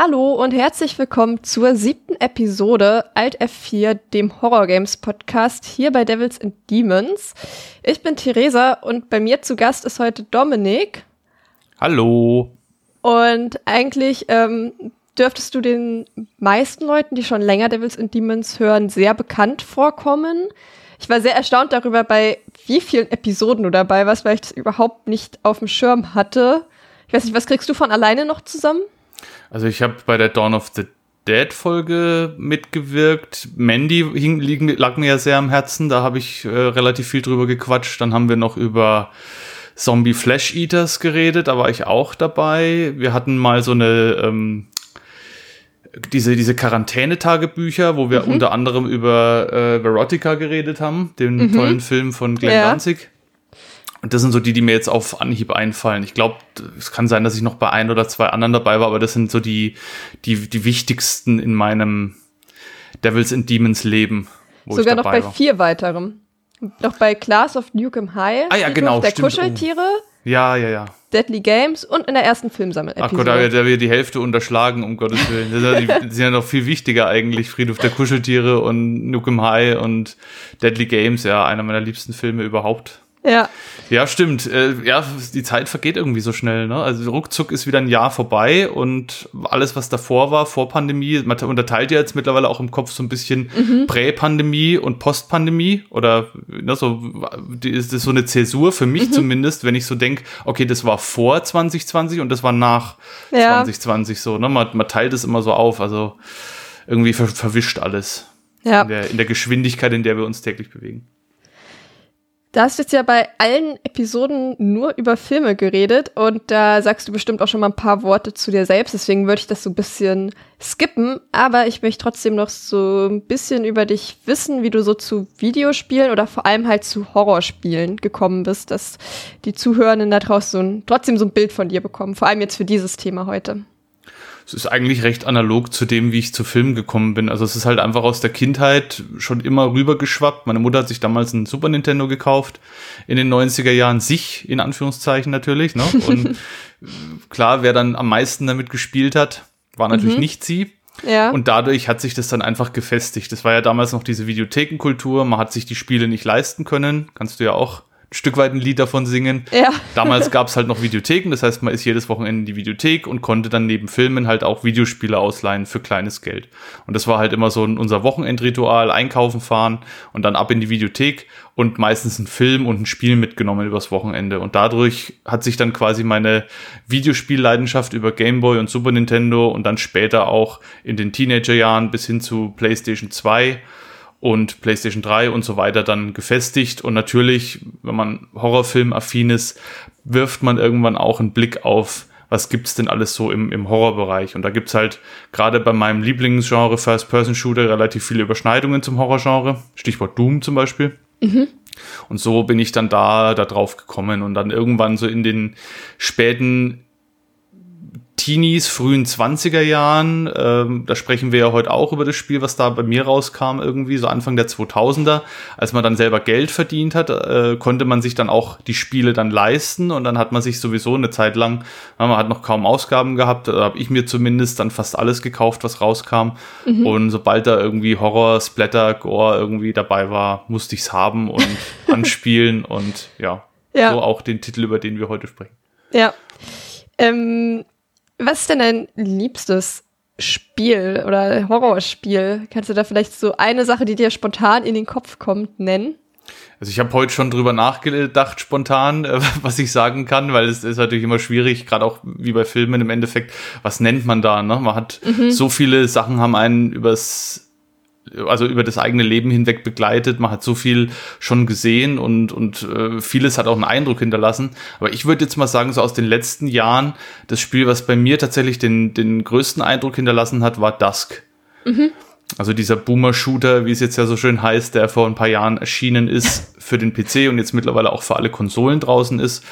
Hallo und herzlich willkommen zur siebten Episode Alt F4, dem Horror Games Podcast hier bei Devils and Demons. Ich bin Theresa und bei mir zu Gast ist heute Dominik. Hallo. Und eigentlich ähm, dürftest du den meisten Leuten, die schon länger Devils and Demons hören, sehr bekannt vorkommen. Ich war sehr erstaunt darüber, bei wie vielen Episoden du dabei warst, weil ich das überhaupt nicht auf dem Schirm hatte. Ich weiß nicht, was kriegst du von alleine noch zusammen? Also ich habe bei der Dawn of the Dead Folge mitgewirkt. Mandy hing, liegen, lag mir ja sehr am Herzen. Da habe ich äh, relativ viel drüber gequatscht. Dann haben wir noch über Zombie Flash Eaters geredet. Da war ich auch dabei. Wir hatten mal so eine ähm, diese, diese Quarantänetagebücher, wo wir mhm. unter anderem über äh, Verotica geredet haben, den mhm. tollen Film von Glenn ja. Danzig. Und das sind so die, die mir jetzt auf Anhieb einfallen. Ich glaube, es kann sein, dass ich noch bei ein oder zwei anderen dabei war, aber das sind so die, die, die wichtigsten in meinem Devils and Demons Leben. Sogar noch bei war. vier weiteren. Noch bei Class of Nukem High. Ah ja, genau. Der stimmt. Kuscheltiere. Oh. Ja, ja, ja. Deadly Games und in der ersten Filmsammel-Episode. Ach Gott, da wird wir die Hälfte unterschlagen, um Gottes Willen. Das sind ja noch viel wichtiger eigentlich. Friedhof der Kuscheltiere und Nukem High und Deadly Games, ja, einer meiner liebsten Filme überhaupt. Ja. Ja, stimmt. Äh, ja, die Zeit vergeht irgendwie so schnell. Ne? Also ruckzuck ist wieder ein Jahr vorbei und alles, was davor war, vor Pandemie, man unterteilt ja jetzt mittlerweile auch im Kopf so ein bisschen mhm. Prä-Pandemie und Post-Pandemie oder ne, so, die, ist das so eine Zäsur für mich mhm. zumindest, wenn ich so denke, okay, das war vor 2020 und das war nach ja. 2020 so. Ne? Man, man teilt es immer so auf, also irgendwie ver verwischt alles. Ja. In der, in der Geschwindigkeit, in der wir uns täglich bewegen. Da hast du jetzt ja bei allen Episoden nur über Filme geredet und da sagst du bestimmt auch schon mal ein paar Worte zu dir selbst, deswegen würde ich das so ein bisschen skippen, aber ich möchte trotzdem noch so ein bisschen über dich wissen, wie du so zu Videospielen oder vor allem halt zu Horrorspielen gekommen bist, dass die Zuhörenden da draußen so ein, trotzdem so ein Bild von dir bekommen, vor allem jetzt für dieses Thema heute es ist eigentlich recht analog zu dem, wie ich zu Filmen gekommen bin. Also es ist halt einfach aus der Kindheit schon immer rübergeschwappt. Meine Mutter hat sich damals ein Super Nintendo gekauft, in den 90er Jahren sich, in Anführungszeichen natürlich. Ne? Und klar, wer dann am meisten damit gespielt hat, war natürlich mhm. nicht sie. Ja. Und dadurch hat sich das dann einfach gefestigt. Das war ja damals noch diese Videothekenkultur. Man hat sich die Spiele nicht leisten können. Kannst du ja auch Stück weit ein Lied davon singen. Ja. Damals gab es halt noch Videotheken, das heißt, man ist jedes Wochenende in die Videothek und konnte dann neben Filmen halt auch Videospiele ausleihen für kleines Geld. Und das war halt immer so unser Wochenendritual, einkaufen fahren und dann ab in die Videothek und meistens ein Film und ein Spiel mitgenommen übers Wochenende. Und dadurch hat sich dann quasi meine Videospielleidenschaft über Game Boy und Super Nintendo und dann später auch in den Teenagerjahren bis hin zu PlayStation 2 und PlayStation 3 und so weiter dann gefestigt. Und natürlich, wenn man Horrorfilm-affin ist, wirft man irgendwann auch einen Blick auf, was gibt's denn alles so im, im Horrorbereich. Und da gibt's halt gerade bei meinem Lieblingsgenre First-Person-Shooter relativ viele Überschneidungen zum Horrorgenre. Stichwort Doom zum Beispiel. Mhm. Und so bin ich dann da, da drauf gekommen und dann irgendwann so in den späten Teenies, frühen 20er Jahren. Ähm, da sprechen wir ja heute auch über das Spiel, was da bei mir rauskam, irgendwie, so Anfang der 2000er. Als man dann selber Geld verdient hat, äh, konnte man sich dann auch die Spiele dann leisten und dann hat man sich sowieso eine Zeit lang, man hat noch kaum Ausgaben gehabt, da habe ich mir zumindest dann fast alles gekauft, was rauskam. Mhm. Und sobald da irgendwie Horror, Splatter, Gore irgendwie dabei war, musste ich es haben und anspielen und ja, ja, so auch den Titel, über den wir heute sprechen. Ja. Ähm, was ist denn dein liebstes Spiel oder Horrorspiel? Kannst du da vielleicht so eine Sache, die dir spontan in den Kopf kommt, nennen? Also ich habe heute schon drüber nachgedacht, spontan, äh, was ich sagen kann, weil es ist natürlich immer schwierig, gerade auch wie bei Filmen im Endeffekt, was nennt man da? Ne? Man hat mhm. so viele Sachen haben einen übers also über das eigene Leben hinweg begleitet. Man hat so viel schon gesehen und, und äh, vieles hat auch einen Eindruck hinterlassen. Aber ich würde jetzt mal sagen, so aus den letzten Jahren, das Spiel, was bei mir tatsächlich den, den größten Eindruck hinterlassen hat, war Dusk. Mhm. Also dieser Boomer-Shooter, wie es jetzt ja so schön heißt, der vor ein paar Jahren erschienen ist für den PC und jetzt mittlerweile auch für alle Konsolen draußen ist.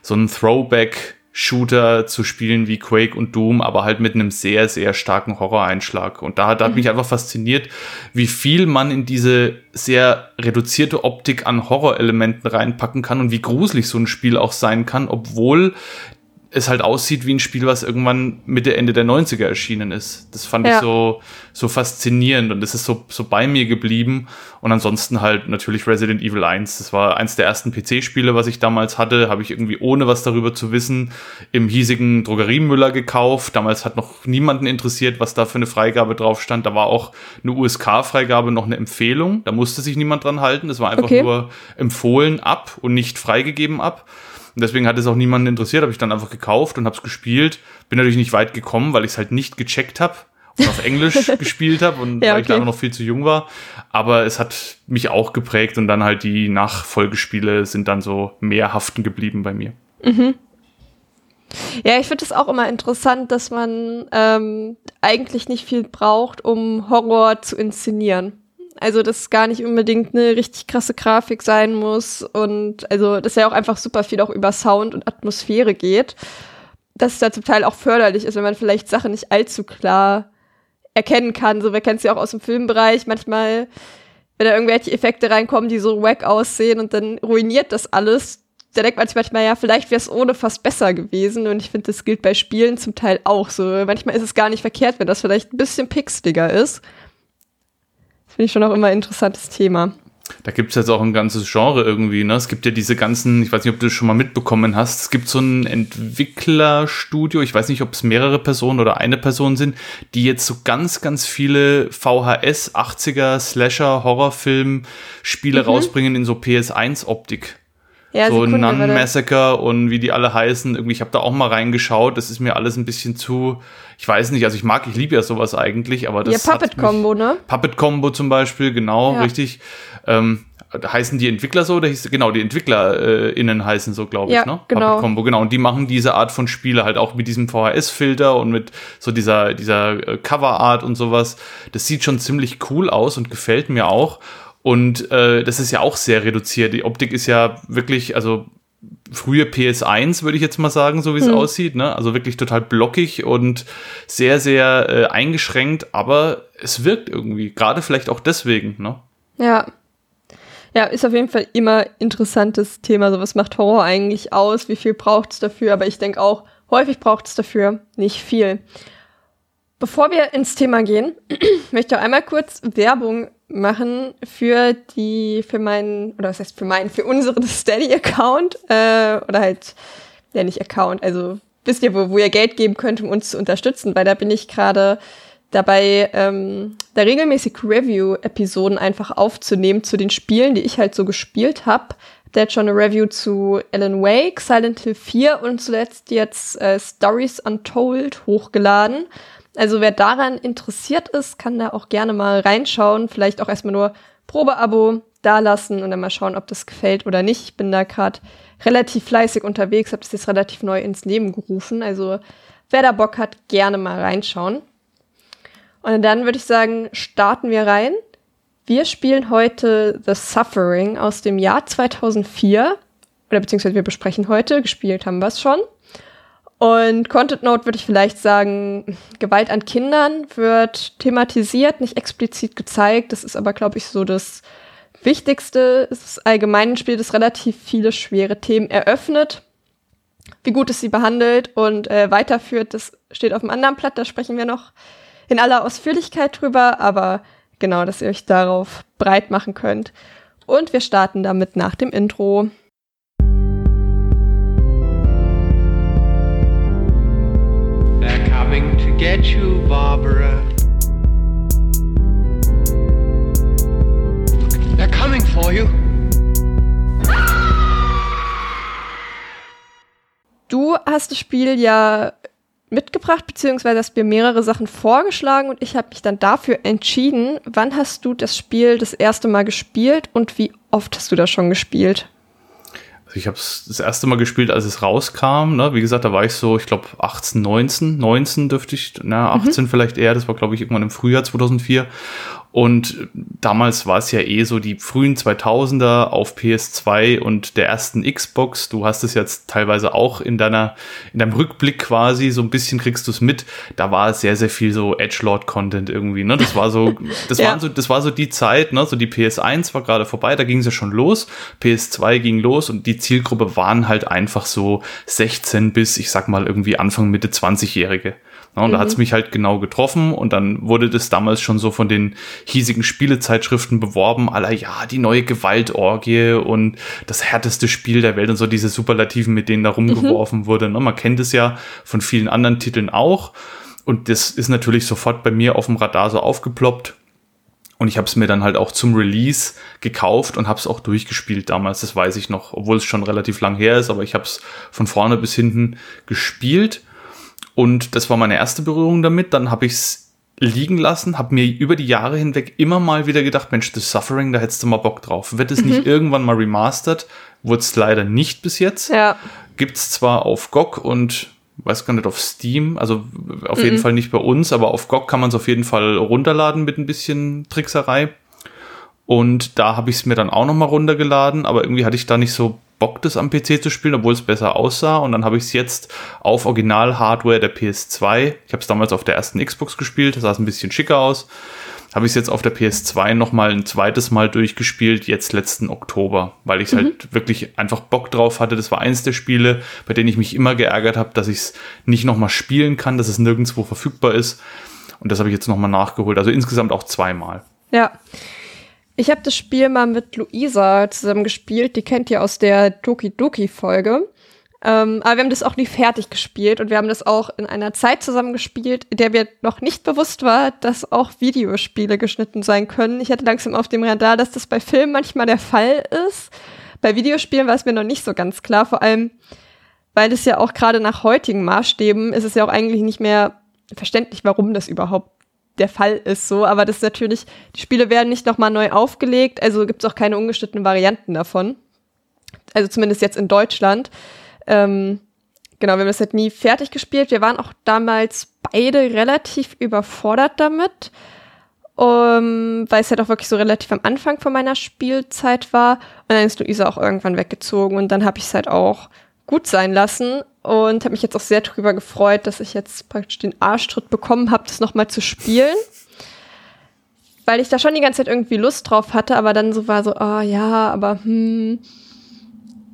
So ein Throwback Shooter zu spielen wie Quake und Doom, aber halt mit einem sehr, sehr starken Horror-Einschlag. Und da, da hat mich mhm. einfach fasziniert, wie viel man in diese sehr reduzierte Optik an Horrorelementen reinpacken kann und wie gruselig so ein Spiel auch sein kann, obwohl es halt aussieht wie ein Spiel, was irgendwann Mitte, Ende der 90er erschienen ist. Das fand ja. ich so, so faszinierend und es ist so, so bei mir geblieben. Und ansonsten halt natürlich Resident Evil 1. Das war eins der ersten PC-Spiele, was ich damals hatte. Habe ich irgendwie ohne was darüber zu wissen im hiesigen Drogeriemüller gekauft. Damals hat noch niemanden interessiert, was da für eine Freigabe drauf stand. Da war auch eine USK-Freigabe noch eine Empfehlung. Da musste sich niemand dran halten. Das war einfach okay. nur empfohlen ab und nicht freigegeben ab. Und deswegen hat es auch niemanden interessiert, habe ich dann einfach gekauft und habe es gespielt. Bin natürlich nicht weit gekommen, weil ich es halt nicht gecheckt habe und auf Englisch gespielt habe und ja, weil ich da noch viel zu jung war. Aber es hat mich auch geprägt und dann halt die Nachfolgespiele sind dann so mehr haften geblieben bei mir. Mhm. Ja, ich finde es auch immer interessant, dass man ähm, eigentlich nicht viel braucht, um Horror zu inszenieren. Also, dass gar nicht unbedingt eine richtig krasse Grafik sein muss und also, dass ja auch einfach super viel auch über Sound und Atmosphäre geht. Dass es ja zum Teil auch förderlich ist, wenn man vielleicht Sachen nicht allzu klar erkennen kann. So, wir kennen es ja auch aus dem Filmbereich. Manchmal, wenn da irgendwelche Effekte reinkommen, die so wack aussehen und dann ruiniert das alles. Da denkt man sich manchmal, ja, vielleicht wäre es ohne fast besser gewesen. Und ich finde, das gilt bei Spielen zum Teil auch so. Manchmal ist es gar nicht verkehrt, wenn das vielleicht ein bisschen pixeliger ist. Finde ich schon auch immer ein interessantes Thema. Da gibt es jetzt auch ein ganzes Genre irgendwie. Ne? Es gibt ja diese ganzen, ich weiß nicht, ob du das schon mal mitbekommen hast, es gibt so ein Entwicklerstudio, ich weiß nicht, ob es mehrere Personen oder eine Person sind, die jetzt so ganz, ganz viele VHS, 80er, Slasher, Horrorfilm, Spiele mhm. rausbringen in so PS1-Optik. Ja, so Nun Massacre und wie die alle heißen. Irgendwie, ich habe da auch mal reingeschaut. Das ist mir alles ein bisschen zu, ich weiß nicht, also ich mag, ich liebe ja sowas eigentlich, aber das. Ja, Puppet Combo, ne? Puppet Combo zum Beispiel, genau, ja. richtig. Ähm, heißen die Entwickler so oder hieß, genau, die EntwicklerInnen äh, heißen so, glaube ich, ja, ne? Genau. Puppet Combo, genau. Und die machen diese Art von Spiele halt auch mit diesem VHS-Filter und mit so dieser, dieser äh, Cover-Art und sowas. Das sieht schon ziemlich cool aus und gefällt mir auch. Und äh, das ist ja auch sehr reduziert. Die Optik ist ja wirklich, also frühe PS1, würde ich jetzt mal sagen, so wie es hm. aussieht. Ne? Also wirklich total blockig und sehr, sehr äh, eingeschränkt, aber es wirkt irgendwie, gerade vielleicht auch deswegen. Ne? Ja. Ja, ist auf jeden Fall immer interessantes Thema. So, was macht Horror eigentlich aus? Wie viel braucht es dafür? Aber ich denke auch, häufig braucht es dafür nicht viel. Bevor wir ins Thema gehen, möchte ich einmal kurz Werbung machen für die, für meinen, oder was heißt für meinen, für unseren Steady-Account, äh, oder halt, ja nicht Account, also wisst ihr, wo, wo ihr Geld geben könnt, um uns zu unterstützen, weil da bin ich gerade dabei, ähm, da regelmäßig Review-Episoden einfach aufzunehmen zu den Spielen, die ich halt so gespielt habe. Der hat schon eine Review zu Alan Wake, Silent Hill 4 und zuletzt jetzt äh, Stories Untold hochgeladen. Also wer daran interessiert ist, kann da auch gerne mal reinschauen. Vielleicht auch erstmal nur Probeabo dalassen und dann mal schauen, ob das gefällt oder nicht. Ich bin da gerade relativ fleißig unterwegs, habe das jetzt relativ neu ins Leben gerufen. Also wer da Bock hat, gerne mal reinschauen. Und dann würde ich sagen, starten wir rein. Wir spielen heute The Suffering aus dem Jahr 2004. Oder beziehungsweise wir besprechen heute, gespielt haben wir es schon. Und Content Note würde ich vielleicht sagen, Gewalt an Kindern wird thematisiert, nicht explizit gezeigt. Das ist aber, glaube ich, so das Wichtigste. Es ist allgemein ein Spiel, das relativ viele schwere Themen eröffnet. Wie gut es sie behandelt und äh, weiterführt, das steht auf dem anderen Blatt. Da sprechen wir noch in aller Ausführlichkeit drüber. Aber genau, dass ihr euch darauf breit machen könnt. Und wir starten damit nach dem Intro. Coming to get you, Barbara. They're coming for you. Du hast das Spiel ja mitgebracht, beziehungsweise hast mir mehrere Sachen vorgeschlagen und ich habe mich dann dafür entschieden. Wann hast du das Spiel das erste Mal gespielt und wie oft hast du das schon gespielt? Also ich habe es das erste Mal gespielt, als es rauskam. Ne? Wie gesagt, da war ich so, ich glaube 18, 19, 19 dürfte ich, na 18 mhm. vielleicht eher. Das war glaube ich irgendwann im Frühjahr 2004. Und damals war es ja eh so die frühen 2000er auf PS2 und der ersten Xbox. Du hast es jetzt teilweise auch in deiner, in deinem Rückblick quasi, so ein bisschen kriegst du es mit. Da war sehr, sehr viel so Edgelord-Content irgendwie, ne? Das war so, das ja. waren so, das war so die Zeit, ne? So die PS1 war gerade vorbei, da ging es ja schon los. PS2 ging los und die Zielgruppe waren halt einfach so 16 bis, ich sag mal, irgendwie Anfang, Mitte 20-Jährige. Ja, und mhm. da hat es mich halt genau getroffen und dann wurde das damals schon so von den hiesigen Spielezeitschriften beworben, aller ja, die neue Gewaltorgie und das härteste Spiel der Welt und so diese Superlativen, mit denen da rumgeworfen mhm. wurde. Ne? Man kennt es ja von vielen anderen Titeln auch. Und das ist natürlich sofort bei mir auf dem Radar so aufgeploppt. Und ich habe es mir dann halt auch zum Release gekauft und habe es auch durchgespielt damals, das weiß ich noch, obwohl es schon relativ lang her ist, aber ich habe es von vorne bis hinten gespielt und das war meine erste Berührung damit. Dann habe ich es liegen lassen, habe mir über die Jahre hinweg immer mal wieder gedacht, Mensch, das Suffering, da hättest du mal Bock drauf. Wird es mhm. nicht irgendwann mal remastered? Wurde es leider nicht bis jetzt. Ja. Gibt es zwar auf GOG und weiß gar nicht, auf Steam, also auf mhm. jeden Fall nicht bei uns, aber auf GOG kann man es auf jeden Fall runterladen mit ein bisschen Trickserei. Und da habe ich es mir dann auch nochmal runtergeladen, aber irgendwie hatte ich da nicht so Bock, das am PC zu spielen, obwohl es besser aussah. Und dann habe ich es jetzt auf Original-Hardware der PS2. Ich habe es damals auf der ersten Xbox gespielt, das sah ein bisschen schicker aus. Habe ich es jetzt auf der PS2 nochmal ein zweites Mal durchgespielt, jetzt letzten Oktober, weil ich mhm. halt wirklich einfach Bock drauf hatte. Das war eins der Spiele, bei denen ich mich immer geärgert habe, dass ich es nicht nochmal spielen kann, dass es nirgendwo verfügbar ist. Und das habe ich jetzt nochmal nachgeholt. Also insgesamt auch zweimal. Ja. Ich habe das Spiel mal mit Luisa zusammen gespielt. Die kennt ihr aus der Doki Doki Folge. Ähm, aber wir haben das auch nie fertig gespielt und wir haben das auch in einer Zeit zusammen gespielt, in der mir noch nicht bewusst war, dass auch Videospiele geschnitten sein können. Ich hatte langsam auf dem Radar, dass das bei Filmen manchmal der Fall ist. Bei Videospielen war es mir noch nicht so ganz klar, vor allem, weil es ja auch gerade nach heutigen Maßstäben ist es ja auch eigentlich nicht mehr verständlich, warum das überhaupt der Fall ist so, aber das ist natürlich, die Spiele werden nicht nochmal neu aufgelegt, also gibt es auch keine ungeschnittenen Varianten davon. Also zumindest jetzt in Deutschland. Ähm, genau, wir haben das halt nie fertig gespielt. Wir waren auch damals beide relativ überfordert damit, um, weil es halt auch wirklich so relativ am Anfang von meiner Spielzeit war. Und dann ist Luisa auch irgendwann weggezogen und dann habe ich es halt auch gut sein lassen und habe mich jetzt auch sehr darüber gefreut, dass ich jetzt praktisch den Arschtritt bekommen habe, das nochmal zu spielen. Weil ich da schon die ganze Zeit irgendwie Lust drauf hatte, aber dann so war so, ah oh, ja, aber hm.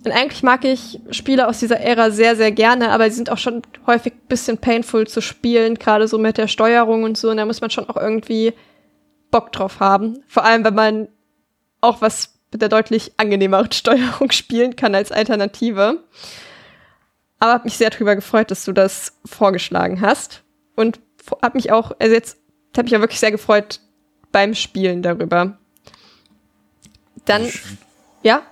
Und eigentlich mag ich Spiele aus dieser Ära sehr, sehr gerne, aber sie sind auch schon häufig ein bisschen painful zu spielen, gerade so mit der Steuerung und so. Und da muss man schon auch irgendwie Bock drauf haben. Vor allem, wenn man auch was mit der deutlich angenehmeren Steuerung spielen kann als Alternative. Aber habe mich sehr darüber gefreut, dass du das vorgeschlagen hast. Und habe mich auch, also jetzt habe mich ja wirklich sehr gefreut beim Spielen darüber. Dann, ja?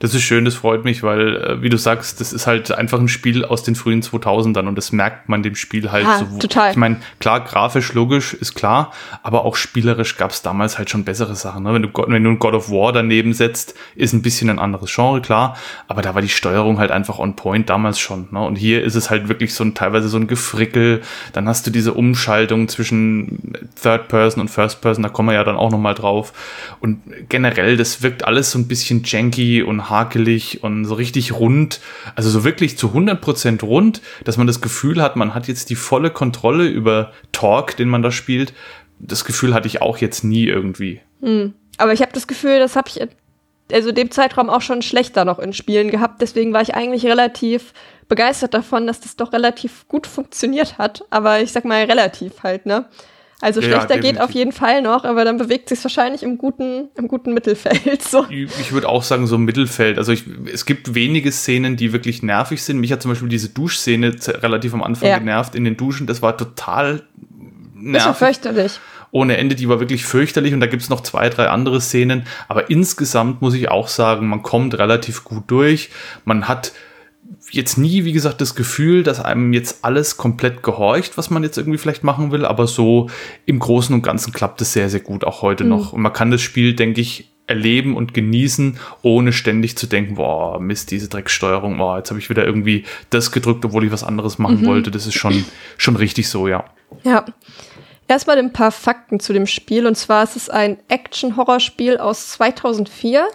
Das ist schön, das freut mich, weil, äh, wie du sagst, das ist halt einfach ein Spiel aus den frühen 2000ern und das merkt man dem Spiel halt ja, so. Total. Ich meine, klar, grafisch, logisch ist klar, aber auch spielerisch gab es damals halt schon bessere Sachen. Ne? Wenn, du, wenn du ein God of War daneben setzt, ist ein bisschen ein anderes Genre, klar, aber da war die Steuerung halt einfach on point damals schon. Ne? Und hier ist es halt wirklich so ein, teilweise so ein Gefrickel. Dann hast du diese Umschaltung zwischen Third Person und First Person, da kommen wir ja dann auch nochmal drauf. Und generell, das wirkt alles so ein bisschen janky und hakelig und so richtig rund, also so wirklich zu 100% rund, dass man das Gefühl hat, man hat jetzt die volle Kontrolle über Talk, den man da spielt. Das Gefühl hatte ich auch jetzt nie irgendwie. Hm. Aber ich habe das Gefühl, das habe ich also dem Zeitraum auch schon schlechter noch in Spielen gehabt. Deswegen war ich eigentlich relativ begeistert davon, dass das doch relativ gut funktioniert hat. Aber ich sag mal relativ halt, ne? Also schlechter ja, geht auf jeden Fall noch, aber dann bewegt sich wahrscheinlich im guten, im guten Mittelfeld. So. Ich würde auch sagen, so im Mittelfeld. Also ich, es gibt wenige Szenen, die wirklich nervig sind. Mich hat zum Beispiel diese Duschszene relativ am Anfang ja. genervt in den Duschen. Das war total nervig. Das war fürchterlich. Ohne Ende, die war wirklich fürchterlich und da gibt es noch zwei, drei andere Szenen. Aber insgesamt muss ich auch sagen, man kommt relativ gut durch. Man hat jetzt nie, wie gesagt, das Gefühl, dass einem jetzt alles komplett gehorcht, was man jetzt irgendwie vielleicht machen will, aber so im Großen und Ganzen klappt es sehr, sehr gut, auch heute mhm. noch. Und man kann das Spiel, denke ich, erleben und genießen, ohne ständig zu denken, boah, Mist, diese Drecksteuerung, boah, jetzt habe ich wieder irgendwie das gedrückt, obwohl ich was anderes machen mhm. wollte. Das ist schon, schon richtig so, ja. Ja. Erstmal ein paar Fakten zu dem Spiel. Und zwar ist es ein Action-Horror-Spiel aus 2004.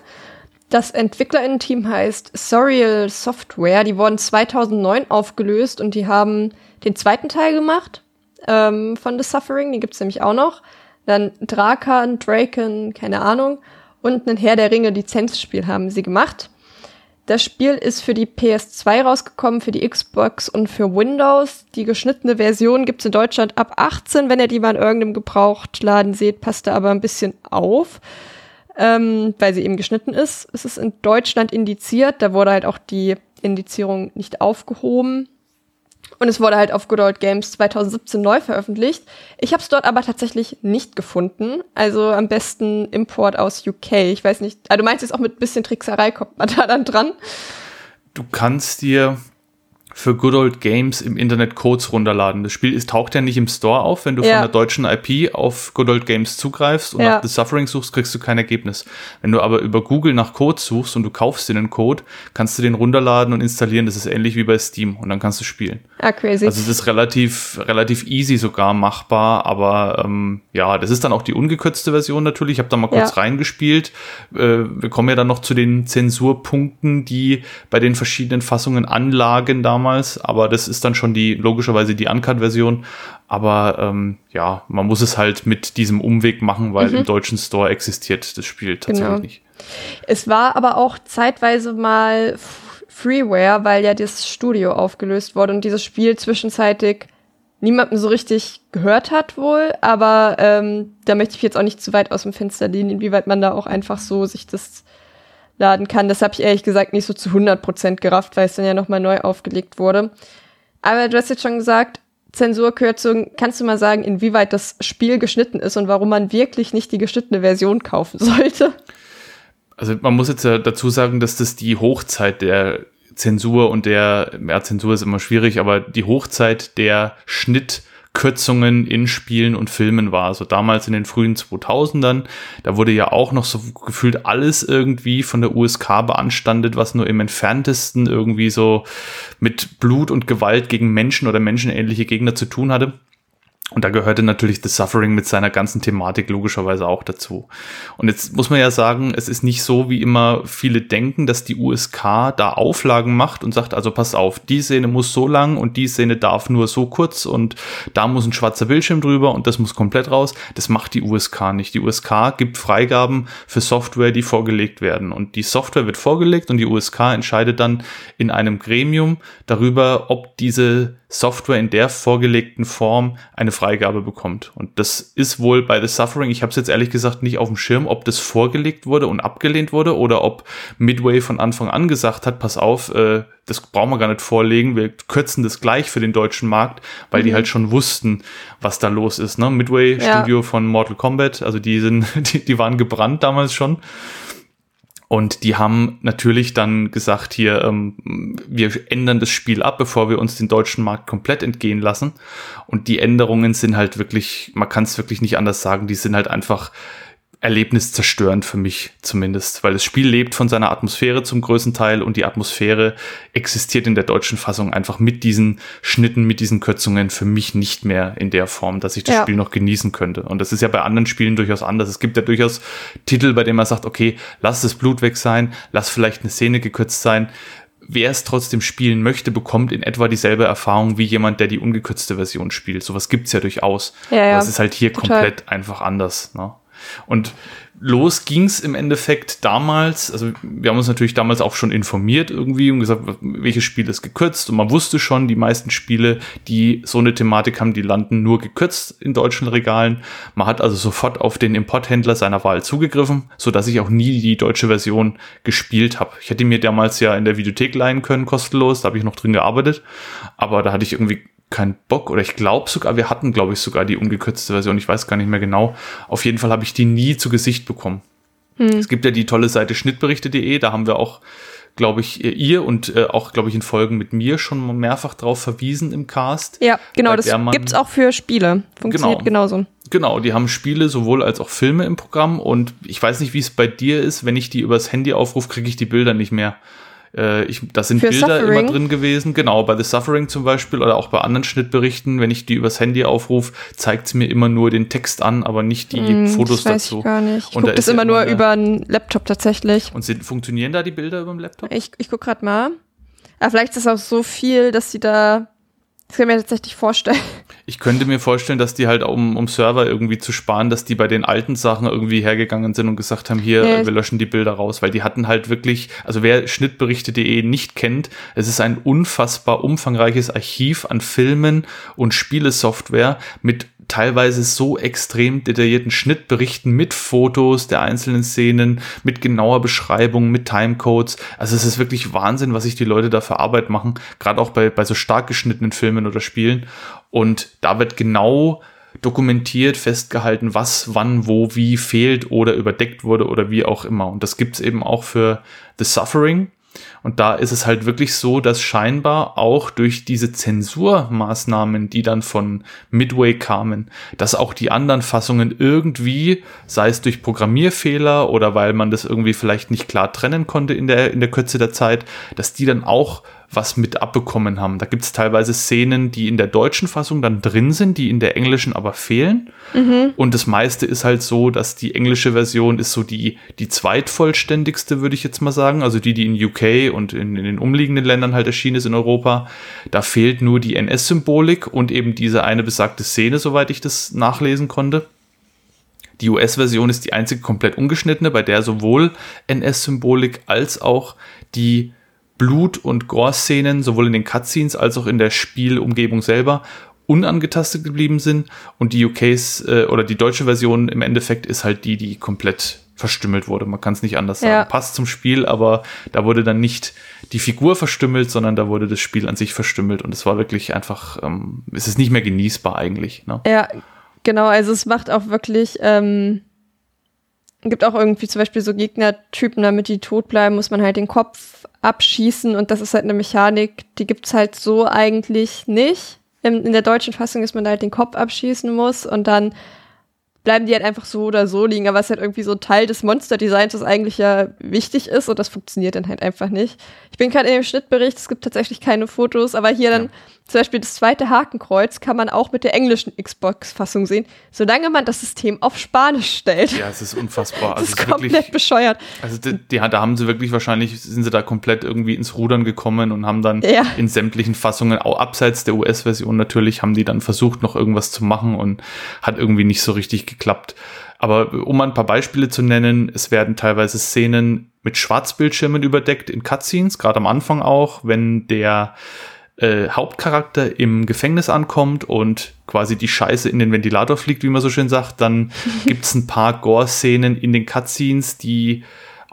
Das Entwicklerinnen-Team heißt Surreal Software. Die wurden 2009 aufgelöst und die haben den zweiten Teil gemacht ähm, von The Suffering. Den gibt's nämlich auch noch. Dann Drakan, Draken, keine Ahnung und ein Herr der Ringe Lizenzspiel haben sie gemacht. Das Spiel ist für die PS2 rausgekommen, für die Xbox und für Windows. Die geschnittene Version gibt's in Deutschland ab 18. Wenn ihr die mal in irgendeinem Gebrauchtladen seht, passt da aber ein bisschen auf, ähm, weil sie eben geschnitten ist. Es ist in Deutschland indiziert, da wurde halt auch die Indizierung nicht aufgehoben. Und es wurde halt auf Good Old Games 2017 neu veröffentlicht. Ich habe es dort aber tatsächlich nicht gefunden. Also am besten Import aus UK. Ich weiß nicht. Also du meinst jetzt auch mit bisschen Trickserei kommt man da dann dran? Du kannst dir für Good Old Games im Internet Codes runterladen. Das Spiel ist, taucht ja nicht im Store auf, wenn du ja. von der deutschen IP auf Good Old Games zugreifst und ja. nach The Suffering suchst, kriegst du kein Ergebnis. Wenn du aber über Google nach Codes suchst und du kaufst dir einen Code, kannst du den runterladen und installieren. Das ist ähnlich wie bei Steam und dann kannst du spielen. Ah, crazy. Also das ist relativ, relativ easy sogar machbar, aber ähm, ja, das ist dann auch die ungekürzte Version natürlich. Ich habe da mal kurz ja. reingespielt. Äh, wir kommen ja dann noch zu den Zensurpunkten, die bei den verschiedenen Fassungen anlagen damals damals, aber das ist dann schon die logischerweise die Uncut-Version. Aber ähm, ja, man muss es halt mit diesem Umweg machen, weil mhm. im deutschen Store existiert das Spiel tatsächlich genau. nicht. Es war aber auch zeitweise mal Freeware, weil ja das Studio aufgelöst wurde und dieses Spiel zwischenzeitlich niemandem so richtig gehört hat wohl, aber ähm, da möchte ich jetzt auch nicht zu weit aus dem Fenster lehnen, inwieweit man da auch einfach so sich das laden kann. Das habe ich ehrlich gesagt nicht so zu 100% gerafft, weil es dann ja nochmal neu aufgelegt wurde. Aber du hast jetzt schon gesagt, Zensurkürzung, kannst du mal sagen, inwieweit das Spiel geschnitten ist und warum man wirklich nicht die geschnittene Version kaufen sollte? Also man muss jetzt dazu sagen, dass das die Hochzeit der Zensur und der, ja, Zensur ist immer schwierig, aber die Hochzeit der Schnitt Kürzungen in Spielen und Filmen war. Also damals in den frühen 2000ern, da wurde ja auch noch so gefühlt alles irgendwie von der USK beanstandet, was nur im entferntesten irgendwie so mit Blut und Gewalt gegen Menschen oder menschenähnliche Gegner zu tun hatte. Und da gehörte natürlich The Suffering mit seiner ganzen Thematik logischerweise auch dazu. Und jetzt muss man ja sagen, es ist nicht so, wie immer viele denken, dass die USK da Auflagen macht und sagt, also pass auf, die Szene muss so lang und die Szene darf nur so kurz und da muss ein schwarzer Bildschirm drüber und das muss komplett raus. Das macht die USK nicht. Die USK gibt Freigaben für Software, die vorgelegt werden. Und die Software wird vorgelegt und die USK entscheidet dann in einem Gremium darüber, ob diese Software in der vorgelegten Form eine Freigabe bekommt. Und das ist wohl bei The Suffering, ich habe es jetzt ehrlich gesagt nicht auf dem Schirm, ob das vorgelegt wurde und abgelehnt wurde oder ob Midway von Anfang an gesagt hat, pass auf, äh, das brauchen wir gar nicht vorlegen, wir kürzen das gleich für den deutschen Markt, weil mhm. die halt schon wussten, was da los ist. Ne? Midway, ja. Studio von Mortal Kombat, also die sind, die, die waren gebrannt damals schon. Und die haben natürlich dann gesagt, hier, ähm, wir ändern das Spiel ab, bevor wir uns den deutschen Markt komplett entgehen lassen. Und die Änderungen sind halt wirklich, man kann es wirklich nicht anders sagen, die sind halt einfach erlebniszerstörend für mich zumindest, weil das Spiel lebt von seiner Atmosphäre zum größten Teil und die Atmosphäre existiert in der deutschen Fassung einfach mit diesen Schnitten, mit diesen Kürzungen für mich nicht mehr in der Form, dass ich das ja. Spiel noch genießen könnte. Und das ist ja bei anderen Spielen durchaus anders. Es gibt ja durchaus Titel, bei denen man sagt, okay, lass das Blut weg sein, lass vielleicht eine Szene gekürzt sein. Wer es trotzdem spielen möchte, bekommt in etwa dieselbe Erfahrung wie jemand, der die ungekürzte Version spielt. Sowas gibt's ja durchaus. Ja, ja. Aber es ist halt hier Total. komplett einfach anders. Ne? Und los ging's im Endeffekt damals, also wir haben uns natürlich damals auch schon informiert irgendwie und gesagt, welches Spiel ist gekürzt und man wusste schon, die meisten Spiele, die so eine Thematik haben, die landen nur gekürzt in deutschen Regalen. Man hat also sofort auf den Importhändler seiner Wahl zugegriffen, so dass ich auch nie die deutsche Version gespielt habe. Ich hätte mir damals ja in der Videothek leihen können, kostenlos, da habe ich noch drin gearbeitet, aber da hatte ich irgendwie keinen Bock oder ich glaube sogar, wir hatten glaube ich sogar die ungekürzte Version, ich weiß gar nicht mehr genau. Auf jeden Fall habe ich die nie zu Gesicht bekommen. Hm. Es gibt ja die tolle Seite schnittberichte.de, da haben wir auch glaube ich, ihr und äh, auch, glaube ich, in Folgen mit mir schon mehrfach drauf verwiesen im Cast. Ja, genau, das gibt es auch für Spiele. Funktioniert genau. genauso. Genau, die haben Spiele sowohl als auch Filme im Programm und ich weiß nicht, wie es bei dir ist, wenn ich die übers Handy aufrufe, kriege ich die Bilder nicht mehr. Äh, ich, da sind Für Bilder Suffering. immer drin gewesen, genau, bei The Suffering zum Beispiel oder auch bei anderen Schnittberichten, wenn ich die übers Handy aufrufe, zeigt es mir immer nur den Text an, aber nicht die mm, Fotos das weiß dazu. Ich gar nicht. Ich gucke das immer nur über einen Laptop tatsächlich. Und sind, funktionieren da die Bilder über dem Laptop? Ich, ich gucke gerade mal. Aber vielleicht ist das auch so viel, dass sie da das kann ich mir tatsächlich vorstellen. Ich könnte mir vorstellen, dass die halt, um, um Server irgendwie zu sparen, dass die bei den alten Sachen irgendwie hergegangen sind und gesagt haben, hier, ja. wir löschen die Bilder raus, weil die hatten halt wirklich, also wer schnittberichte.de nicht kennt, es ist ein unfassbar umfangreiches Archiv an Filmen und Spielesoftware mit teilweise so extrem detaillierten Schnittberichten mit Fotos der einzelnen Szenen, mit genauer Beschreibung, mit Timecodes. Also es ist wirklich Wahnsinn, was sich die Leute da für Arbeit machen, gerade auch bei, bei so stark geschnittenen Filmen oder Spielen. Und da wird genau dokumentiert, festgehalten, was, wann, wo, wie fehlt oder überdeckt wurde oder wie auch immer. Und das gibt's eben auch für The Suffering, und da ist es halt wirklich so, dass scheinbar auch durch diese Zensurmaßnahmen, die dann von Midway kamen, dass auch die anderen Fassungen irgendwie, sei es durch Programmierfehler oder weil man das irgendwie vielleicht nicht klar trennen konnte in der, in der Kürze der Zeit, dass die dann auch was mit abbekommen haben. Da gibt es teilweise Szenen, die in der deutschen Fassung dann drin sind, die in der englischen aber fehlen. Mhm. Und das meiste ist halt so, dass die englische Version ist so die, die zweitvollständigste, würde ich jetzt mal sagen. Also die, die in UK und in, in den umliegenden Ländern halt erschienen ist in Europa. Da fehlt nur die NS-Symbolik und eben diese eine besagte Szene, soweit ich das nachlesen konnte. Die US-Version ist die einzige komplett ungeschnittene, bei der sowohl NS-Symbolik als auch die Blut- und Gore-Szenen sowohl in den Cutscenes als auch in der Spielumgebung selber unangetastet geblieben sind und die UKs äh, oder die deutsche Version im Endeffekt ist halt die, die komplett verstümmelt wurde. Man kann es nicht anders sagen. Ja. Passt zum Spiel, aber da wurde dann nicht die Figur verstümmelt, sondern da wurde das Spiel an sich verstümmelt und es war wirklich einfach, ähm, es ist nicht mehr genießbar eigentlich. Ne? Ja, genau. Also es macht auch wirklich ähm, gibt auch irgendwie zum Beispiel so Gegnertypen, damit die tot bleiben, muss man halt den Kopf abschießen und das ist halt eine Mechanik, die gibt's halt so eigentlich nicht. In, in der deutschen Fassung ist man halt den Kopf abschießen muss und dann bleiben die halt einfach so oder so liegen, aber es ist halt irgendwie so ein Teil des Monster-Designs, was eigentlich ja wichtig ist und das funktioniert dann halt einfach nicht. Ich bin gerade in dem Schnittbericht, es gibt tatsächlich keine Fotos, aber hier ja. dann zum Beispiel das zweite Hakenkreuz kann man auch mit der englischen Xbox-Fassung sehen, solange man das System auf Spanisch stellt. Ja, es ist unfassbar. das also ist komplett wirklich, bescheuert. Also die, die, da haben sie wirklich wahrscheinlich, sind sie da komplett irgendwie ins Rudern gekommen und haben dann ja. in sämtlichen Fassungen, auch abseits der US-Version natürlich, haben die dann versucht, noch irgendwas zu machen und hat irgendwie nicht so richtig geklappt. Aber um ein paar Beispiele zu nennen, es werden teilweise Szenen mit Schwarzbildschirmen überdeckt in Cutscenes, gerade am Anfang auch, wenn der äh, Hauptcharakter im Gefängnis ankommt und quasi die Scheiße in den Ventilator fliegt, wie man so schön sagt, dann gibt's ein paar Gore-Szenen in den Cutscenes, die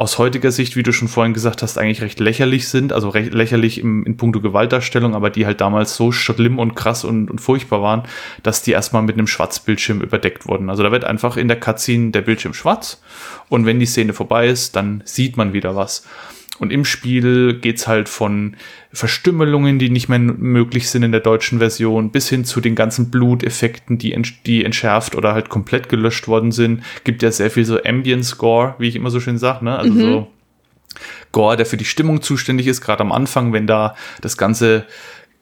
aus heutiger Sicht, wie du schon vorhin gesagt hast, eigentlich recht lächerlich sind, also recht lächerlich im, in puncto Gewaltdarstellung, aber die halt damals so schlimm und krass und, und furchtbar waren, dass die erstmal mit einem Schwarzbildschirm überdeckt wurden. Also da wird einfach in der Cutscene der Bildschirm schwarz und wenn die Szene vorbei ist, dann sieht man wieder was. Und im Spiel geht's halt von Verstümmelungen, die nicht mehr möglich sind in der deutschen Version, bis hin zu den ganzen Bluteffekten, die, ent die entschärft oder halt komplett gelöscht worden sind. Gibt ja sehr viel so Ambient Score, wie ich immer so schön sage, ne? Also mhm. so Gore, der für die Stimmung zuständig ist, gerade am Anfang, wenn da das ganze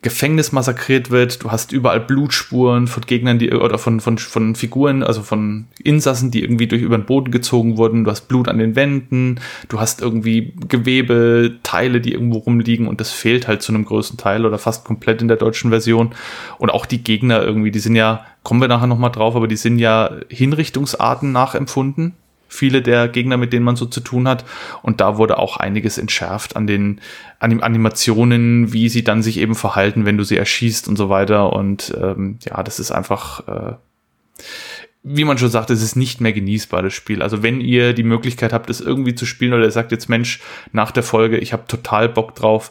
Gefängnis massakriert wird, du hast überall Blutspuren von Gegnern, die oder von, von, von Figuren, also von Insassen, die irgendwie durch über den Boden gezogen wurden, du hast Blut an den Wänden, du hast irgendwie Gewebe, Teile, die irgendwo rumliegen und das fehlt halt zu einem größten Teil oder fast komplett in der deutschen Version. Und auch die Gegner irgendwie, die sind ja, kommen wir nachher nochmal drauf, aber die sind ja Hinrichtungsarten nachempfunden viele der Gegner, mit denen man so zu tun hat. Und da wurde auch einiges entschärft an den Anim Animationen, wie sie dann sich eben verhalten, wenn du sie erschießt und so weiter. Und ähm, ja, das ist einfach, äh, wie man schon sagt, es ist nicht mehr genießbar, das Spiel. Also wenn ihr die Möglichkeit habt, es irgendwie zu spielen oder ihr sagt jetzt, Mensch, nach der Folge, ich habe total Bock drauf,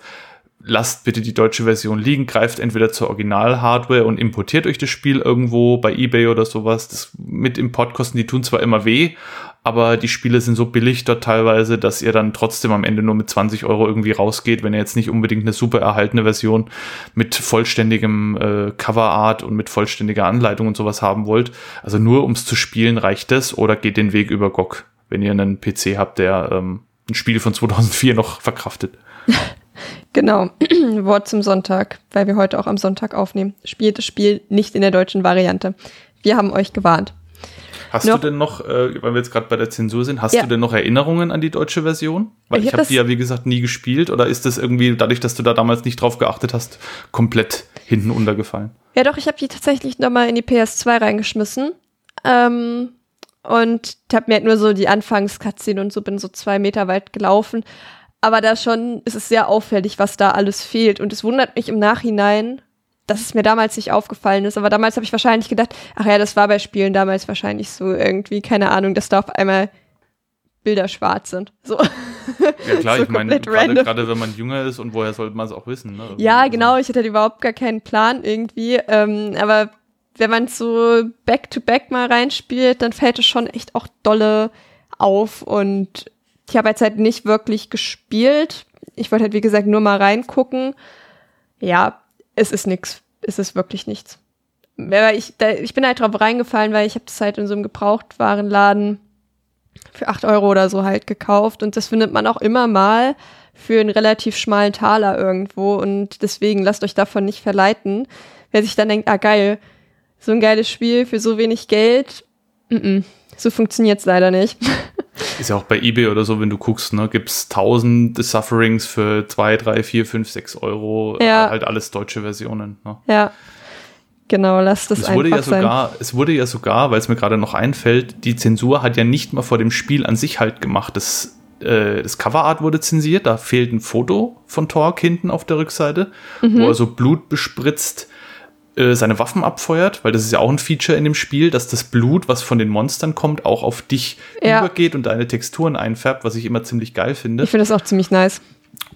lasst bitte die deutsche Version liegen, greift entweder zur Original-Hardware und importiert euch das Spiel irgendwo bei eBay oder sowas. Das mit Importkosten, die tun zwar immer weh, aber die Spiele sind so billig dort teilweise, dass ihr dann trotzdem am Ende nur mit 20 Euro irgendwie rausgeht, wenn ihr jetzt nicht unbedingt eine super erhaltene Version mit vollständigem äh, Coverart und mit vollständiger Anleitung und sowas haben wollt. Also nur ums zu spielen reicht das oder geht den Weg über GOG, wenn ihr einen PC habt, der ähm, ein Spiel von 2004 noch verkraftet. Genau, Wort zum Sonntag, weil wir heute auch am Sonntag aufnehmen. Spielt das Spiel nicht in der deutschen Variante. Wir haben euch gewarnt. Hast noch, du denn noch, äh, weil wir jetzt gerade bei der Zensur sind, hast Ja. du denn noch Erinnerungen an die deutsche Version? Weil Ich ich, hab habe das- die ja, wie gesagt, nie gespielt. Oder ist das irgendwie, dadurch, dass du da damals nicht drauf geachtet hast, komplett hinten untergefallen? Ja, doch, ich habe die tatsächlich nochmal in die PS2 reingeschmissen. Ähm, und habe mir halt nur so die Anfangs-Cutscene und so bin so zwei Meter weit gelaufen. Aber da schon ist es sehr auffällig, was da alles fehlt. Und es wundert mich im Nachhinein, dass es mir damals nicht aufgefallen ist. Aber damals habe ich wahrscheinlich gedacht, ach ja, das war bei Spielen damals wahrscheinlich so irgendwie, keine Ahnung, dass da auf einmal Bilder schwarz sind. So. Ja klar, So ich meine, gerade wenn man jünger ist und woher sollte man es auch wissen? Ne? Ja, Also, genau. Ich hatte überhaupt gar keinen Plan irgendwie. Ähm, aber wenn man so back-to-back mal reinspielt, dann fällt es schon echt auch dolle auf. Und ich habe jetzt halt nicht wirklich gespielt. Ich wollte halt, wie gesagt, nur mal reingucken. Ja, es ist nix. Es ist wirklich nichts. Ich, da, ich bin halt drauf reingefallen, weil ich habe das halt in so einem Gebrauchtwarenladen für 8 Euro oder so halt gekauft. Und das findet man auch immer mal für einen relativ schmalen Taler irgendwo. Und deswegen lasst euch davon nicht verleiten. Wer sich dann denkt, ah geil, so ein geiles Spiel für so wenig Geld. Mm -mm, so funktioniert's leider nicht. Ist ja auch bei Ebay oder so, wenn du guckst, ne, gibt's tausende Sufferings für zwei, drei, vier, fünf, sechs Euro. Ja. Halt alles deutsche Versionen. Ne? ja. Genau, lasst es Es wurde ja sogar, es wurde ja sogar, weil es mir gerade noch einfällt, die Zensur hat ja nicht mal vor dem Spiel an sich halt gemacht. Das, äh, das Coverart wurde zensiert, da fehlt ein Foto von Torque hinten auf der Rückseite, wo er so Blut bespritzt äh, seine Waffen abfeuert, weil das ist ja auch ein Feature in dem Spiel, dass das Blut, was von den Monstern kommt, auch auf dich Ja. übergeht und deine Texturen einfärbt, was ich immer ziemlich geil finde. Ich finde das auch ziemlich nice.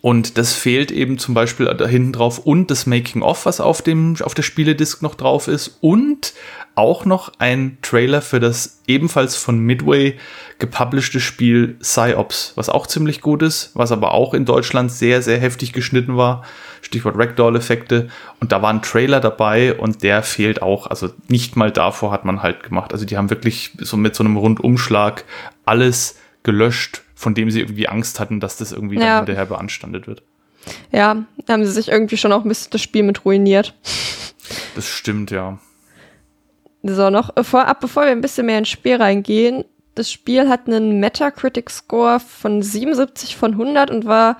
Und das fehlt eben zum Beispiel da hinten drauf und das Making-of, was auf, dem, auf der Spieledisk noch drauf ist. Und auch noch ein Trailer für das ebenfalls von Midway gepublished Spiel Psyops, was auch ziemlich gut ist, was aber auch in Deutschland sehr, sehr heftig geschnitten war. Stichwort Ragdoll-Effekte. Und da war ein Trailer dabei und der fehlt auch. Also nicht mal davor hat man halt gemacht. Also die haben wirklich so mit so einem Rundumschlag alles gelöscht, von dem sie irgendwie Angst hatten, dass das irgendwie dann Ja. hinterher beanstandet wird. Ja, da haben sie sich irgendwie schon auch ein bisschen das Spiel mit ruiniert. Das stimmt, ja. So, noch äh, vorab, bevor wir ein bisschen mehr ins Spiel reingehen. Das Spiel hat einen Metacritic-Score von 77 von 100 und war,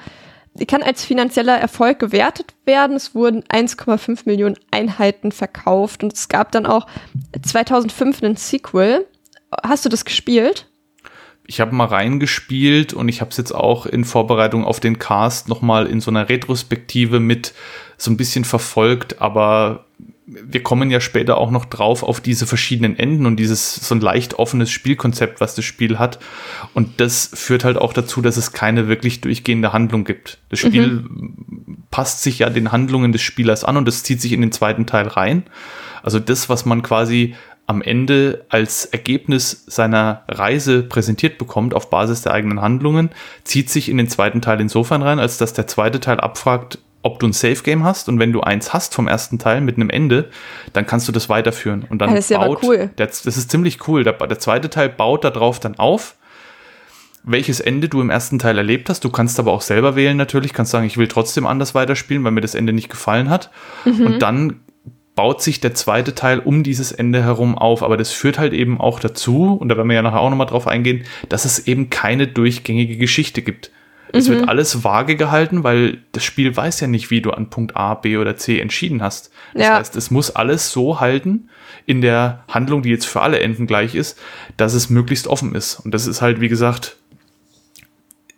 kann als finanzieller Erfolg gewertet werden. Es wurden 1,5 Millionen Einheiten verkauft und es gab dann auch 2005 einen Sequel. Hast du das gespielt? Ich habe mal reingespielt und ich habe es jetzt auch in Vorbereitung auf den Cast nochmal in so einer Retrospektive mit so ein bisschen verfolgt, aber wir kommen ja später auch noch drauf auf diese verschiedenen Enden und dieses so ein leicht offenes Spielkonzept, was das Spiel hat. Und das führt halt auch dazu, dass es keine wirklich durchgehende Handlung gibt. Das Spiel passt sich ja den Handlungen des Spielers an und das zieht sich in den zweiten Teil rein. Also das, was man quasi am Ende als Ergebnis seiner Reise präsentiert bekommt auf Basis der eigenen Handlungen, zieht sich in den zweiten Teil insofern rein, als dass der zweite Teil abfragt, ob du ein Safe Game hast und wenn du eins hast vom ersten Teil mit einem Ende, dann kannst du das weiterführen und dann das ist baut cool. Der, das ist ziemlich cool. Der, der zweite Teil baut darauf dann auf, welches Ende du im ersten Teil erlebt hast. Du kannst aber auch selber wählen natürlich, kannst sagen, ich will trotzdem anders weiterspielen, weil mir das Ende nicht gefallen hat. Mhm. Und dann baut sich der zweite Teil um dieses Ende herum auf. Aber das führt halt eben auch dazu, und da werden wir ja nachher auch nochmal drauf eingehen, dass es eben keine durchgängige Geschichte gibt. Es Mhm. wird alles vage gehalten, weil das Spiel weiß ja nicht, wie du an Punkt A, B oder C entschieden hast. Das Ja. heißt, es muss alles so halten in der Handlung, die jetzt für alle Enden gleich ist, dass es möglichst offen ist. Und das ist halt, wie gesagt,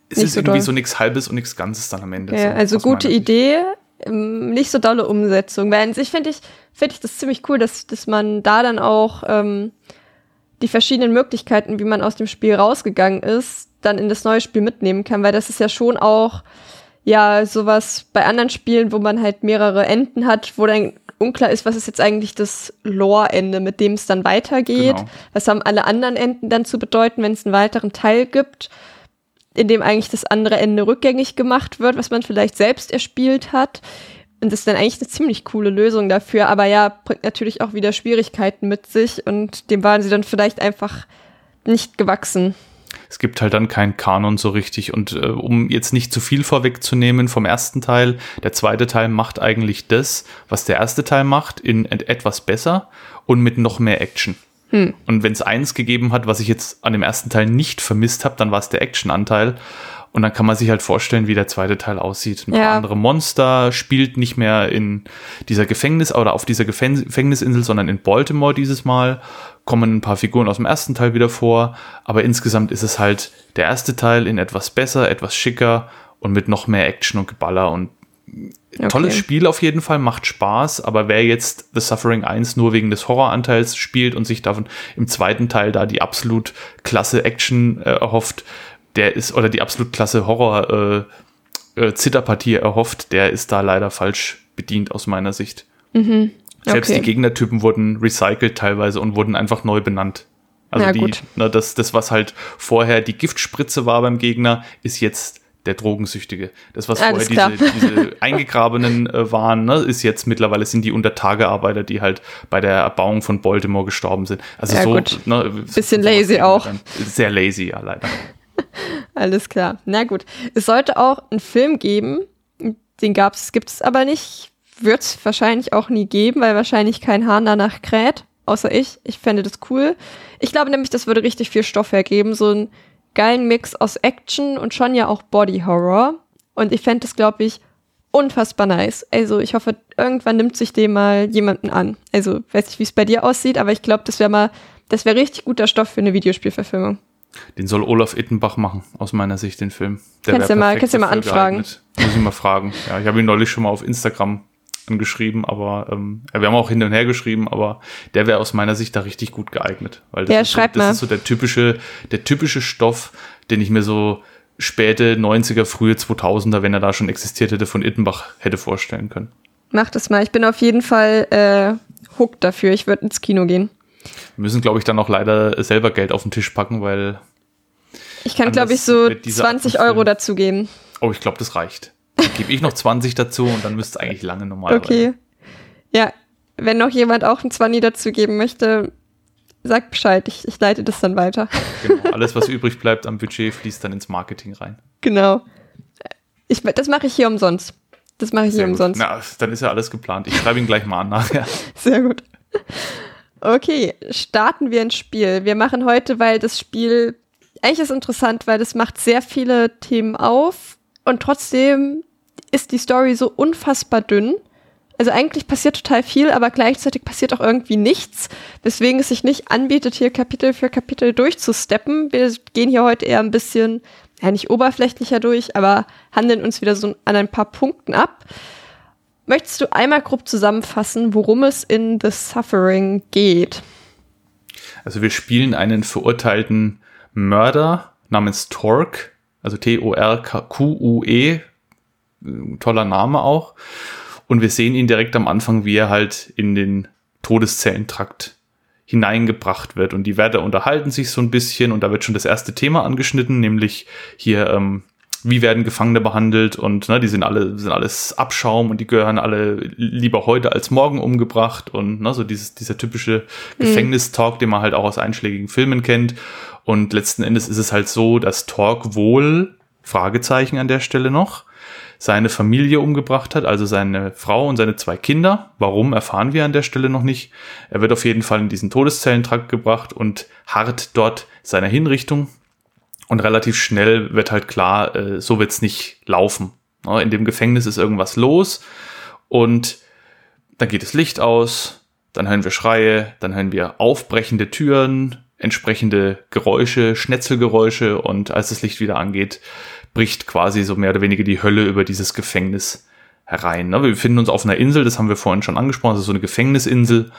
es Nicht ist so irgendwie doll. so nichts Halbes und nichts Ganzes dann am Ende. Ja, so also gute. Idee, nicht so dolle Umsetzung. Weil an sich finde ich, finde ich das ziemlich cool, dass, dass man da dann auch ähm, die verschiedenen Möglichkeiten, wie man aus dem Spiel rausgegangen ist, dann in das neue Spiel mitnehmen kann, weil das ist ja schon auch ja sowas bei anderen Spielen, wo man halt mehrere Enden hat, wo dann unklar ist, was ist jetzt eigentlich das Lore-Ende, mit dem es dann weitergeht. Genau. Was haben alle anderen Enden dann zu bedeuten, wenn es einen weiteren Teil gibt, in dem eigentlich das andere Ende rückgängig gemacht wird, was man vielleicht selbst erspielt hat. Und das ist dann eigentlich eine ziemlich coole Lösung dafür, aber ja, bringt natürlich auch wieder Schwierigkeiten mit sich und dem waren sie dann vielleicht einfach nicht gewachsen es gibt halt dann keinen Kanon so richtig. Und äh, um jetzt nicht zu viel vorwegzunehmen vom ersten Teil, der zweite Teil macht eigentlich das, was der erste Teil macht, in etwas besser und mit noch mehr Action. Hm. Und wenn es eins gegeben hat, was ich jetzt an dem ersten Teil nicht vermisst habe, dann war es der Action-Anteil. Und dann kann man sich halt vorstellen, wie der zweite Teil aussieht. Ein ja. paar andere Monster spielt nicht mehr in dieser Gefängnis oder auf dieser Gefängnisinsel, sondern in Baltimore dieses Mal. Kommen ein paar Figuren aus dem ersten Teil wieder vor. Aber insgesamt ist es halt der erste Teil in etwas besser, etwas schicker und mit noch mehr Action und Geballer und Okay. Tolles Spiel auf jeden Fall, macht Spaß, aber wer jetzt The Suffering 1 nur wegen des Horroranteils spielt und sich davon im zweiten Teil da die absolut klasse Action äh, erhofft, der ist, oder die absolut klasse Horror äh, äh, Zitterpartie erhofft, der ist da leider falsch bedient aus meiner Sicht. Mhm. Okay. Selbst die Gegnertypen wurden recycelt teilweise und wurden einfach neu benannt. Also ja, die, ne, das, das, was halt vorher die Giftspritze war beim Gegner, ist jetzt der Drogensüchtige. Das, was Alles vorher diese, diese, Eingegrabenen äh, waren, ne, ist jetzt mittlerweile sind die Untertagearbeiter, die halt bei der Erbauung von Baltimore gestorben sind. Also ja, so, gut. Ne, bisschen lazy auch. Sehr lazy, ja, leider. Alles klar. Na gut. Es sollte auch einen Film geben. Den gab's, gibt es aber nicht. Wird es wahrscheinlich auch nie geben, weil wahrscheinlich kein Hahn danach kräht. Außer ich. Ich fände das cool. Ich glaube nämlich, das würde richtig viel Stoff hergeben. So einen geilen Mix aus Action und schon ja auch Body Horror. Und ich fände das, glaube ich, unfassbar nice. Also ich hoffe, irgendwann nimmt sich dem mal jemanden an. Also weiß nicht, wie es bei dir aussieht, aber ich glaube, das wäre mal, das wäre richtig guter Stoff für eine Videospielverfilmung. Den soll Olaf Ittenbach machen, aus meiner Sicht, den Film. Der kannst du mal, kannst ja mal anfragen. Geeignet. Muss ich mal fragen. Ja, ich habe ihn neulich schon mal auf Instagram angeschrieben, aber ähm, wir haben auch hin und her geschrieben, aber der wäre aus meiner Sicht da richtig gut geeignet. Weil das, ja, ist, so, das ist so der typische, der typische Stoff, den ich mir so späte 90er, frühe 2000er, wenn er da schon existiert hätte, von Ittenbach hätte vorstellen können. Mach das mal. Ich bin auf jeden Fall äh, hooked dafür. Ich würde ins Kino gehen. Wir müssen, glaube ich, dann auch leider selber Geld auf den Tisch packen, weil. Ich kann, glaube ich, so 20 Euro dazu geben. Oh, ich glaube, das reicht. Gebe ich noch 20 dazu und dann müsste es eigentlich lange normal Okay. Ja, wenn noch jemand auch ein 20 dazu geben möchte, sagt Bescheid. Ich, ich leite das dann weiter. Genau. Alles, was übrig bleibt am Budget, fließt dann ins Marketing rein. Genau. Ich, das mache ich hier umsonst. Das mache ich Sehr hier gut. umsonst. Na, dann ist ja alles geplant. Ich schreibe ihn gleich mal an nachher. Sehr gut. Okay, starten wir ins Spiel. Wir machen heute, weil das Spiel eigentlich ist interessant, weil das macht sehr viele Themen auf und trotzdem ist die Story so unfassbar dünn. Also eigentlich passiert total viel, aber gleichzeitig passiert auch irgendwie nichts, weswegen es sich nicht anbietet, hier Kapitel für Kapitel durchzusteppen. Wir gehen hier heute eher ein bisschen, ja nicht oberflächlicher durch, aber handeln uns wieder so an ein paar Punkten ab. Möchtest du einmal grob zusammenfassen, worum es in The Suffering geht? Also wir spielen einen verurteilten Mörder namens Torque, also T-O-R-Q-U-E, toller Name auch. Und wir sehen ihn direkt am Anfang, wie er halt in den Todeszellentrakt hineingebracht wird. Und die Wärter unterhalten sich so ein bisschen und da wird schon das erste Thema angeschnitten, nämlich hier ähm, wie werden Gefangene behandelt und ne, die sind alle sind alles Abschaum und die gehören alle lieber heute als morgen umgebracht und ne, so dieses, dieser typische mhm. Gefängnistalk, den man halt auch aus einschlägigen Filmen kennt. Und letzten Endes ist es halt so, dass Talk wohl, Fragezeichen an der Stelle noch, seine Familie umgebracht hat, also seine Frau und seine zwei Kinder. Warum erfahren wir an der Stelle noch nicht. Er wird auf jeden Fall in diesen Todeszellentrakt gebracht und hart dort seiner Hinrichtung und relativ schnell wird halt klar, äh, so wird's nicht laufen. Ne? In dem Gefängnis ist irgendwas los und dann geht das Licht aus, dann hören wir Schreie, dann hören wir aufbrechende Türen, entsprechende Geräusche, Schnetzelgeräusche und als das Licht wieder angeht, bricht quasi so mehr oder weniger die Hölle über dieses Gefängnis herein. Ne? Wir befinden uns auf einer Insel, das haben wir vorhin schon angesprochen, also so eine Gefängnisinsel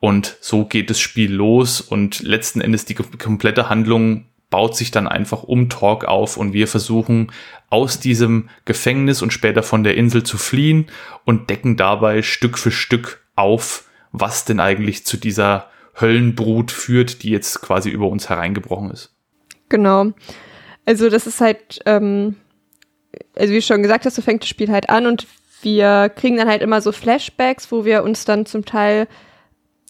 und so geht das Spiel los und letzten Endes die komplette Handlung baut sich dann einfach um Talk auf und wir versuchen aus diesem Gefängnis und später von der Insel zu fliehen und decken dabei Stück für Stück auf, was denn eigentlich zu dieser Höllenbrut führt, die jetzt quasi über uns hereingebrochen ist. Genau. Also das ist halt, ähm, also wie schon gesagt hast, so fängt das Spiel halt an und wir kriegen dann halt immer so Flashbacks, wo wir uns dann zum Teil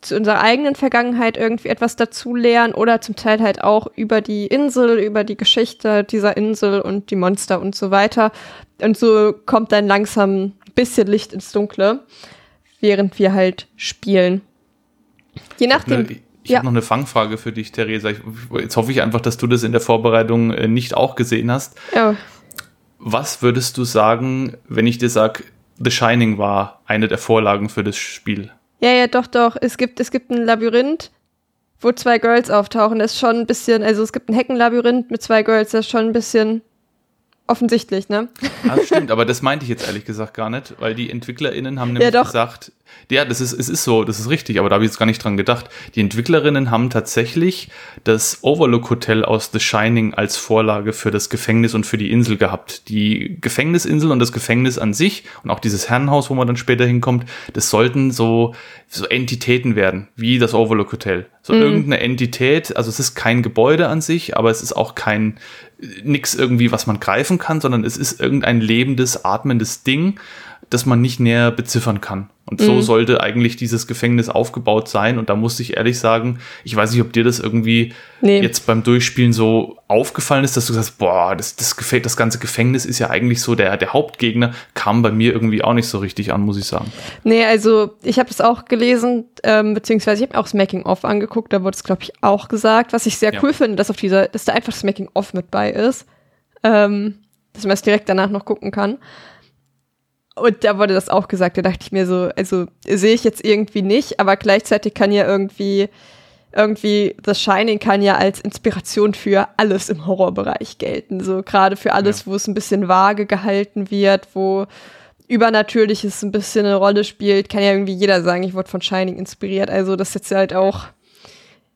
zu unserer eigenen Vergangenheit irgendwie etwas dazu lernen oder zum Teil halt auch über die Insel, über die Geschichte dieser Insel und die Monster und so weiter. Und so kommt dann langsam ein bisschen Licht ins Dunkle, während wir halt spielen. Je nachdem. Ich, ja. habe noch eine Fangfrage für dich, Theresa. Ich, jetzt hoffe ich einfach, dass du das in der Vorbereitung äh, nicht auch gesehen hast. Ja. Was würdest du sagen, wenn ich dir sage, The Shining war eine der Vorlagen für das Spiel? Ja, ja, doch, doch. Es gibt, es gibt ein Labyrinth, wo zwei Girls auftauchen. Das ist schon ein bisschen, also es gibt ein Heckenlabyrinth mit zwei Girls, das ist schon ein bisschen offensichtlich, ne? Ah, das stimmt, aber das meinte ich jetzt ehrlich gesagt gar nicht, weil die EntwicklerInnen haben nämlich ja, gesagt, ja, das ist, es ist so, das ist richtig, aber da habe ich jetzt gar nicht dran gedacht. Die Entwicklerinnen haben tatsächlich das Overlook Hotel aus The Shining als Vorlage für das Gefängnis und für die Insel gehabt. Die Gefängnisinsel und das Gefängnis an sich und auch dieses Herrenhaus, wo man dann später hinkommt, das sollten so, so Entitäten werden, wie das Overlook Hotel. So mhm. irgendeine Entität, also es ist kein Gebäude an sich, aber es ist auch kein nix irgendwie, was man greifen kann, sondern es ist irgendein lebendes, atmendes Ding, das man nicht näher beziffern kann. Und so mhm. sollte eigentlich dieses Gefängnis aufgebaut sein. Und da musste ich ehrlich sagen, ich weiß nicht, ob dir das irgendwie nee. jetzt beim Durchspielen so aufgefallen ist, dass du sagst, boah, das, das, das ganze Gefängnis ist ja eigentlich so der, der Hauptgegner, kam bei mir irgendwie auch nicht so richtig an, muss ich sagen. Nee, also ich habe das auch gelesen, ähm, beziehungsweise ich habe auch das Making-of angeguckt, da wurde es, glaube ich, auch gesagt, was ich sehr ja. cool finde, dass auf dieser, dass da einfach das Making-of mit bei ist. Ähm, dass man es direkt danach noch gucken kann. Und da wurde das auch gesagt, da dachte ich mir so, also sehe ich jetzt irgendwie nicht, aber gleichzeitig kann ja irgendwie, irgendwie The Shining kann ja als Inspiration für alles im Horrorbereich gelten. So gerade für alles, ja. wo es ein bisschen vage gehalten wird, wo Übernatürliches ein bisschen eine Rolle spielt, kann ja irgendwie jeder sagen, ich wurde von Shining inspiriert. Also das ist jetzt halt auch,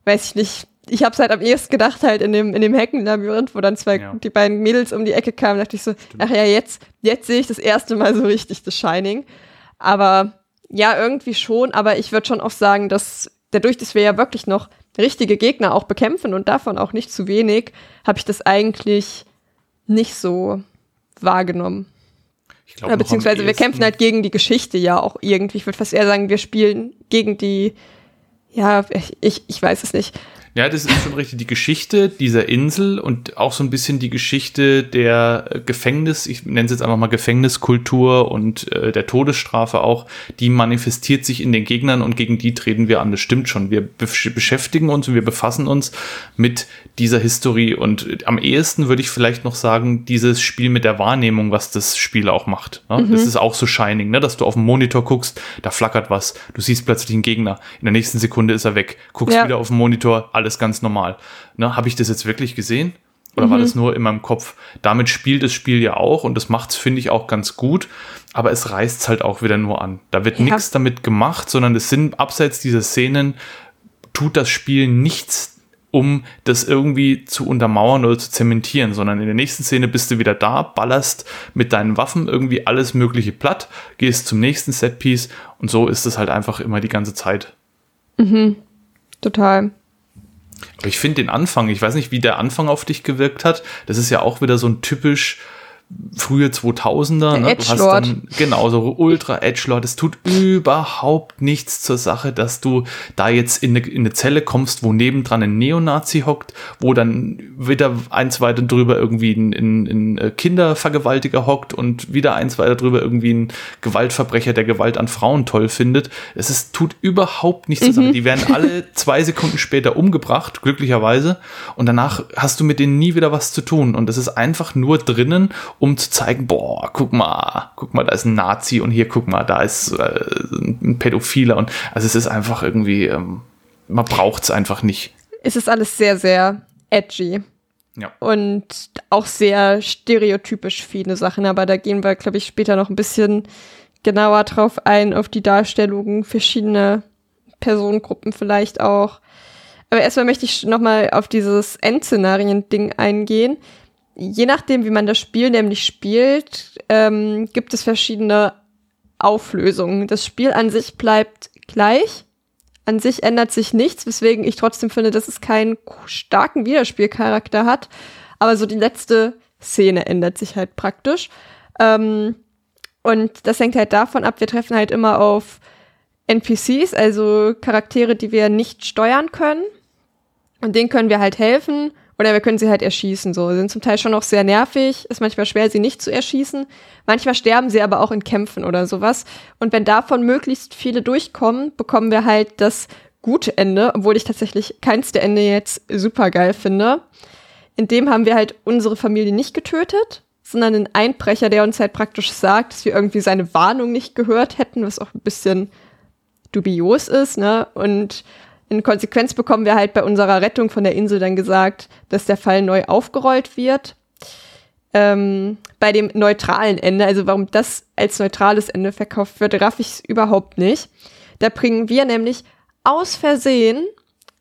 weiß ich nicht, ich habe es halt am ehesten gedacht, halt in dem, in dem Heckenlabyrinth, wo dann zwei, ja. die beiden Mädels um die Ecke kamen, dachte ich so, Stimmt. ach ja, jetzt, jetzt sehe ich das erste Mal so richtig das Shining. Aber ja, irgendwie schon, aber ich würde schon auch sagen, dass dadurch, dass wir ja wirklich noch richtige Gegner auch bekämpfen und davon auch nicht zu wenig, habe ich das eigentlich nicht so wahrgenommen. Ich glaub, Oder beziehungsweise wir kämpfen halt gegen die Geschichte ja auch irgendwie. Ich würde fast eher sagen, wir spielen gegen die, ja, ich, ich weiß es nicht. Ja, das ist schon richtig die Geschichte dieser Insel und auch so ein bisschen die Geschichte der Gefängnis, ich nenne es jetzt einfach mal Gefängniskultur und äh, der Todesstrafe auch, die manifestiert sich in den Gegnern und gegen die treten wir an. Das stimmt schon. Wir beschäftigen uns und wir befassen uns mit dieser Historie und am ehesten würde ich vielleicht noch sagen, dieses Spiel mit der Wahrnehmung, was das Spiel auch macht. Ne? Mhm. Das ist auch so Shining, ne? dass du auf dem Monitor guckst, da flackert was, du siehst plötzlich einen Gegner, in der nächsten Sekunde ist er weg, guckst ja. wieder auf den Monitor, alles alles ganz normal. Ne, Habe ich das jetzt wirklich gesehen? Oder mhm. war das nur in meinem Kopf? Damit spielt das Spiel ja auch und das macht es, finde ich, auch ganz gut. Aber es reißt es halt auch wieder nur an. Da wird ja. nichts damit gemacht, sondern es sind abseits dieser Szenen, tut das Spiel nichts, um das irgendwie zu untermauern oder zu zementieren, sondern in der nächsten Szene bist du wieder da, ballerst mit deinen Waffen irgendwie alles Mögliche platt, gehst zum nächsten Setpiece und so ist es halt einfach immer die ganze Zeit. Mhm. Total. Aber ich finde den Anfang, ich weiß nicht, wie der Anfang auf dich gewirkt hat. Das ist ja auch wieder so ein typisch frühe 2000er. Ne? Du hast dann, genau, so Ultra Edgelord. Es tut überhaupt nichts zur Sache, dass du da jetzt in eine, in eine Zelle kommst, wo nebendran ein Neonazi hockt, wo dann wieder eins weiter drüber irgendwie ein, ein, ein äh, Kindervergewaltiger hockt und wieder eins weiter drüber irgendwie ein Gewaltverbrecher, der Gewalt an Frauen toll findet. Es ist, tut überhaupt nichts mhm. zur Sache. Die werden alle zwei Sekunden später umgebracht, glücklicherweise. Und danach hast du mit denen nie wieder was zu tun. Und das ist einfach nur drinnen um zu zeigen, boah, guck mal, guck mal, da ist ein Nazi und hier guck mal, da ist äh, ein Pädophiler und also es ist einfach irgendwie, ähm, man braucht es einfach nicht. Es ist alles sehr, sehr edgy. Ja. Und auch sehr stereotypisch viele Sachen, aber da gehen wir, glaube ich, später noch ein bisschen genauer drauf ein, auf die Darstellungen verschiedener Personengruppen vielleicht auch. Aber erstmal möchte ich nochmal auf dieses Endszenarien-Ding eingehen je nachdem, wie man das Spiel nämlich spielt, ähm, gibt es verschiedene Auflösungen. Das Spiel an sich bleibt gleich. An sich ändert sich nichts, weswegen ich trotzdem finde, dass es keinen starken Wiederspielcharakter hat. Aber so die letzte Szene ändert sich halt praktisch. Ähm, und das hängt halt davon ab, wir treffen halt immer auf NPCs, also Charaktere, die wir nicht steuern können. Und denen können wir halt helfen oder wir können sie halt erschießen. So, sind zum Teil schon noch sehr nervig, ist manchmal schwer, sie nicht zu erschießen. Manchmal sterben sie aber auch in Kämpfen oder sowas. Und wenn davon möglichst viele durchkommen, bekommen wir halt das gute Ende, obwohl ich tatsächlich keins der Ende jetzt super geil finde. In dem haben wir halt unsere Familie nicht getötet, sondern einen Einbrecher, der uns halt praktisch sagt, dass wir irgendwie seine Warnung nicht gehört hätten, was auch ein bisschen dubios ist, ne? Und in Konsequenz bekommen wir halt bei unserer Rettung von der Insel dann gesagt, dass der Fall neu aufgerollt wird. Ähm, bei dem neutralen Ende, also warum das als neutrales Ende verkauft wird, raff ich es überhaupt nicht. Da bringen wir nämlich aus Versehen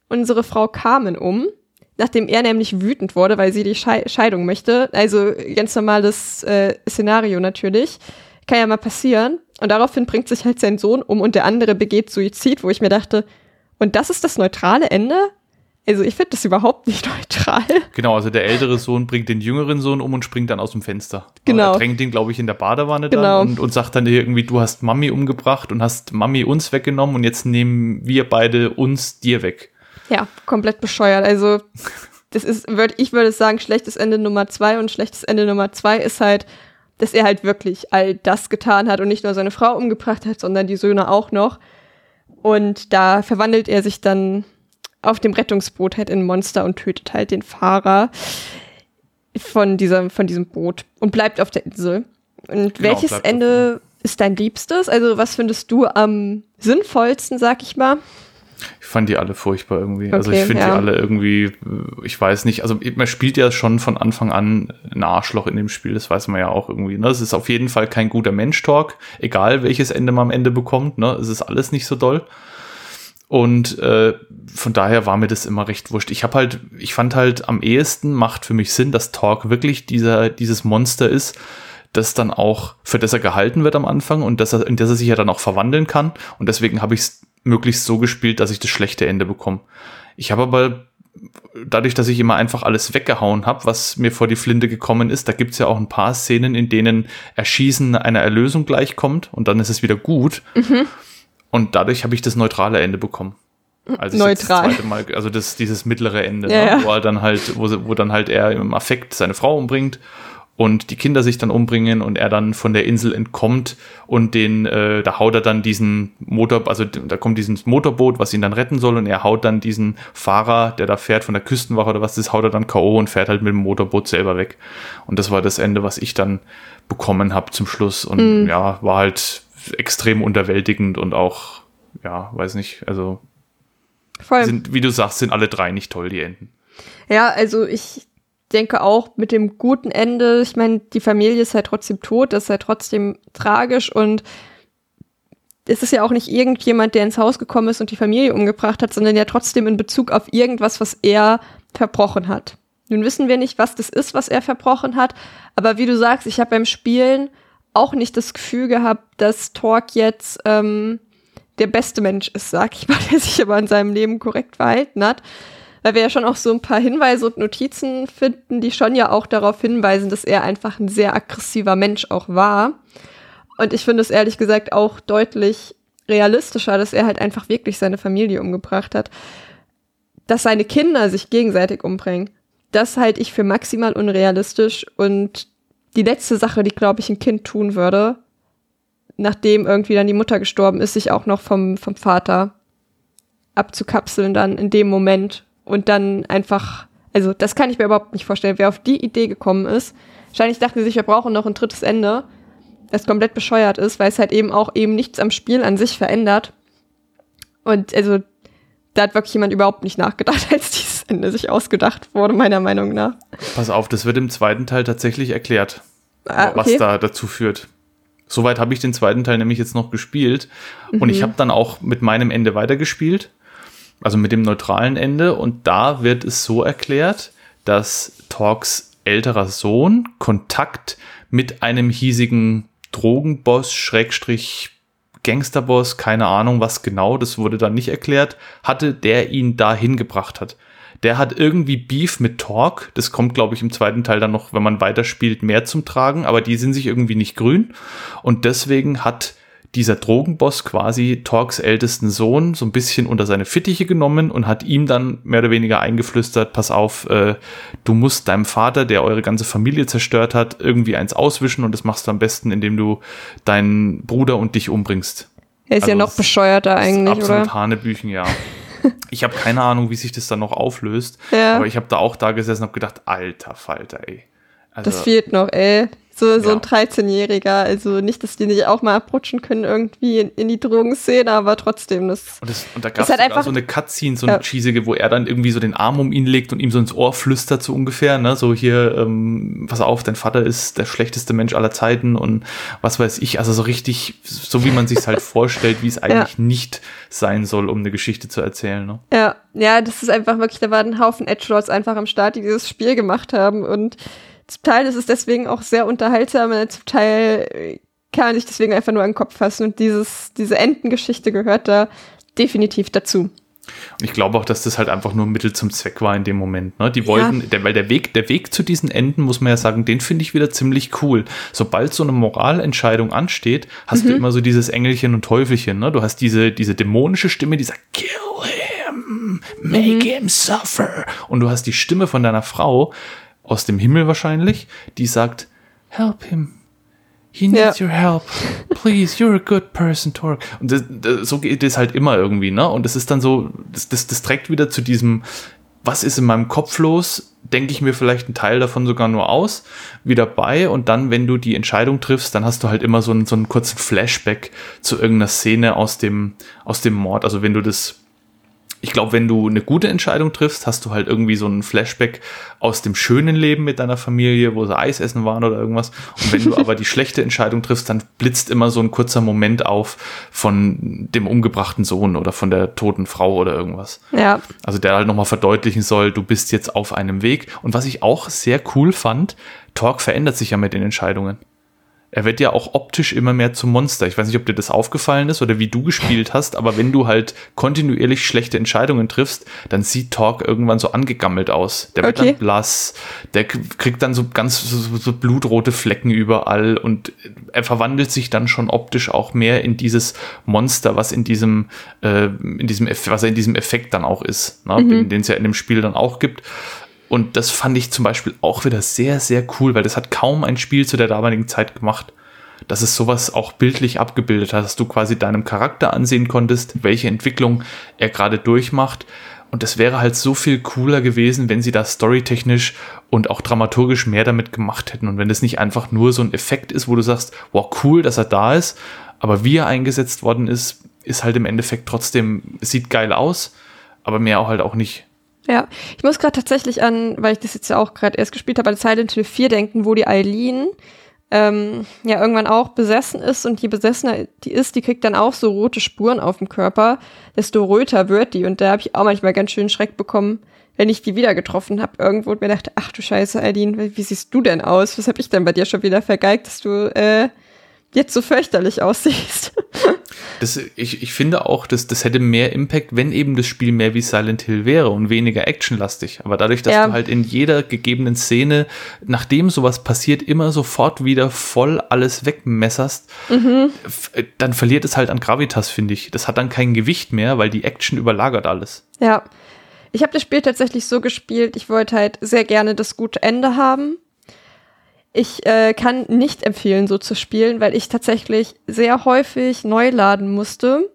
unsere Frau Carmen um, nachdem er nämlich wütend wurde, weil sie die Schei Scheidung möchte. Also ganz normales äh, Szenario natürlich. Kann ja mal passieren. Und daraufhin bringt sich halt sein Sohn um und der andere begeht Suizid, wo ich mir dachte, und das ist das neutrale Ende? Also ich finde das überhaupt nicht neutral. Genau, also der ältere Sohn bringt den jüngeren Sohn um und springt dann aus dem Fenster. Genau. Er drängt ihn, glaube ich, in der Badewanne genau. dann und, und sagt dann irgendwie, du hast Mami umgebracht und hast Mami uns weggenommen und jetzt nehmen wir beide uns dir weg. Ja, komplett bescheuert. Also das ist, würd, ich würde sagen, schlechtes Ende Nummer zwei und schlechtes Ende Nummer zwei ist halt, dass er halt wirklich all das getan hat und nicht nur seine Frau umgebracht hat, sondern die Söhne auch noch. Und da verwandelt er sich dann auf dem Rettungsboot halt in Monster und tötet halt den Fahrer von diesem, von diesem Boot und bleibt auf der Insel. Und genau, welches Ende ist dein liebstes? Also was findest du am sinnvollsten, sag ich mal? Ich fand die alle furchtbar irgendwie. Okay, also ich finde ja. die alle irgendwie, ich weiß nicht, also man spielt ja schon von Anfang an ein Arschloch in dem Spiel, das weiß man ja auch irgendwie. Ne? Es ist auf jeden Fall kein guter Mensch-Talk, egal welches Ende man am Ende bekommt. Ne? Es ist alles nicht so doll. Und äh, von daher war mir das immer recht wurscht. Ich habe halt, ich fand halt am ehesten macht für mich Sinn, dass Talk wirklich dieser, dieses Monster ist, das dann auch, für das er gehalten wird am Anfang und dass er, in das er sich ja dann auch verwandeln kann. Und deswegen habe ich es möglichst so gespielt, dass ich das schlechte Ende bekomme. Ich habe aber dadurch, dass ich immer einfach alles weggehauen habe, was mir vor die Flinte gekommen ist, da gibt es ja auch ein paar Szenen, in denen Erschießen einer Erlösung gleichkommt und dann ist es wieder gut. Mhm. Und dadurch habe ich das neutrale Ende bekommen. Also Neutral. Das Mal, also das, dieses mittlere Ende, ja, ne? ja. wo er dann halt, wo, wo dann halt er im Affekt seine Frau umbringt und die Kinder sich dann umbringen und er dann von der Insel entkommt und den, äh, da haut er dann diesen Motor, also da kommt dieses Motorboot, was ihn dann retten soll und er haut dann diesen Fahrer, der da fährt von der Küstenwache oder was das haut er dann K.O. und fährt halt mit dem Motorboot selber weg. Und das war das Ende, was ich dann bekommen habe zum Schluss und mhm. ja, war halt extrem unterwältigend und auch, ja, weiß nicht, also Voll. sind, wie du sagst, sind alle drei nicht toll, die Enden. Ja, also ich denke auch mit dem guten Ende, ich meine, die Familie ist halt trotzdem tot, das ist halt trotzdem tragisch und es ist ja auch nicht irgendjemand, der ins Haus gekommen ist und die Familie umgebracht hat, sondern ja trotzdem in Bezug auf irgendwas, was er verbrochen hat. Nun wissen wir nicht, was das ist, was er verbrochen hat, aber wie du sagst, ich habe beim Spielen auch nicht das Gefühl gehabt, dass Torque jetzt ähm, der beste Mensch ist, sag ich mal, der sich aber in seinem Leben korrekt verhalten hat weil wir ja schon auch so ein paar Hinweise und Notizen finden, die schon ja auch darauf hinweisen, dass er einfach ein sehr aggressiver Mensch auch war. Und ich finde es ehrlich gesagt auch deutlich realistischer, dass er halt einfach wirklich seine Familie umgebracht hat. Dass seine Kinder sich gegenseitig umbringen, das halte ich für maximal unrealistisch. Und die letzte Sache, die, glaube ich, ein Kind tun würde, nachdem irgendwie dann die Mutter gestorben ist, sich auch noch vom, vom Vater abzukapseln dann in dem Moment, und dann einfach, also das kann ich mir überhaupt nicht vorstellen, wer auf die Idee gekommen ist. Wahrscheinlich dachten sie sich, wir brauchen noch ein drittes Ende, das komplett bescheuert ist, weil es halt eben auch eben nichts am Spiel an sich verändert. Und also da hat wirklich jemand überhaupt nicht nachgedacht, als dieses Ende sich ausgedacht wurde, meiner Meinung nach. Pass auf, das wird im zweiten Teil tatsächlich erklärt, ah, okay. was da dazu führt. Soweit habe ich den zweiten Teil nämlich jetzt noch gespielt. Mhm. Und ich mhm. habe dann auch mit meinem Ende weitergespielt also mit dem neutralen Ende. Und da wird es so erklärt, dass Talks älterer Sohn Kontakt mit einem hiesigen Drogenboss, Schrägstrich Gangsterboss, keine Ahnung was genau, das wurde dann nicht erklärt, hatte, der ihn dahin gebracht hat. Der hat irgendwie Beef mit Torque. Das kommt, glaube ich, im zweiten Teil dann noch, wenn man weiterspielt, mehr zum Tragen. Aber die sind sich irgendwie nicht grün. Und deswegen hat dieser Drogenboss quasi Torques ältesten Sohn so ein bisschen unter seine Fittiche genommen und hat ihm dann mehr oder weniger eingeflüstert, pass auf, äh, du musst deinem Vater, der eure ganze Familie zerstört hat, irgendwie eins auswischen und das machst du am besten, indem du deinen Bruder und dich umbringst. Er ist also ja noch bescheuerter eigentlich, absolut oder? Hanebüchen, ja. ich habe keine Ahnung, wie sich das dann noch auflöst, ja. aber ich habe da auch da gesessen und habe gedacht, alter Falter, ey. Also, das fehlt noch, ey. So, so ja. ein 13-Jähriger. Also nicht, dass die nicht auch mal abrutschen können irgendwie in, in die Drogenszene, aber trotzdem. Das, und, das, und da gab es halt einfach so eine Cutscene, so eine ja. cheesige, wo er dann irgendwie so den Arm um ihn legt und ihm so ins Ohr flüstert, so ungefähr. Ne? So hier, ähm, pass auf, dein Vater ist der schlechteste Mensch aller Zeiten und was weiß ich. Also so richtig, so wie man sich halt vorstellt, wie es eigentlich ja. nicht sein soll, um eine Geschichte zu erzählen. Ne? Ja, ja, das ist einfach wirklich, da waren ein Haufen Edgelords einfach am Start, die dieses Spiel gemacht haben und zum Teil ist es deswegen auch sehr unterhaltsam, zum Teil äh, kann man sich deswegen einfach nur an den Kopf fassen. Und dieses, diese Entengeschichte gehört da definitiv dazu. Und ich glaube auch, dass das halt einfach nur Mittel zum Zweck war in dem Moment. Ne? Die wollten, ja. der, weil der Weg, der Weg zu diesen Enden, muss man ja sagen, den finde ich wieder ziemlich cool. Sobald so eine Moralentscheidung ansteht, hast mhm. du immer so dieses Engelchen und Teufelchen. Ne? Du hast diese, diese dämonische Stimme, die sagt, kill him, make mhm. him suffer. Und du hast die Stimme von deiner Frau, aus dem Himmel wahrscheinlich, die sagt, help him. He needs ja. your help. Please, you're a good person, Torque. Und das, das, so geht es halt immer irgendwie, ne? Und das ist dann so, das, das, das trägt wieder zu diesem, was ist in meinem Kopf los? Denke ich mir vielleicht einen Teil davon sogar nur aus, wieder bei. Und dann, wenn du die Entscheidung triffst, dann hast du halt immer so einen, so einen kurzen Flashback zu irgendeiner Szene aus dem, aus dem Mord. Also wenn du das ich glaube, wenn du eine gute Entscheidung triffst, hast du halt irgendwie so einen Flashback aus dem schönen Leben mit deiner Familie, wo sie Eis essen waren oder irgendwas. Und wenn du aber die schlechte Entscheidung triffst, dann blitzt immer so ein kurzer Moment auf von dem umgebrachten Sohn oder von der toten Frau oder irgendwas. Ja. Also der halt nochmal verdeutlichen soll, du bist jetzt auf einem Weg. Und was ich auch sehr cool fand, Talk verändert sich ja mit den Entscheidungen er wird ja auch optisch immer mehr zum Monster. Ich weiß nicht, ob dir das aufgefallen ist oder wie du gespielt hast, aber wenn du halt kontinuierlich schlechte Entscheidungen triffst, dann sieht Talk irgendwann so angegammelt aus. Der wird okay. dann blass, der kriegt dann so ganz so, so, blutrote Flecken überall und er verwandelt sich dann schon optisch auch mehr in dieses Monster, was in diesem, äh, in diesem, was er in diesem Effekt dann auch ist, ne? mhm. den es ja in dem Spiel dann auch gibt. Und das fand ich zum Beispiel auch wieder sehr, sehr cool, weil das hat kaum ein Spiel zu der damaligen Zeit gemacht. Dass es sowas auch bildlich abgebildet hat, dass du quasi deinem Charakter ansehen konntest, welche Entwicklung er gerade durchmacht. Und das wäre halt so viel cooler gewesen, wenn sie da storytechnisch und auch dramaturgisch mehr damit gemacht hätten. Und wenn das nicht einfach nur so ein Effekt ist, wo du sagst, wow, cool, dass er da ist, aber wie er eingesetzt worden ist, ist halt im Endeffekt trotzdem, sieht geil aus, aber mehr auch halt auch nicht. Ja, ich muss gerade tatsächlich an, weil ich das jetzt ja auch gerade erst gespielt habe, an Silent Hill 4 denken, wo die Eileen ähm, ja irgendwann auch besessen ist und je besessener die ist, die kriegt dann auch so rote Spuren auf dem Körper, desto röter wird die und da habe ich auch manchmal ganz schön Schreck bekommen, wenn ich die wieder getroffen habe irgendwo und mir dachte, ach du Scheiße, Eileen, wie, siehst du denn aus? Was habe ich denn bei dir schon wieder vergeigt, dass du äh, jetzt so fürchterlich aussiehst. Das, ich, ich finde auch, dass das hätte mehr Impact, wenn eben das Spiel mehr wie Silent Hill wäre und weniger actionlastig. Aber dadurch, dass ja. du halt in jeder gegebenen Szene, nachdem sowas passiert, immer sofort wieder voll alles wegmesserst, mhm. dann verliert es halt an Gravitas, finde ich. Das hat dann kein Gewicht mehr, weil die Action überlagert alles. Ja. Ich habe das Spiel tatsächlich so gespielt, ich wollte halt sehr gerne das gute Ende haben ich äh, kann nicht empfehlen, so zu spielen, weil ich tatsächlich sehr häufig neu laden musste,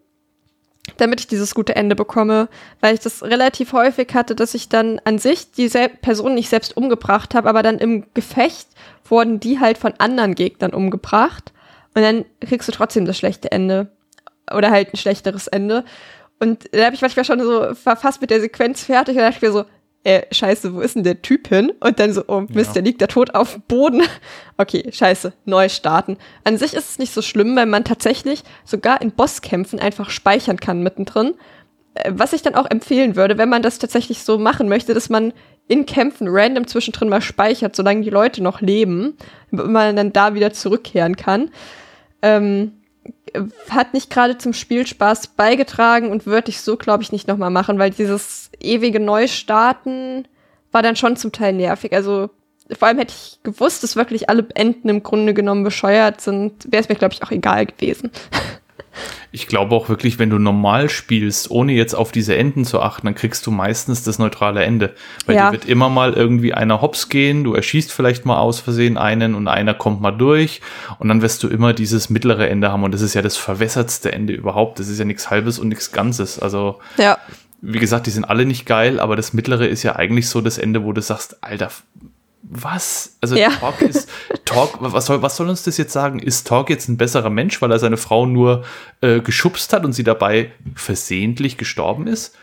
damit ich dieses gute Ende bekomme, weil ich das relativ häufig hatte, dass ich dann an sich die Person nicht selbst umgebracht habe, aber dann im Gefecht wurden die halt von anderen Gegnern umgebracht und dann kriegst du trotzdem das schlechte Ende oder halt ein schlechteres Ende. Und da habe ich manchmal schon so war fast mit der Sequenz fertig und dachte mir so, äh, scheiße, wo ist denn der Typ hin? Und dann so, oh Mist, ja. der liegt da tot auf dem Boden. Okay, scheiße, neu starten. An sich ist es nicht so schlimm, weil man tatsächlich sogar in Bosskämpfen einfach speichern kann mittendrin. Äh, was ich dann auch empfehlen würde, wenn man das tatsächlich so machen möchte, dass man in Kämpfen random zwischendrin mal speichert, solange die Leute noch leben, damit man dann da wieder zurückkehren kann. Ähm, hat nicht gerade zum Spielspaß beigetragen und würde ich so, glaube ich, nicht nochmal machen, weil dieses ewige Neustarten war dann schon zum Teil nervig. Also vor allem hätte ich gewusst, dass wirklich alle Enden im Grunde genommen bescheuert sind, wäre es mir, glaube ich, auch egal gewesen. Ich glaube auch wirklich, wenn du normal spielst, ohne jetzt auf diese Enden zu achten, dann kriegst du meistens das neutrale Ende. Weil ja. dir wird immer mal irgendwie einer hops gehen, du erschießt vielleicht mal aus Versehen einen und einer kommt mal durch und dann wirst du immer dieses mittlere Ende haben und das ist ja das verwässertste Ende überhaupt. Das ist ja nichts Halbes und nichts Ganzes. Also, ja. wie gesagt, die sind alle nicht geil, aber das mittlere ist ja eigentlich so das Ende, wo du sagst, Alter, was? Also ja. Talk ist, Talk, was soll, was soll uns das jetzt sagen? Ist Talk jetzt ein besserer Mensch, weil er seine Frau nur äh, geschubst hat und sie dabei versehentlich gestorben ist?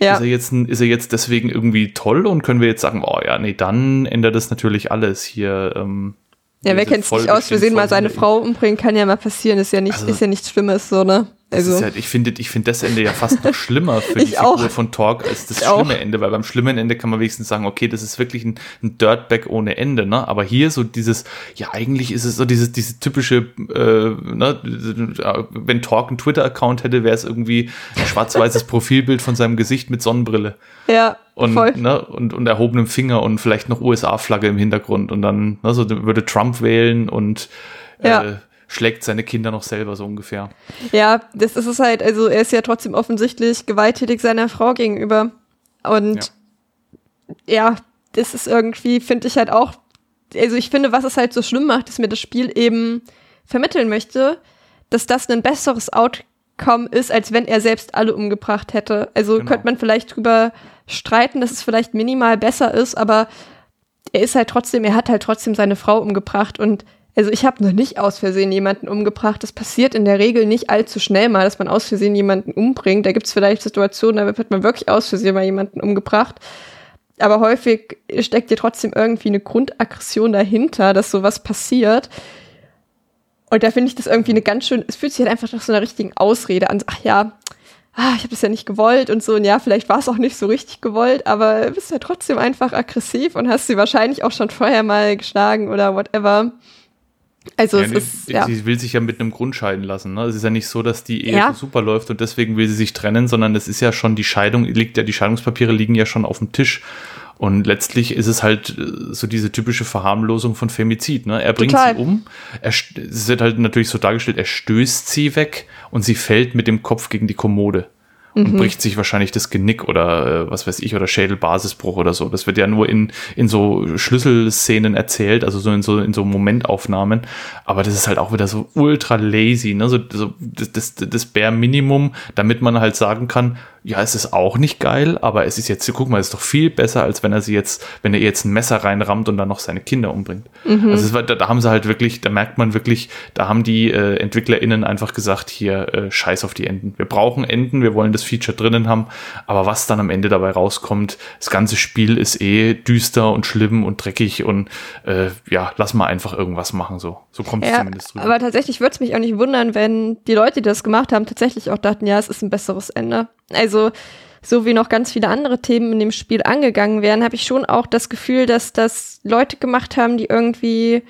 Ja. Ist, er jetzt, ist er jetzt deswegen irgendwie toll und können wir jetzt sagen, oh ja, nee, dann ändert das natürlich alles hier. Ähm, ja, wer kennt es nicht aus? Wir sehen mal seine Frau umbringen, kann ja mal passieren, ist ja nicht, also, ist ja nichts Schlimmes, so, ne? Also. Ja, ich finde ich finde das Ende ja fast noch schlimmer für die Figur auch. von Talk als das ich schlimme auch. Ende, weil beim schlimmen Ende kann man wenigstens sagen, okay, das ist wirklich ein, ein Dirtbag ohne Ende, ne? Aber hier so dieses, ja, eigentlich ist es so dieses, diese typische, äh, ne, wenn Talk einen Twitter-Account hätte, wäre es irgendwie ein schwarz-weißes Profilbild von seinem Gesicht mit Sonnenbrille. Ja. Und, voll. Ne, und, und erhobenem Finger und vielleicht noch USA-Flagge im Hintergrund. Und dann, ne, so würde Trump wählen und ja. äh, schlägt seine Kinder noch selber so ungefähr. Ja, das ist es halt. Also er ist ja trotzdem offensichtlich gewalttätig seiner Frau gegenüber. Und ja, ja das ist irgendwie, finde ich halt auch, also ich finde, was es halt so schlimm macht, dass mir das Spiel eben vermitteln möchte, dass das ein besseres Outcome ist, als wenn er selbst alle umgebracht hätte. Also genau. könnte man vielleicht drüber streiten, dass es vielleicht minimal besser ist, aber er ist halt trotzdem, er hat halt trotzdem seine Frau umgebracht und also ich habe noch nicht aus Versehen jemanden umgebracht. Das passiert in der Regel nicht allzu schnell mal, dass man aus Versehen jemanden umbringt. Da gibt es vielleicht Situationen, da wird man wirklich aus Versehen mal jemanden umgebracht. Aber häufig steckt dir trotzdem irgendwie eine Grundaggression dahinter, dass sowas passiert. Und da finde ich das irgendwie eine ganz schön, es fühlt sich halt einfach nach so einer richtigen Ausrede an. Ach ja, ah, ich habe das ja nicht gewollt und so. Und ja, vielleicht war es auch nicht so richtig gewollt, aber du bist ja trotzdem einfach aggressiv und hast sie wahrscheinlich auch schon vorher mal geschlagen oder whatever. Also ja, es ist, ja. Sie will sich ja mit einem Grund scheiden lassen. Ne? Es ist ja nicht so, dass die Ehe ja. so super läuft und deswegen will sie sich trennen, sondern es ist ja schon die Scheidung, liegt ja, die Scheidungspapiere liegen ja schon auf dem Tisch. Und letztlich ist es halt äh, so diese typische Verharmlosung von Femizid. Ne? Er bringt Total. sie um. Er, es wird halt natürlich so dargestellt, er stößt sie weg und sie fällt mit dem Kopf gegen die Kommode und mhm. bricht sich wahrscheinlich das Genick oder äh, was weiß ich oder Schädelbasisbruch oder so. Das wird ja nur in, in so Schlüsselszenen erzählt, also so in so in so Momentaufnahmen. Aber das ist halt auch wieder so ultra lazy, ne? So, so das, das, das Bare Minimum, damit man halt sagen kann, ja, es ist auch nicht geil, aber es ist jetzt, guck mal, es ist doch viel besser, als wenn er sie jetzt, wenn er jetzt ein Messer reinrammt und dann noch seine Kinder umbringt. Mhm. Also war, da, da, haben sie halt wirklich, da merkt man wirklich, da haben die äh, EntwicklerInnen einfach gesagt, hier, äh, scheiß auf die Enden. Wir brauchen Enden, wir wollen das Feature drinnen haben, aber was dann am Ende dabei rauskommt, das ganze Spiel ist eh düster und schlimm und dreckig und äh, ja, lass mal einfach irgendwas machen, so. So kommt es ja, zumindest rüber. Aber tatsächlich würde es mich auch nicht wundern, wenn die Leute, die das gemacht haben, tatsächlich auch dachten, ja, es ist ein besseres Ende. Also so wie noch ganz viele andere Themen in dem Spiel angegangen werden, habe ich schon auch das Gefühl, dass das Leute gemacht haben, die irgendwie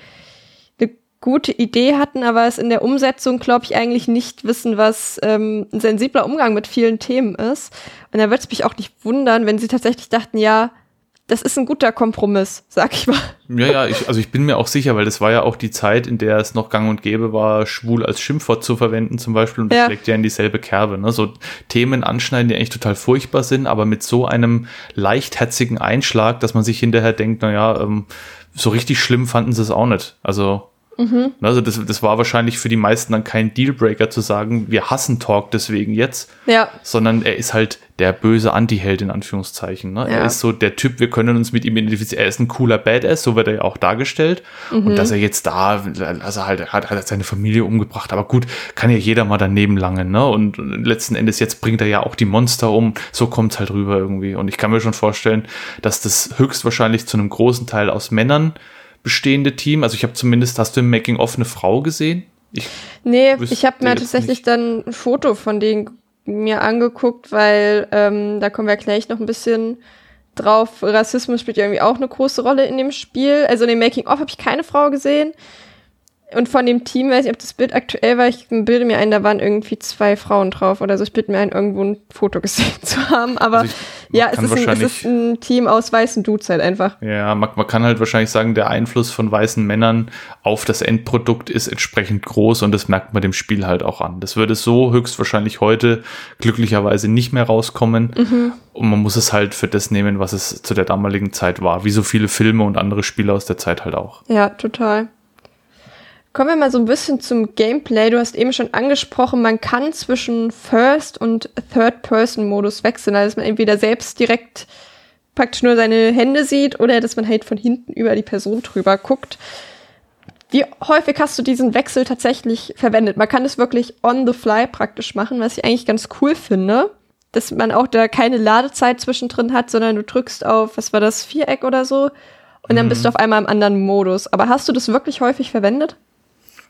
eine gute Idee hatten, aber es in der Umsetzung, glaube ich, eigentlich nicht wissen, was ähm, ein sensibler Umgang mit vielen Themen ist. Und da würde es mich auch nicht wundern, wenn sie tatsächlich dachten, ja, das ist ein guter Kompromiss, sag ich mal. Ja, ja, ich, also ich bin mir auch sicher, weil das war ja auch die Zeit, in der es noch gang und gäbe war, schwul als Schimpfwort zu verwenden zum Beispiel und das ja. schlägt ja in dieselbe Kerbe. Ne? So Themen anschneiden, die eigentlich total furchtbar sind, aber mit so einem leichtherzigen Einschlag, dass man sich hinterher denkt, naja, ähm, so richtig schlimm fanden sie es auch nicht. Also Mhm. Also das, das war wahrscheinlich für die meisten dann kein Dealbreaker zu sagen, wir hassen Talk deswegen jetzt, ja. sondern er ist halt der böse Anti-Held in Anführungszeichen. Ne? Ja. Er ist so der Typ, wir können uns mit ihm identifizieren. Er ist ein cooler Badass, so wird er ja auch dargestellt. Mhm. Und dass er jetzt da, also halt, hat, hat seine Familie umgebracht. Aber gut, kann ja jeder mal daneben langen. Ne? Und letzten Endes jetzt bringt er ja auch die Monster um. So kommt's halt rüber irgendwie. Und ich kann mir schon vorstellen, dass das höchstwahrscheinlich zu einem großen Teil aus Männern bestehende Team? Also ich habe zumindest, hast du im Making-of eine Frau gesehen? Ich nee, ich habe mir tatsächlich nicht. dann ein Foto von denen mir angeguckt, weil ähm, da kommen wir gleich noch ein bisschen drauf. Rassismus spielt ja irgendwie auch eine große Rolle in dem Spiel. Also in dem Making-of habe ich keine Frau gesehen. Und von dem Team, weiß ich, ob das Bild aktuell war, ich bilde mir ein, da waren irgendwie zwei Frauen drauf oder so. Ich bilde mir ein, irgendwo ein Foto gesehen zu haben. Aber also ja, es ist, ein, es ist, ein, Team aus weißen Dudes halt einfach. Ja, man, man, kann halt wahrscheinlich sagen, der Einfluss von weißen Männern auf das Endprodukt ist entsprechend groß und das merkt man dem Spiel halt auch an. Das würde so höchstwahrscheinlich heute glücklicherweise nicht mehr rauskommen. Mhm. Und man muss es halt für das nehmen, was es zu der damaligen Zeit war. Wie so viele Filme und andere Spiele aus der Zeit halt auch. Ja, total. Kommen wir mal so ein bisschen zum Gameplay. Du hast eben schon angesprochen, man kann zwischen First- und Third-Person-Modus wechseln. Also, dass man entweder selbst direkt praktisch nur seine Hände sieht oder dass man halt von hinten über die Person drüber guckt. Wie häufig hast du diesen Wechsel tatsächlich verwendet? Man kann es wirklich on the fly praktisch machen, was ich eigentlich ganz cool finde. Dass man auch da keine Ladezeit zwischendrin hat, sondern du drückst auf, was war das, Viereck oder so, und dann bist du mhm. auf einmal im anderen Modus. Aber hast du das wirklich häufig verwendet?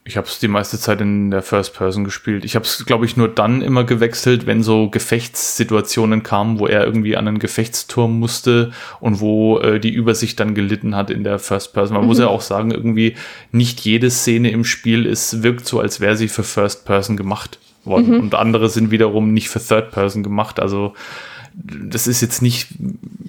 Ich habe es die meiste Zeit in der First Person gespielt. Ich habe es, glaube ich, nur dann immer gewechselt, wenn so Gefechtssituationen kamen, wo er irgendwie an einen Gefechtsturm musste und wo äh, die Übersicht dann gelitten hat in der First Person. Man mhm. muss ja auch sagen, irgendwie nicht jede Szene im Spiel ist, wirkt so, als wäre sie für First Person gemacht worden. Mhm. Und andere sind wiederum nicht für Third Person gemacht. Also das ist jetzt nicht,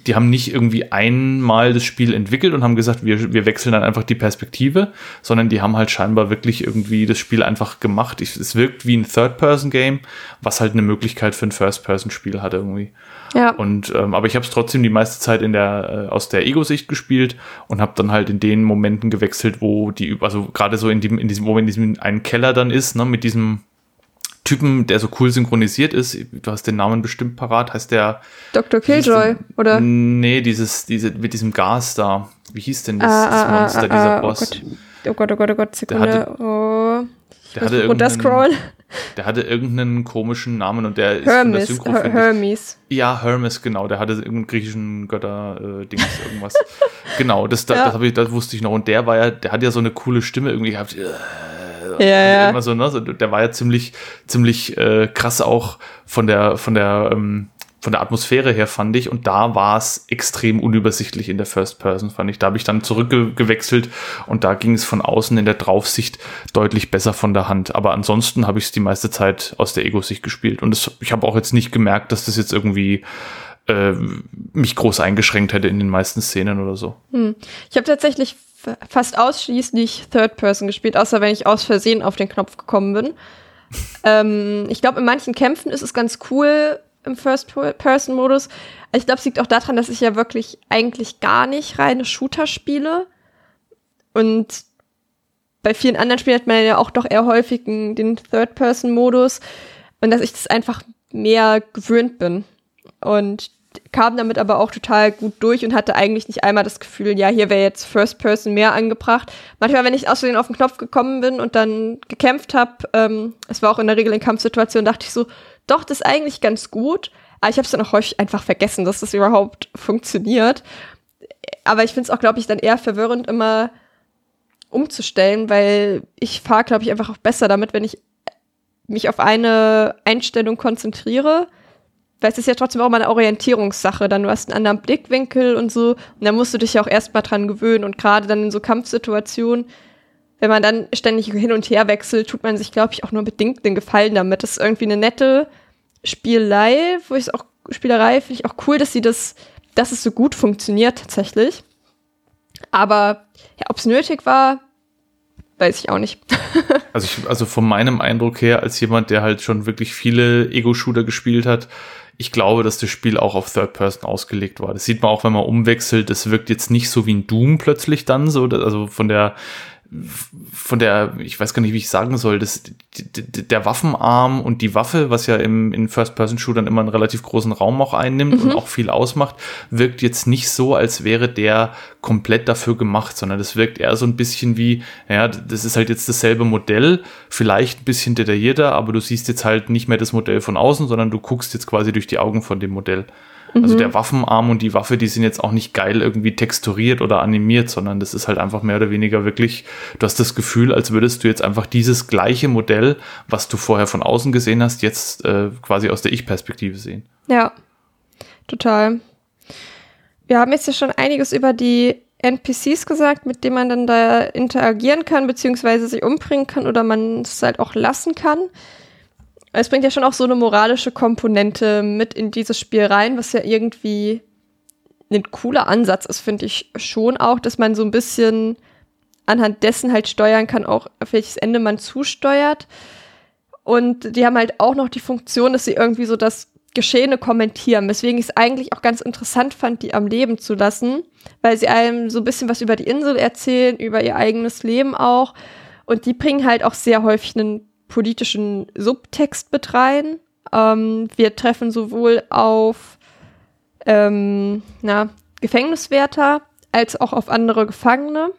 die haben nicht irgendwie einmal das Spiel entwickelt und haben gesagt, wir, wir wechseln dann einfach die Perspektive, sondern die haben halt scheinbar wirklich irgendwie das Spiel einfach gemacht. Ich, es wirkt wie ein Third-Person-Game, was halt eine Möglichkeit für ein First-Person-Spiel hat irgendwie. Ja. Und ähm, aber ich habe es trotzdem die meiste Zeit in der äh, aus der Ego-Sicht gespielt und habe dann halt in den Momenten gewechselt, wo die also gerade so in dem in diesem Moment in diesem einen Keller dann ist, ne, mit diesem Typen, der so cool synchronisiert ist. Du hast den Namen bestimmt parat. Heißt der Dr. Killjoy, denn, oder? Nee, dieses, diese, mit diesem Gas da. Wie hieß denn das, ah, das ah, Monster, ah, dieser ah, Boss? Oh Gott, oh Gott, oh Gott, Sekunde. Der hatte, oh. Der hatte, irgendeinen, der hatte irgendeinen komischen Namen und der ist Hermes, von der Synchro, Her Hermes. Ja, Hermes, genau. Der hatte irgendeinen griechischen Götter-Dings, äh, irgendwas. genau, das, da, ja. das, ich, das wusste ich noch. Und der war ja, der hat ja so eine coole Stimme irgendwie gehabt. Ja, ja. Immer so, ne? Der war ja ziemlich, ziemlich äh, krass auch von der, von der, ähm, von der Atmosphäre her, fand ich. Und da war es extrem unübersichtlich in der First Person, fand ich. Da habe ich dann zurückgewechselt und da ging es von außen in der Draufsicht deutlich besser von der Hand. Aber ansonsten habe ich es die meiste Zeit aus der Ego-Sicht gespielt. Und das, ich habe auch jetzt nicht gemerkt, dass das jetzt irgendwie äh, mich groß eingeschränkt hätte in den meisten Szenen oder so. Hm. Ich habe tatsächlich fast ausschließlich Third Person gespielt, außer wenn ich aus Versehen auf den Knopf gekommen bin. ähm, ich glaube, in manchen Kämpfen ist es ganz cool im First-Person-Modus. Ich glaube, es liegt auch daran, dass ich ja wirklich eigentlich gar nicht reine Shooter spiele. Und bei vielen anderen Spielen hat man ja auch doch eher häufig den Third-Person-Modus. Und dass ich das einfach mehr gewöhnt bin. Und kam damit aber auch total gut durch und hatte eigentlich nicht einmal das Gefühl, ja, hier wäre jetzt First Person mehr angebracht. Manchmal, wenn ich aus Versehen auf den Knopf gekommen bin und dann gekämpft habe, ähm, es war auch in der Regel in Kampfsituationen, dachte ich so, doch, das ist eigentlich ganz gut. Aber ich habe es dann auch häufig einfach vergessen, dass das überhaupt funktioniert. Aber ich finde es auch, glaube ich, dann eher verwirrend, immer umzustellen, weil ich fahre, glaube ich, einfach auch besser damit, wenn ich mich auf eine Einstellung konzentriere weil es ist ja trotzdem auch mal eine Orientierungssache. Dann du hast einen anderen Blickwinkel und so. Und da musst du dich ja auch erstmal dran gewöhnen. Und gerade dann in so Kampfsituationen, wenn man dann ständig hin und her wechselt, tut man sich, glaube ich, auch nur bedingt den Gefallen damit. Das ist irgendwie eine nette Spielei, wo ich es auch, Spielerei finde ich auch cool, dass sie das, dass es so gut funktioniert tatsächlich. Aber ja, ob es nötig war, weiß ich auch nicht. also, ich, also von meinem Eindruck her, als jemand, der halt schon wirklich viele Ego-Shooter gespielt hat, ich glaube, dass das Spiel auch auf Third Person ausgelegt war. Das sieht man auch, wenn man umwechselt. Das wirkt jetzt nicht so wie ein Doom plötzlich dann so, also von der von der, ich weiß gar nicht, wie ich sagen soll, das, der Waffenarm und die Waffe, was ja im, in First-Person-Shootern immer einen relativ großen Raum auch einnimmt mhm. und auch viel ausmacht, wirkt jetzt nicht so, als wäre der komplett dafür gemacht, sondern das wirkt eher so ein bisschen wie, ja, das ist halt jetzt dasselbe Modell, vielleicht ein bisschen detaillierter, aber du siehst jetzt halt nicht mehr das Modell von außen, sondern du guckst jetzt quasi durch die Augen von dem Modell. Also der mhm. Waffenarm und die Waffe, die sind jetzt auch nicht geil irgendwie texturiert oder animiert, sondern das ist halt einfach mehr oder weniger wirklich, du hast das Gefühl, als würdest du jetzt einfach dieses gleiche Modell, was du vorher von außen gesehen hast, jetzt äh, quasi aus der Ich-Perspektive sehen. Ja, total. Wir haben jetzt ja schon einiges über die NPCs gesagt, mit denen man dann da interagieren kann, beziehungsweise sich umbringen kann oder man es halt auch lassen kann. Es bringt ja schon auch so eine moralische Komponente mit in dieses Spiel rein, was ja irgendwie ein cooler Ansatz ist, finde ich schon auch, dass man so ein bisschen anhand dessen halt steuern kann, auch auf welches Ende man zusteuert. Und die haben halt auch noch die Funktion, dass sie irgendwie so das Geschehene kommentieren, weswegen ich es eigentlich auch ganz interessant fand, die am Leben zu lassen, weil sie einem so ein bisschen was über die Insel erzählen, über ihr eigenes Leben auch. Und die bringen halt auch sehr häufig einen politischen Subtext mit rein. Ähm, wir treffen sowohl auf ähm, na, Gefängniswärter als auch auf andere Gefangene,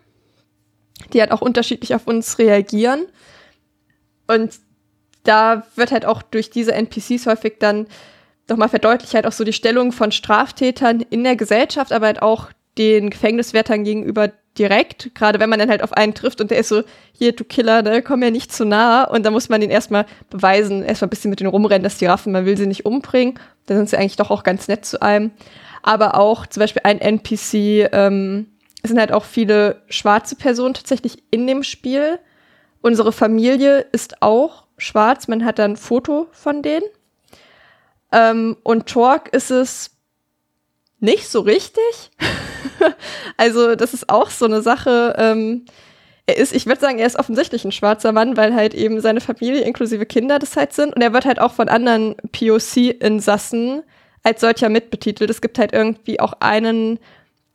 die halt auch unterschiedlich auf uns reagieren. Und da wird halt auch durch diese NPCs häufig dann nochmal verdeutlicht halt auch so die Stellung von Straftätern in der Gesellschaft, aber halt auch den Gefängniswärtern gegenüber direkt, gerade wenn man dann halt auf einen trifft und der ist so, hier, du Killer, ne, komm mir nicht zu nah. Und da muss man den erstmal beweisen, erstmal ein bisschen mit denen rumrennen, dass die Raffen, man will sie nicht umbringen. Dann sind sie eigentlich doch auch ganz nett zu einem. Aber auch zum Beispiel ein NPC, ähm, es sind halt auch viele schwarze Personen tatsächlich in dem Spiel. Unsere Familie ist auch schwarz, man hat dann ein Foto von denen. Ähm, und Torque ist es nicht so richtig. also, das ist auch so eine Sache. Ähm, er ist, ich würde sagen, er ist offensichtlich ein schwarzer Mann, weil halt eben seine Familie inklusive Kinder das halt sind. Und er wird halt auch von anderen POC-Insassen als solcher mitbetitelt. Es gibt halt irgendwie auch einen,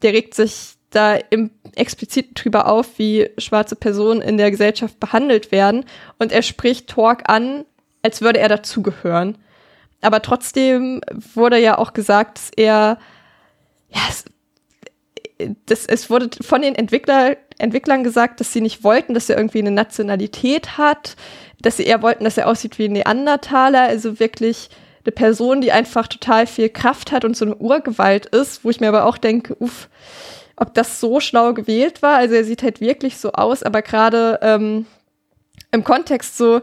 der regt sich da im explizit drüber auf, wie schwarze Personen in der Gesellschaft behandelt werden. Und er spricht Torque an, als würde er dazugehören. Aber trotzdem wurde ja auch gesagt, dass er, ja, es, das, es wurde von den Entwickler, Entwicklern gesagt, dass sie nicht wollten, dass er irgendwie eine Nationalität hat, dass sie eher wollten, dass er aussieht wie ein Neandertaler, also wirklich eine Person, die einfach total viel Kraft hat und so eine Urgewalt ist, wo ich mir aber auch denke, uff, ob das so schlau gewählt war. Also er sieht halt wirklich so aus, aber gerade ähm, im Kontext so,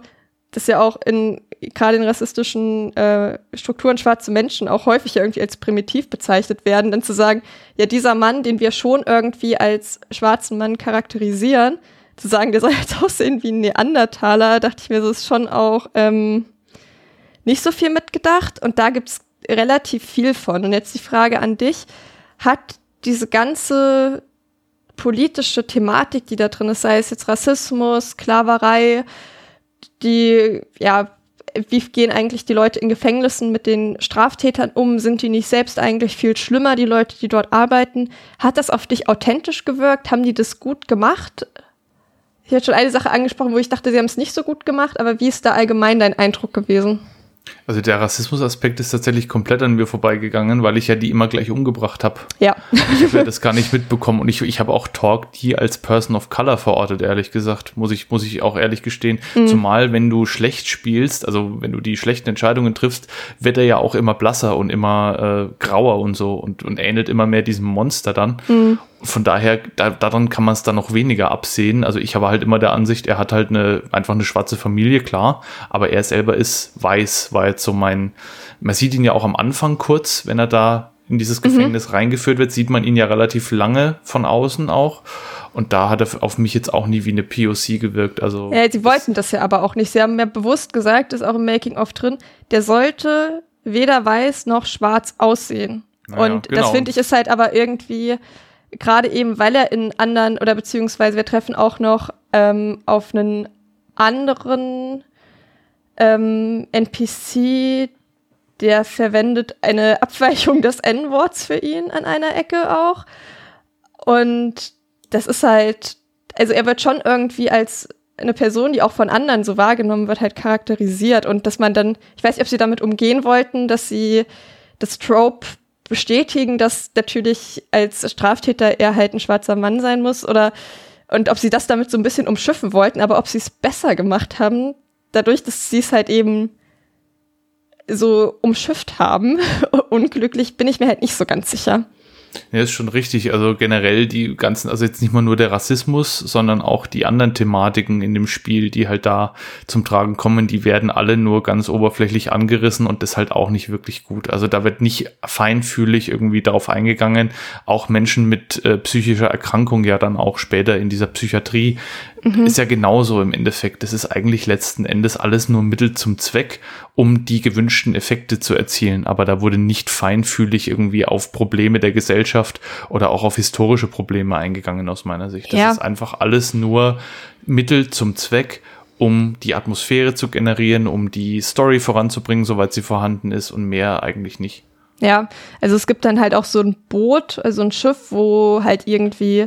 dass ja auch in gerade in rassistischen äh, Strukturen schwarze Menschen auch häufig irgendwie als primitiv bezeichnet werden, dann zu sagen, ja, dieser Mann, den wir schon irgendwie als schwarzen Mann charakterisieren, zu sagen, der soll jetzt aussehen wie ein Neandertaler, dachte ich mir, so ist schon auch ähm, nicht so viel mitgedacht. Und da gibt's relativ viel von. Und jetzt die Frage an dich, hat diese ganze politische Thematik, die da drin ist, sei es jetzt Rassismus, Sklaverei, die, ja, wie gehen eigentlich die Leute in Gefängnissen mit den Straftätern um? Sind die nicht selbst eigentlich viel schlimmer, die Leute, die dort arbeiten? Hat das auf dich authentisch gewirkt? Haben die das gut gemacht? Ich hatte schon eine Sache angesprochen, wo ich dachte, sie haben es nicht so gut gemacht, aber wie ist da allgemein dein Eindruck gewesen? Also der Rassismusaspekt ist tatsächlich komplett an mir vorbeigegangen, weil ich ja die immer gleich umgebracht habe. Ja. Ich habe ja das gar nicht mitbekommen und ich, ich habe auch Talk die als Person of Color verortet, ehrlich gesagt, muss ich, muss ich auch ehrlich gestehen. Mhm. Zumal, wenn du schlecht spielst, also wenn du die schlechten Entscheidungen triffst, wird er ja auch immer blasser und immer äh, grauer und so und, und ähnelt immer mehr diesem Monster dann. Mhm von daher, da, daran kann man es dann noch weniger absehen. Also ich habe halt immer der Ansicht, er hat halt eine, einfach eine schwarze Familie, klar, aber er selber ist weiß, war jetzt so mein, man sieht ihn ja auch am Anfang kurz, wenn er da in dieses mhm. Gefängnis mhm. reingeführt wird, sieht man ihn ja relativ lange von außen auch. Und da hat er auf mich jetzt auch nie wie eine POC gewirkt. Also ja, sie wollten das ja aber auch nicht. Sie haben ja bewusst gesagt, ist auch im Making-of drin, der sollte weder weiß noch schwarz aussehen. Naja, und genau. das finde ich ist halt aber irgendwie, gerade eben, weil er in anderen, oder beziehungsweise wir treffen auch noch ähm, auf einen anderen ähm, NPC, der verwendet eine Abweichung des N-Worts für ihn an einer Ecke auch. Und das ist halt, also er wird schon irgendwie als eine Person, die auch von anderen so wahrgenommen wird, halt charakterisiert und dass man dann, ich weiß nicht, ob sie damit umgehen wollten, dass sie das Trope bestätigen, dass natürlich als Straftäter er halt ein schwarzer Mann sein muss oder und ob sie das damit so ein bisschen umschiffen wollten, aber ob sie es besser gemacht haben, dadurch, dass sie es halt eben so umschifft haben, unglücklich, bin ich mir halt nicht so ganz sicher. Ja, ist schon richtig. Also generell die ganzen, also jetzt nicht mal nur der Rassismus, sondern auch die anderen Thematiken in dem Spiel, die halt da zum Tragen kommen, die werden alle nur ganz oberflächlich angerissen und das halt auch nicht wirklich gut. Also da wird nicht feinfühlig irgendwie darauf eingegangen. Auch Menschen mit äh, psychischer Erkrankung ja dann auch später in dieser Psychiatrie mhm. ist ja genauso im Endeffekt. Das ist eigentlich letzten Endes alles nur Mittel zum Zweck, um die gewünschten Effekte zu erzielen. Aber da wurde nicht feinfühlig irgendwie auf Probleme der Gesellschaft oder auch auf historische Probleme eingegangen aus meiner Sicht. Das ja. ist einfach alles nur Mittel zum Zweck, um die Atmosphäre zu generieren, um die Story voranzubringen, soweit sie vorhanden ist und mehr eigentlich nicht. Ja, also es gibt dann halt auch so ein Boot, also ein Schiff, wo halt irgendwie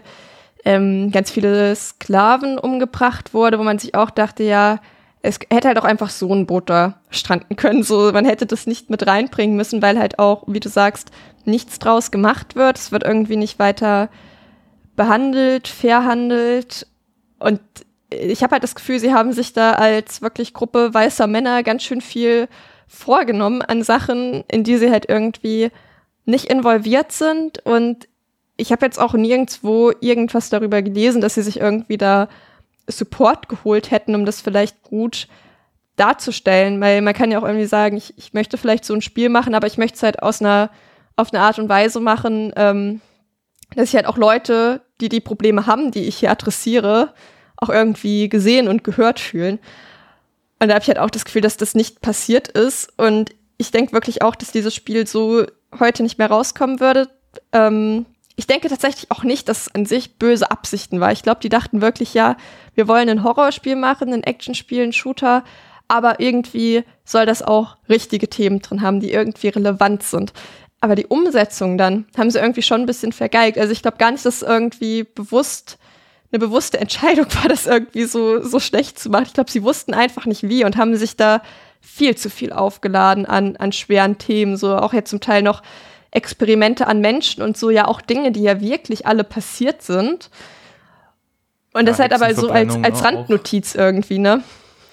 ähm, ganz viele Sklaven umgebracht wurde, wo man sich auch dachte, ja, es hätte halt auch einfach so ein Boot da stranden können. So, man hätte das nicht mit reinbringen müssen, weil halt auch, wie du sagst, nichts draus gemacht wird. Es wird irgendwie nicht weiter behandelt, verhandelt. Und ich habe halt das Gefühl, sie haben sich da als wirklich Gruppe weißer Männer ganz schön viel vorgenommen an Sachen, in die sie halt irgendwie nicht involviert sind. Und ich habe jetzt auch nirgendwo irgendwas darüber gelesen, dass sie sich irgendwie da Support geholt hätten, um das vielleicht gut darzustellen, weil man kann ja auch irgendwie sagen, ich, ich möchte vielleicht so ein Spiel machen, aber ich möchte es halt aus einer, auf eine Art und Weise machen, ähm, dass ich halt auch Leute, die die Probleme haben, die ich hier adressiere, auch irgendwie gesehen und gehört fühlen. Und da habe ich halt auch das Gefühl, dass das nicht passiert ist. Und ich denke wirklich auch, dass dieses Spiel so heute nicht mehr rauskommen würde. Ähm, ich denke tatsächlich auch nicht, dass es an sich böse Absichten war. Ich glaube, die dachten wirklich, ja, wir wollen ein Horrorspiel machen, ein Actionspiel, ein Shooter, aber irgendwie soll das auch richtige Themen drin haben, die irgendwie relevant sind. Aber die Umsetzung dann haben sie irgendwie schon ein bisschen vergeigt. Also ich glaube gar nicht, dass irgendwie bewusst eine bewusste Entscheidung war, das irgendwie so, so schlecht zu machen. Ich glaube, sie wussten einfach nicht wie und haben sich da viel zu viel aufgeladen an, an schweren Themen, so auch jetzt zum Teil noch Experimente an Menschen und so ja auch Dinge, die ja wirklich alle passiert sind. Und ja, das halt aber so als, als Randnotiz auch. irgendwie, ne?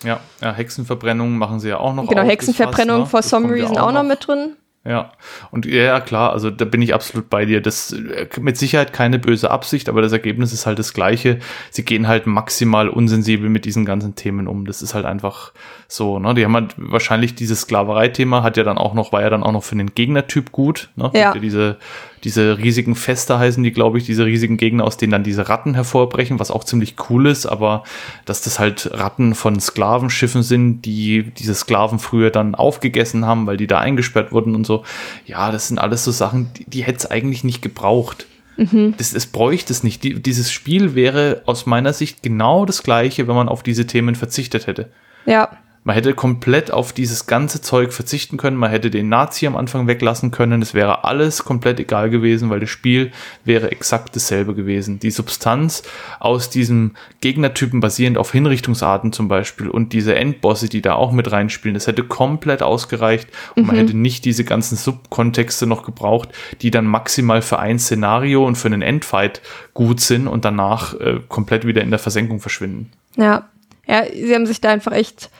Ja, ja, Hexenverbrennung machen sie ja auch noch. Genau, Hexenverbrennung for some reason auch noch mit drin. Ja, und ja, klar, also da bin ich absolut bei dir. Das äh, mit Sicherheit keine böse Absicht, aber das Ergebnis ist halt das gleiche. Sie gehen halt maximal unsensibel mit diesen ganzen Themen um. Das ist halt einfach so, ne? Die haben halt wahrscheinlich dieses Sklaverei-Thema hat ja dann auch noch, war ja dann auch noch für den Gegnertyp gut, ne? Ja. Diese diese riesigen Feste heißen die, glaube ich, diese riesigen Gegner, aus denen dann diese Ratten hervorbrechen, was auch ziemlich cool ist, aber dass das halt Ratten von Sklavenschiffen sind, die diese Sklaven früher dann aufgegessen haben, weil die da eingesperrt wurden und so. Ja, das sind alles so Sachen, die, die hätte es eigentlich nicht gebraucht. Mhm. Das, das bräuchte es nicht. Die, dieses Spiel wäre aus meiner Sicht genau das gleiche, wenn man auf diese Themen verzichtet hätte. Ja. Man hätte komplett auf dieses ganze Zeug verzichten können. Man hätte den Nazi am Anfang weglassen können. Es wäre alles komplett egal gewesen, weil das Spiel wäre exakt dasselbe gewesen. Die Substanz aus diesem Gegnertypen basierend auf Hinrichtungsarten zum Beispiel und diese Endbosse, die da auch mit reinspielen, das hätte komplett ausgereicht und mhm. man hätte nicht diese ganzen Subkontexte noch gebraucht, die dann maximal für ein Szenario und für einen Endfight gut sind und danach äh, komplett wieder in der Versenkung verschwinden. Ja, ja, sie haben sich da einfach echt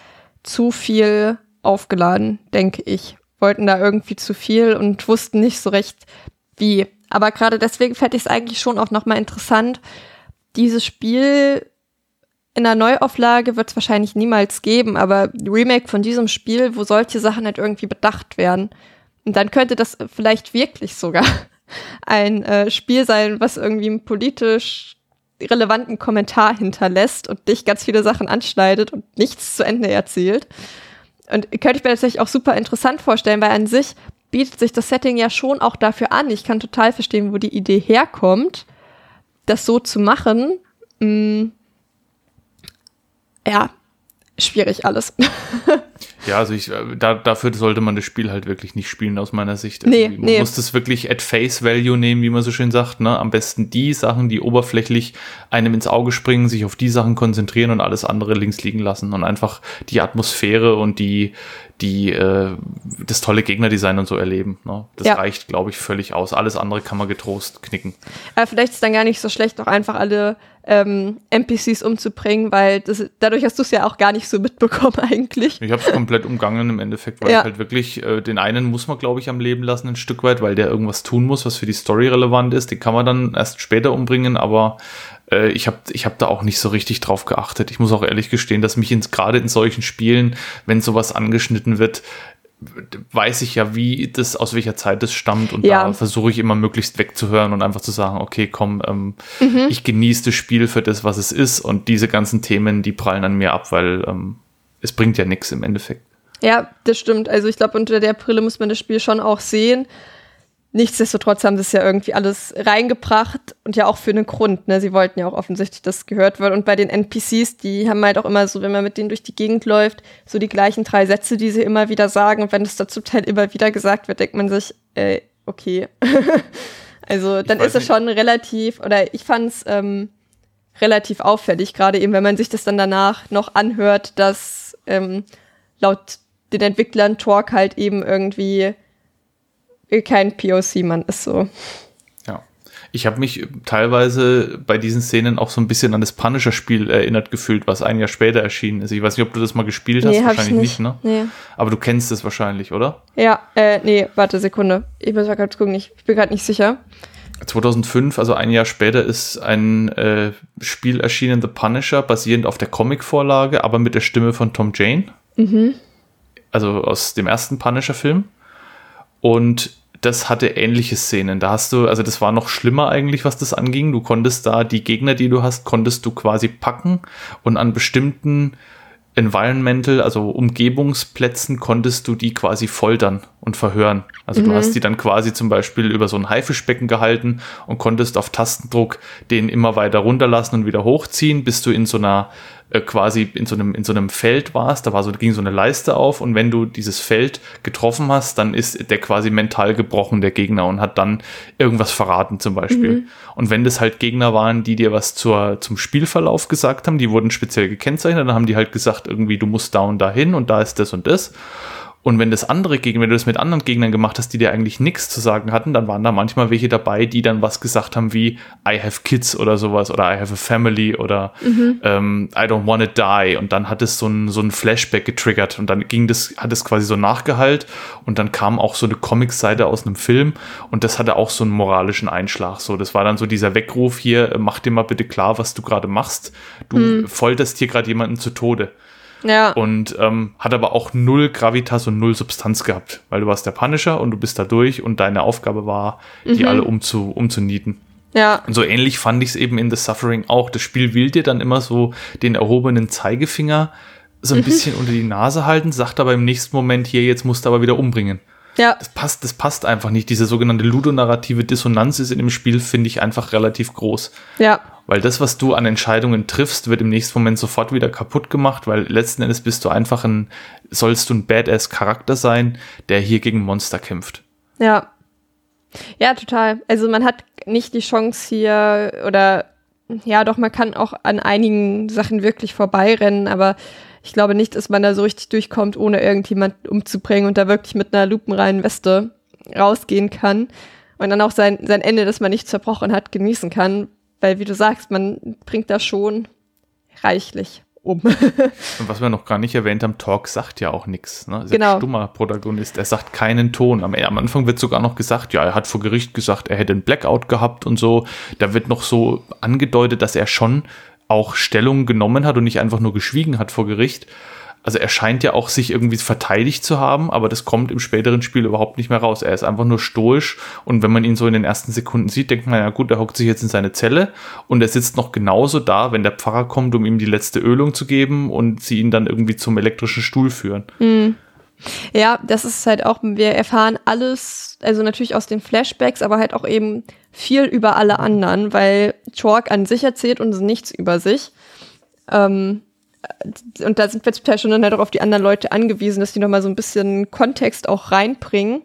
zu viel aufgeladen, denke ich. Wollten da irgendwie zu viel und wussten nicht so recht, wie. Aber gerade deswegen fände ich es eigentlich schon auch nochmal interessant. Dieses Spiel in der Neuauflage wird es wahrscheinlich niemals geben, aber Remake von diesem Spiel, wo solche Sachen halt irgendwie bedacht werden. Und dann könnte das vielleicht wirklich sogar ein äh, Spiel sein, was irgendwie politisch relevanten Kommentar hinterlässt und dich ganz viele Sachen anschneidet und nichts zu Ende erzählt. Und könnte ich mir tatsächlich auch super interessant vorstellen, weil an sich bietet sich das Setting ja schon auch dafür an. Ich kann total verstehen, wo die Idee herkommt, das so zu machen. Hm. Ja, schwierig alles. Ja, also ich, äh, da, dafür sollte man das Spiel halt wirklich nicht spielen, aus meiner Sicht. Nee, man nee. muss das wirklich at face value nehmen, wie man so schön sagt. Ne? Am besten die Sachen, die oberflächlich einem ins Auge springen, sich auf die Sachen konzentrieren und alles andere links liegen lassen und einfach die Atmosphäre und die, die äh, das tolle Gegnerdesign und so erleben. Ne? Das Ja. reicht, glaube ich, völlig aus. Alles andere kann man getrost knicken. Aber vielleicht ist es dann gar nicht so schlecht, auch einfach alle ähm, NPCs umzubringen, weil das, dadurch hast du es ja auch gar nicht so mitbekommen eigentlich. Ich habe es komplett umgangen im Endeffekt, weil Ja. ich halt wirklich, äh, den einen muss man, glaube ich, am Leben lassen, ein Stück weit, weil der irgendwas tun muss, was für die Story relevant ist. Den kann man dann erst später umbringen, aber äh, ich habe ich hab da auch nicht so richtig drauf geachtet. Ich muss auch ehrlich gestehen, dass mich ins, gerade in solchen Spielen, wenn sowas angeschnitten wird, weiß ich ja, wie das, aus welcher Zeit das stammt und Ja. da versuche ich immer möglichst wegzuhören und einfach zu sagen, okay, komm, ähm, Mhm. ich genieße das Spiel für das, was es ist und diese ganzen Themen, die prallen an mir ab, weil ähm, es bringt ja nichts im Endeffekt. Ja, das stimmt. Also ich glaube, unter der Brille muss man das Spiel schon auch sehen. Nichtsdestotrotz haben sie es ja irgendwie alles reingebracht und ja auch für einen Grund. Ne? Sie wollten ja auch offensichtlich, dass es gehört wird. Und bei den NPCs, die haben halt auch immer so, wenn man mit denen durch die Gegend läuft, so die gleichen drei Sätze, die sie immer wieder sagen. Und wenn das da zum Teil immer wieder gesagt wird, denkt man sich, äh, okay. also dann ist es schon relativ, oder ich fand es ähm, relativ auffällig, gerade eben, wenn man sich das dann danach noch anhört, dass ähm, laut den Entwicklern Torque halt eben irgendwie kein POC-Mann ist so. Ja. Ich habe mich teilweise bei diesen Szenen auch so ein bisschen an das Punisher-Spiel erinnert gefühlt, was ein Jahr später erschienen ist. Ich weiß nicht, ob du das mal gespielt hast, ich wahrscheinlich nicht. ne? Nee. Aber du kennst es wahrscheinlich, oder? Ja, äh, nee, warte, Sekunde. Ich muss mal kurz gucken, ich, ich bin gerade nicht sicher. 2005, also ein Jahr später, ist ein äh, Spiel erschienen, The Punisher, basierend auf der Comicvorlage, aber mit der Stimme von Tom Jane. Also aus dem ersten Punisher-Film. Und das hatte ähnliche Szenen. Da hast du, also das war noch schlimmer eigentlich, was das anging. Du konntest da die Gegner, die du hast, konntest du quasi packen und an bestimmten Environmental, also Umgebungsplätzen, konntest du die quasi foltern und verhören. Also du hast die dann quasi zum Beispiel über so ein Haifischbecken gehalten und konntest auf Tastendruck den immer weiter runterlassen und wieder hochziehen, bis du in so einer äh, quasi in so einem in so einem Feld warst. Da war so ging so eine Leiste auf und wenn du dieses Feld getroffen hast, dann ist der quasi mental gebrochen der Gegner und hat dann irgendwas verraten zum Beispiel. Und wenn das halt Gegner waren, die dir was zur zum Spielverlauf gesagt haben, die wurden speziell gekennzeichnet, dann haben die halt gesagt irgendwie du musst da und da hin und da ist das und das. Und wenn das andere Gegner, wenn du das mit anderen Gegnern gemacht hast, die dir eigentlich nichts zu sagen hatten, dann waren da manchmal welche dabei, die dann was gesagt haben wie I have kids oder sowas oder I have a family oder ähm, I don't wanna die. Und dann hat es so ein, so ein Flashback getriggert und dann ging das, hat es quasi so nachgehalt und dann kam auch so eine Comic-Seite aus einem Film und das hatte auch so einen moralischen Einschlag. So, das war dann so dieser Weckruf hier, äh, mach dir mal bitte klar, was du gerade machst. Du folterst hier gerade jemanden zu Tode Ja, und ähm, hat aber auch null Gravitas und null Substanz gehabt, weil du warst der Punisher und du bist da durch und deine Aufgabe war, die alle umzu, umzunieten. ja, Und so ähnlich fand ich es eben in The Suffering auch. Das Spiel will dir dann immer so den erhobenen Zeigefinger so ein bisschen unter die Nase halten, sagt aber im nächsten Moment hier, jetzt musst du aber wieder umbringen. ja, Das passt, das passt einfach nicht. Diese sogenannte ludonarrative Dissonanz ist in dem Spiel, finde ich, einfach relativ groß. ja, Weil das, was du an Entscheidungen triffst, wird im nächsten Moment sofort wieder kaputt gemacht, weil letzten Endes bist du einfach ein, sollst du ein Badass-Charakter sein, der hier gegen Monster kämpft. ja. Ja, total. Also man hat nicht die Chance hier oder ja, doch, man kann auch an einigen Sachen wirklich vorbeirennen, aber ich glaube nicht, dass man da so richtig durchkommt, ohne irgendjemand umzubringen und da wirklich mit einer lupenreinen Weste rausgehen kann und dann auch sein, sein Ende, das man nicht zerbrochen hat, genießen kann, weil wie du sagst, man bringt da schon reichlich um. Und was wir noch gar nicht erwähnt haben, Talk sagt ja auch nichts. Ne? Ist Genau. ein stummer Protagonist. Er sagt keinen Ton. Am, am Anfang wird sogar noch gesagt, ja, er hat vor Gericht gesagt, er hätte einen Blackout gehabt und so. Da wird noch so angedeutet, dass er schon auch Stellung genommen hat und nicht einfach nur geschwiegen hat vor Gericht. Also er scheint ja auch sich irgendwie verteidigt zu haben, aber das kommt im späteren Spiel überhaupt nicht mehr raus. Er ist einfach nur stoisch und wenn man ihn so in den ersten Sekunden sieht, denkt man, ja gut, er hockt sich jetzt in seine Zelle und er sitzt noch genauso da, wenn der Pfarrer kommt, um ihm die letzte Ölung zu geben und sie ihn dann irgendwie zum elektrischen Stuhl führen. Ja, das ist halt auch, wir erfahren alles, also natürlich aus den Flashbacks, aber halt auch eben viel über alle anderen, weil Chalk an sich erzählt uns nichts über sich. Ähm, und da sind wir Teil schon dann halt auch auf die anderen Leute angewiesen, dass die nochmal so ein bisschen Kontext auch reinbringen.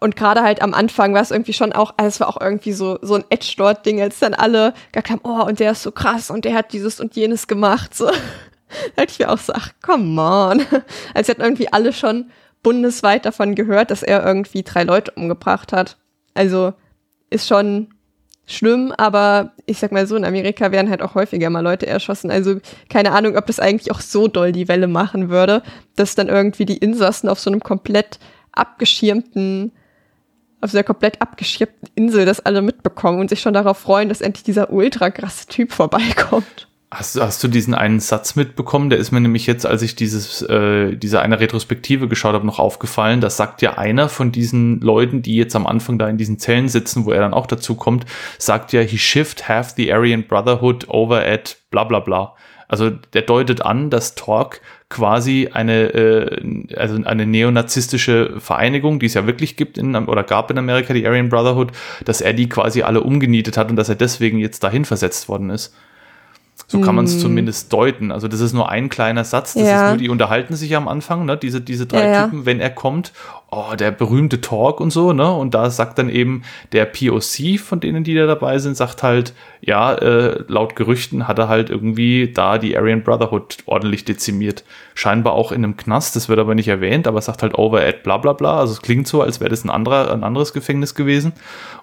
Und gerade halt am Anfang war es irgendwie schon auch, also es war auch irgendwie so, so ein Edge-Dort-Ding, als dann alle gesagt haben, oh, und der ist so krass und der hat dieses und jenes gemacht, so. da ich mir auch so, ach, come on. Als hätten irgendwie alle schon bundesweit davon gehört, dass er irgendwie drei Leute umgebracht hat. Also ist schon schlimm, aber ich sag mal so, in Amerika werden halt auch häufiger mal Leute erschossen. Also keine Ahnung, ob das eigentlich auch so doll die Welle machen würde, dass dann irgendwie die Insassen auf so einem komplett abgeschirmten, auf so einer komplett abgeschirmten Insel das alle mitbekommen und sich schon darauf freuen, dass endlich dieser ultra krasse Typ vorbeikommt. Hast, hast du diesen einen Satz mitbekommen? Der ist mir nämlich jetzt, als ich dieses, äh, diese eine Retrospektive geschaut habe, noch aufgefallen. Das sagt ja einer von diesen Leuten, die jetzt am Anfang da in diesen Zellen sitzen, wo er dann auch dazu kommt, sagt ja, he shift half the Aryan Brotherhood over at bla bla bla. Also der deutet an, dass Torque quasi eine, äh, also eine neonazistische Vereinigung, die es ja wirklich gibt in, oder gab in Amerika, die Aryan Brotherhood, dass er die quasi alle umgenietet hat und dass er deswegen jetzt dahin versetzt worden ist. So kann man es mm. zumindest deuten. Also das ist nur ein kleiner Satz. Das ja. ist nur, die unterhalten sich am Anfang, ne? Diese, diese drei ja, Typen, wenn er kommt. Oh, der berühmte Talk und so, ne? Und da sagt dann eben der POC von denen, die da dabei sind, sagt halt, ja, äh, laut Gerüchten hat er halt irgendwie da die Aryan Brotherhood ordentlich dezimiert. Scheinbar auch in einem Knast, das wird aber nicht erwähnt, aber sagt halt over at bla bla bla. Also es klingt so, als wäre das ein anderer, ein anderes Gefängnis gewesen.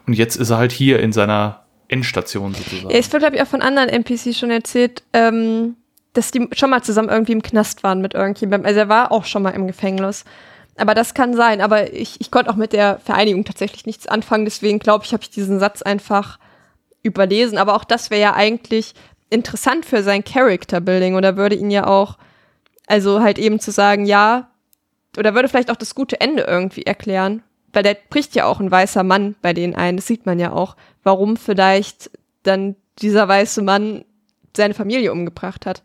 Und jetzt ist er halt hier in seiner Endstation sozusagen. Ja, es wird, glaube ich, auch von anderen NPCs schon erzählt, ähm, dass die schon mal zusammen irgendwie im Knast waren mit irgendjemandem. Also er war auch schon mal im Gefängnis. Aber das kann sein. Aber ich, ich konnte auch mit der Vereinigung tatsächlich nichts anfangen. Deswegen glaube ich, habe ich diesen Satz einfach überlesen. Aber auch das wäre ja eigentlich interessant für sein Character Building oder würde ihn ja auch, also halt eben zu sagen, ja, oder würde vielleicht auch das gute Ende irgendwie erklären, weil der bricht ja auch ein weißer Mann bei denen ein, das sieht man ja auch, warum vielleicht dann dieser weiße Mann seine Familie umgebracht hat.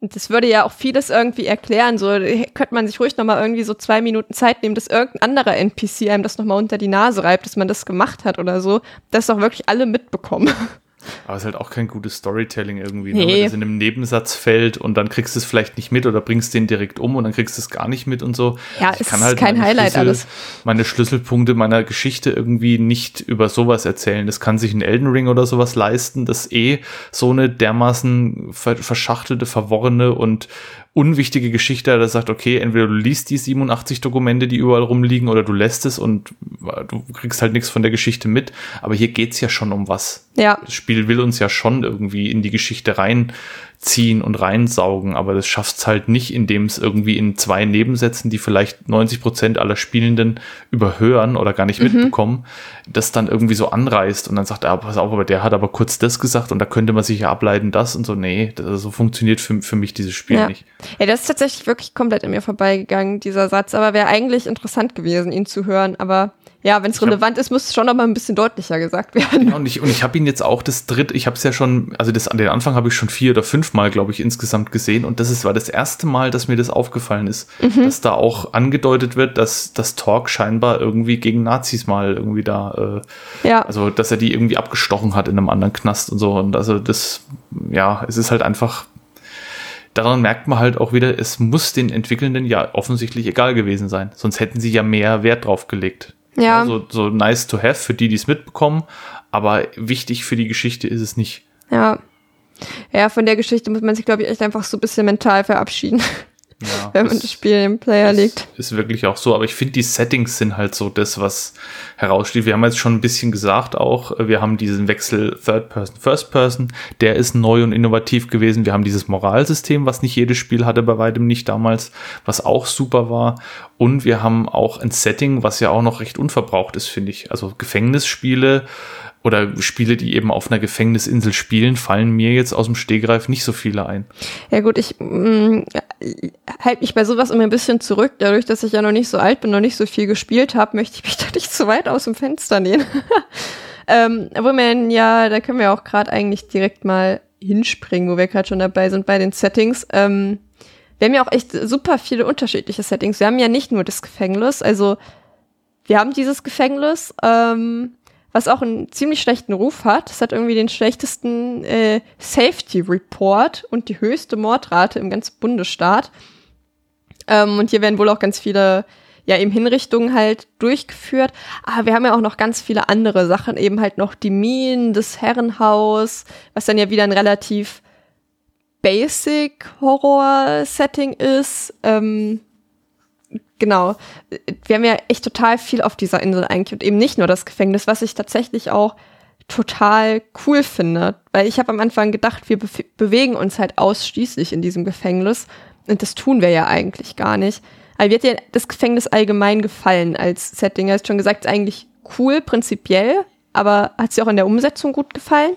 Und das würde ja auch vieles irgendwie erklären. So könnte man sich ruhig nochmal irgendwie so zwei Minuten Zeit nehmen, dass irgendein anderer NPC einem das nochmal unter die Nase reibt, dass man das gemacht hat oder so, dass doch wirklich alle mitbekommen. Aber es ist halt auch kein gutes Storytelling irgendwie, ne? nee. wenn das in einem Nebensatz fällt und dann kriegst du es vielleicht nicht mit oder bringst den direkt um und dann kriegst du es gar nicht mit und so. Ja, also ich kann halt kein Highlight Schlüssel, alles. Meine Schlüsselpunkte meiner Geschichte irgendwie nicht über sowas erzählen. Das kann sich ein Elden Ring oder sowas leisten, das eh so eine dermaßen verschachtelte, verworrene und unwichtige Geschichte, der sagt, okay, entweder du liest die 87 Dokumente, die überall rumliegen, oder du lässt es und du kriegst halt nichts von der Geschichte mit. Aber hier geht's ja schon um was. Ja. Das Spiel will uns ja schon irgendwie in die Geschichte rein ziehen und reinsaugen, aber das schafft es halt nicht, indem es irgendwie in zwei Nebensätzen, die vielleicht 90 Prozent aller Spielenden überhören oder gar nicht mhm. mitbekommen, das dann irgendwie so anreißt und dann sagt, ah, pass auf, aber der hat aber kurz das gesagt und da könnte man sich ja ableiten, das und so. Nee, das, so funktioniert für, für mich dieses Spiel ja. nicht. Ja, das ist tatsächlich wirklich komplett an mir vorbeigegangen, dieser Satz, aber wäre eigentlich interessant gewesen, ihn zu hören, aber ja, wenn es relevant hab, ist, muss es schon noch mal ein bisschen deutlicher gesagt werden. Ja, und ich, und ich habe ihn jetzt auch das dritte, ich habe es ja schon, also das, an den Anfang habe ich schon vier oder fünf Mal, glaube ich, insgesamt gesehen. Und das ist, war das erste Mal, dass mir das aufgefallen ist, mhm. dass da auch angedeutet wird, dass das Talk scheinbar irgendwie gegen Nazis mal irgendwie da, äh, ja. also dass er die irgendwie abgestochen hat in einem anderen Knast und so. Und also das, ja, es ist halt einfach daran merkt man halt auch wieder, es muss den Entwickelnden ja offensichtlich egal gewesen sein. Sonst hätten sie ja mehr Wert drauf gelegt. Ja. So, so nice to have für die, die es mitbekommen, aber wichtig für die Geschichte ist es nicht. Ja. Ja, von der Geschichte muss man sich, glaube ich, echt einfach so ein bisschen mental verabschieden. Ja, wenn man das Spiel im Player legt. Ist wirklich auch so, aber ich finde, die Settings sind halt so das, was heraussteht. Wir haben jetzt schon ein bisschen gesagt auch, wir haben diesen Wechsel Third Person, First Person, der ist neu und innovativ gewesen. Wir haben dieses Moralsystem, was nicht jedes Spiel hatte, bei weitem nicht damals, was auch super war. Und wir haben auch ein Setting, was ja auch noch recht unverbraucht ist, finde ich. Also Gefängnisspiele, oder Spiele, die eben auf einer Gefängnisinsel spielen, fallen mir jetzt aus dem Stehgreif nicht so viele ein. Ja gut, ich mm, halte mich bei sowas immer ein bisschen zurück. Dadurch, dass ich ja noch nicht so alt bin, noch nicht so viel gespielt habe, möchte ich mich da nicht zu weit aus dem Fenster nehmen. ähm, wo man ja, da können wir auch gerade eigentlich direkt mal hinspringen, wo wir gerade schon dabei sind bei den Settings. Ähm, wir haben ja auch echt super viele unterschiedliche Settings. Wir haben ja nicht nur das Gefängnis, also wir haben dieses Gefängnis, ähm, was auch einen ziemlich schlechten Ruf hat. Es hat irgendwie den schlechtesten äh, Safety Report und die höchste Mordrate im ganzen Bundesstaat. Ähm, und hier werden wohl auch ganz viele ja eben Hinrichtungen halt durchgeführt. Aber wir haben ja auch noch ganz viele andere Sachen, eben halt noch die Minen, das Herrenhaus, was dann ja wieder ein relativ Basic-Horror-Setting ist. Ähm, genau. Wir haben ja echt total viel auf dieser Insel eigentlich und eben nicht nur das Gefängnis, was ich tatsächlich auch total cool finde. Weil ich habe am Anfang gedacht, wir be bewegen uns halt ausschließlich in diesem Gefängnis. Und das tun wir ja eigentlich gar nicht. Aber hat ja das Gefängnis allgemein gefallen als Setting. Er hat schon gesagt, ist eigentlich cool, prinzipiell, aber hat sie auch in der Umsetzung gut gefallen?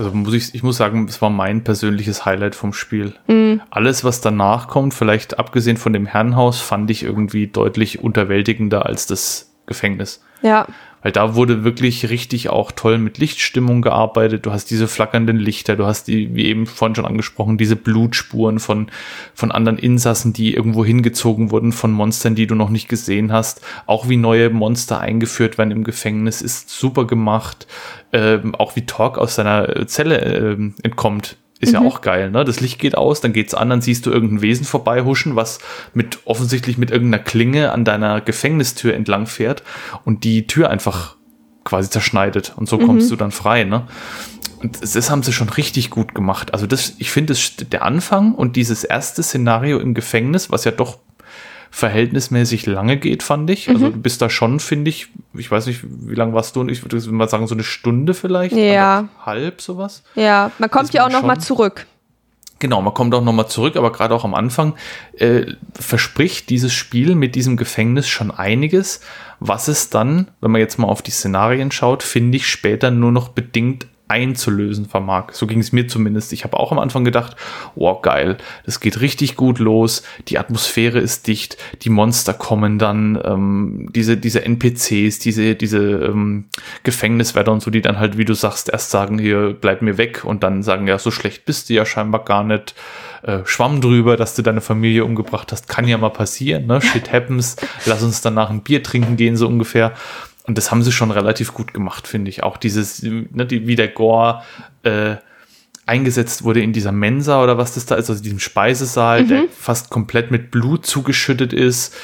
Also muss ich, ich muss sagen, es war mein persönliches Highlight vom Spiel. Mhm. Alles, was danach kommt, vielleicht abgesehen von dem Herrenhaus, fand ich irgendwie deutlich unterwältigender als das Gefängnis. Ja. Weil da wurde wirklich richtig auch toll mit Lichtstimmung gearbeitet. Du hast diese flackernden Lichter, du hast die, wie eben vorhin schon angesprochen, diese Blutspuren von, von anderen Insassen, die irgendwo hingezogen wurden von Monstern, die du noch nicht gesehen hast. Auch wie neue Monster eingeführt werden im Gefängnis, ist super gemacht. Ähm, auch wie Talk aus seiner Zelle ähm, entkommt ist mhm. ja auch geil, ne? Das Licht geht aus, dann geht's an, dann siehst du irgendein Wesen vorbeihuschen, was mit offensichtlich mit irgendeiner Klinge an deiner Gefängnistür entlang fährt und die Tür einfach quasi zerschneidet und so mhm. kommst du dann frei, ne? Und das, das haben sie schon richtig gut gemacht. Also das, ich finde, der Anfang und dieses erste Szenario im Gefängnis, was ja doch verhältnismäßig lange geht, fand ich. Also mhm. Also du bist da schon, finde ich, ich weiß nicht, wie lange warst du? Ich würde mal sagen, so eine Stunde vielleicht. Ja. Halb sowas. Ja, man kommt ja auch noch mal zurück. Genau, man kommt auch noch mal zurück, aber gerade auch am Anfang äh, verspricht dieses Spiel mit diesem Gefängnis schon einiges, was es dann, wenn man jetzt mal auf die Szenarien schaut, finde ich später nur noch bedingt einzulösen vermag. So ging es mir zumindest. Ich habe auch am Anfang gedacht, wow, geil, das geht richtig gut los, die Atmosphäre ist dicht, die Monster kommen dann, ähm, diese, diese NPCs, diese, diese ähm, Gefängniswärter und so, die dann halt, wie du sagst, erst sagen, hier, bleib mir weg und dann sagen, ja, so schlecht bist du ja scheinbar gar nicht. Äh, Schwamm drüber, dass du deine Familie umgebracht hast, kann ja mal passieren, ne? Shit happens, lass uns danach ein Bier trinken gehen, so ungefähr. Und das haben sie schon relativ gut gemacht, finde ich. Auch dieses, ne, die, wie der Gore äh, eingesetzt wurde in dieser Mensa oder was das da ist, also diesem Speisesaal, mhm. der fast komplett mit Blut zugeschüttet ist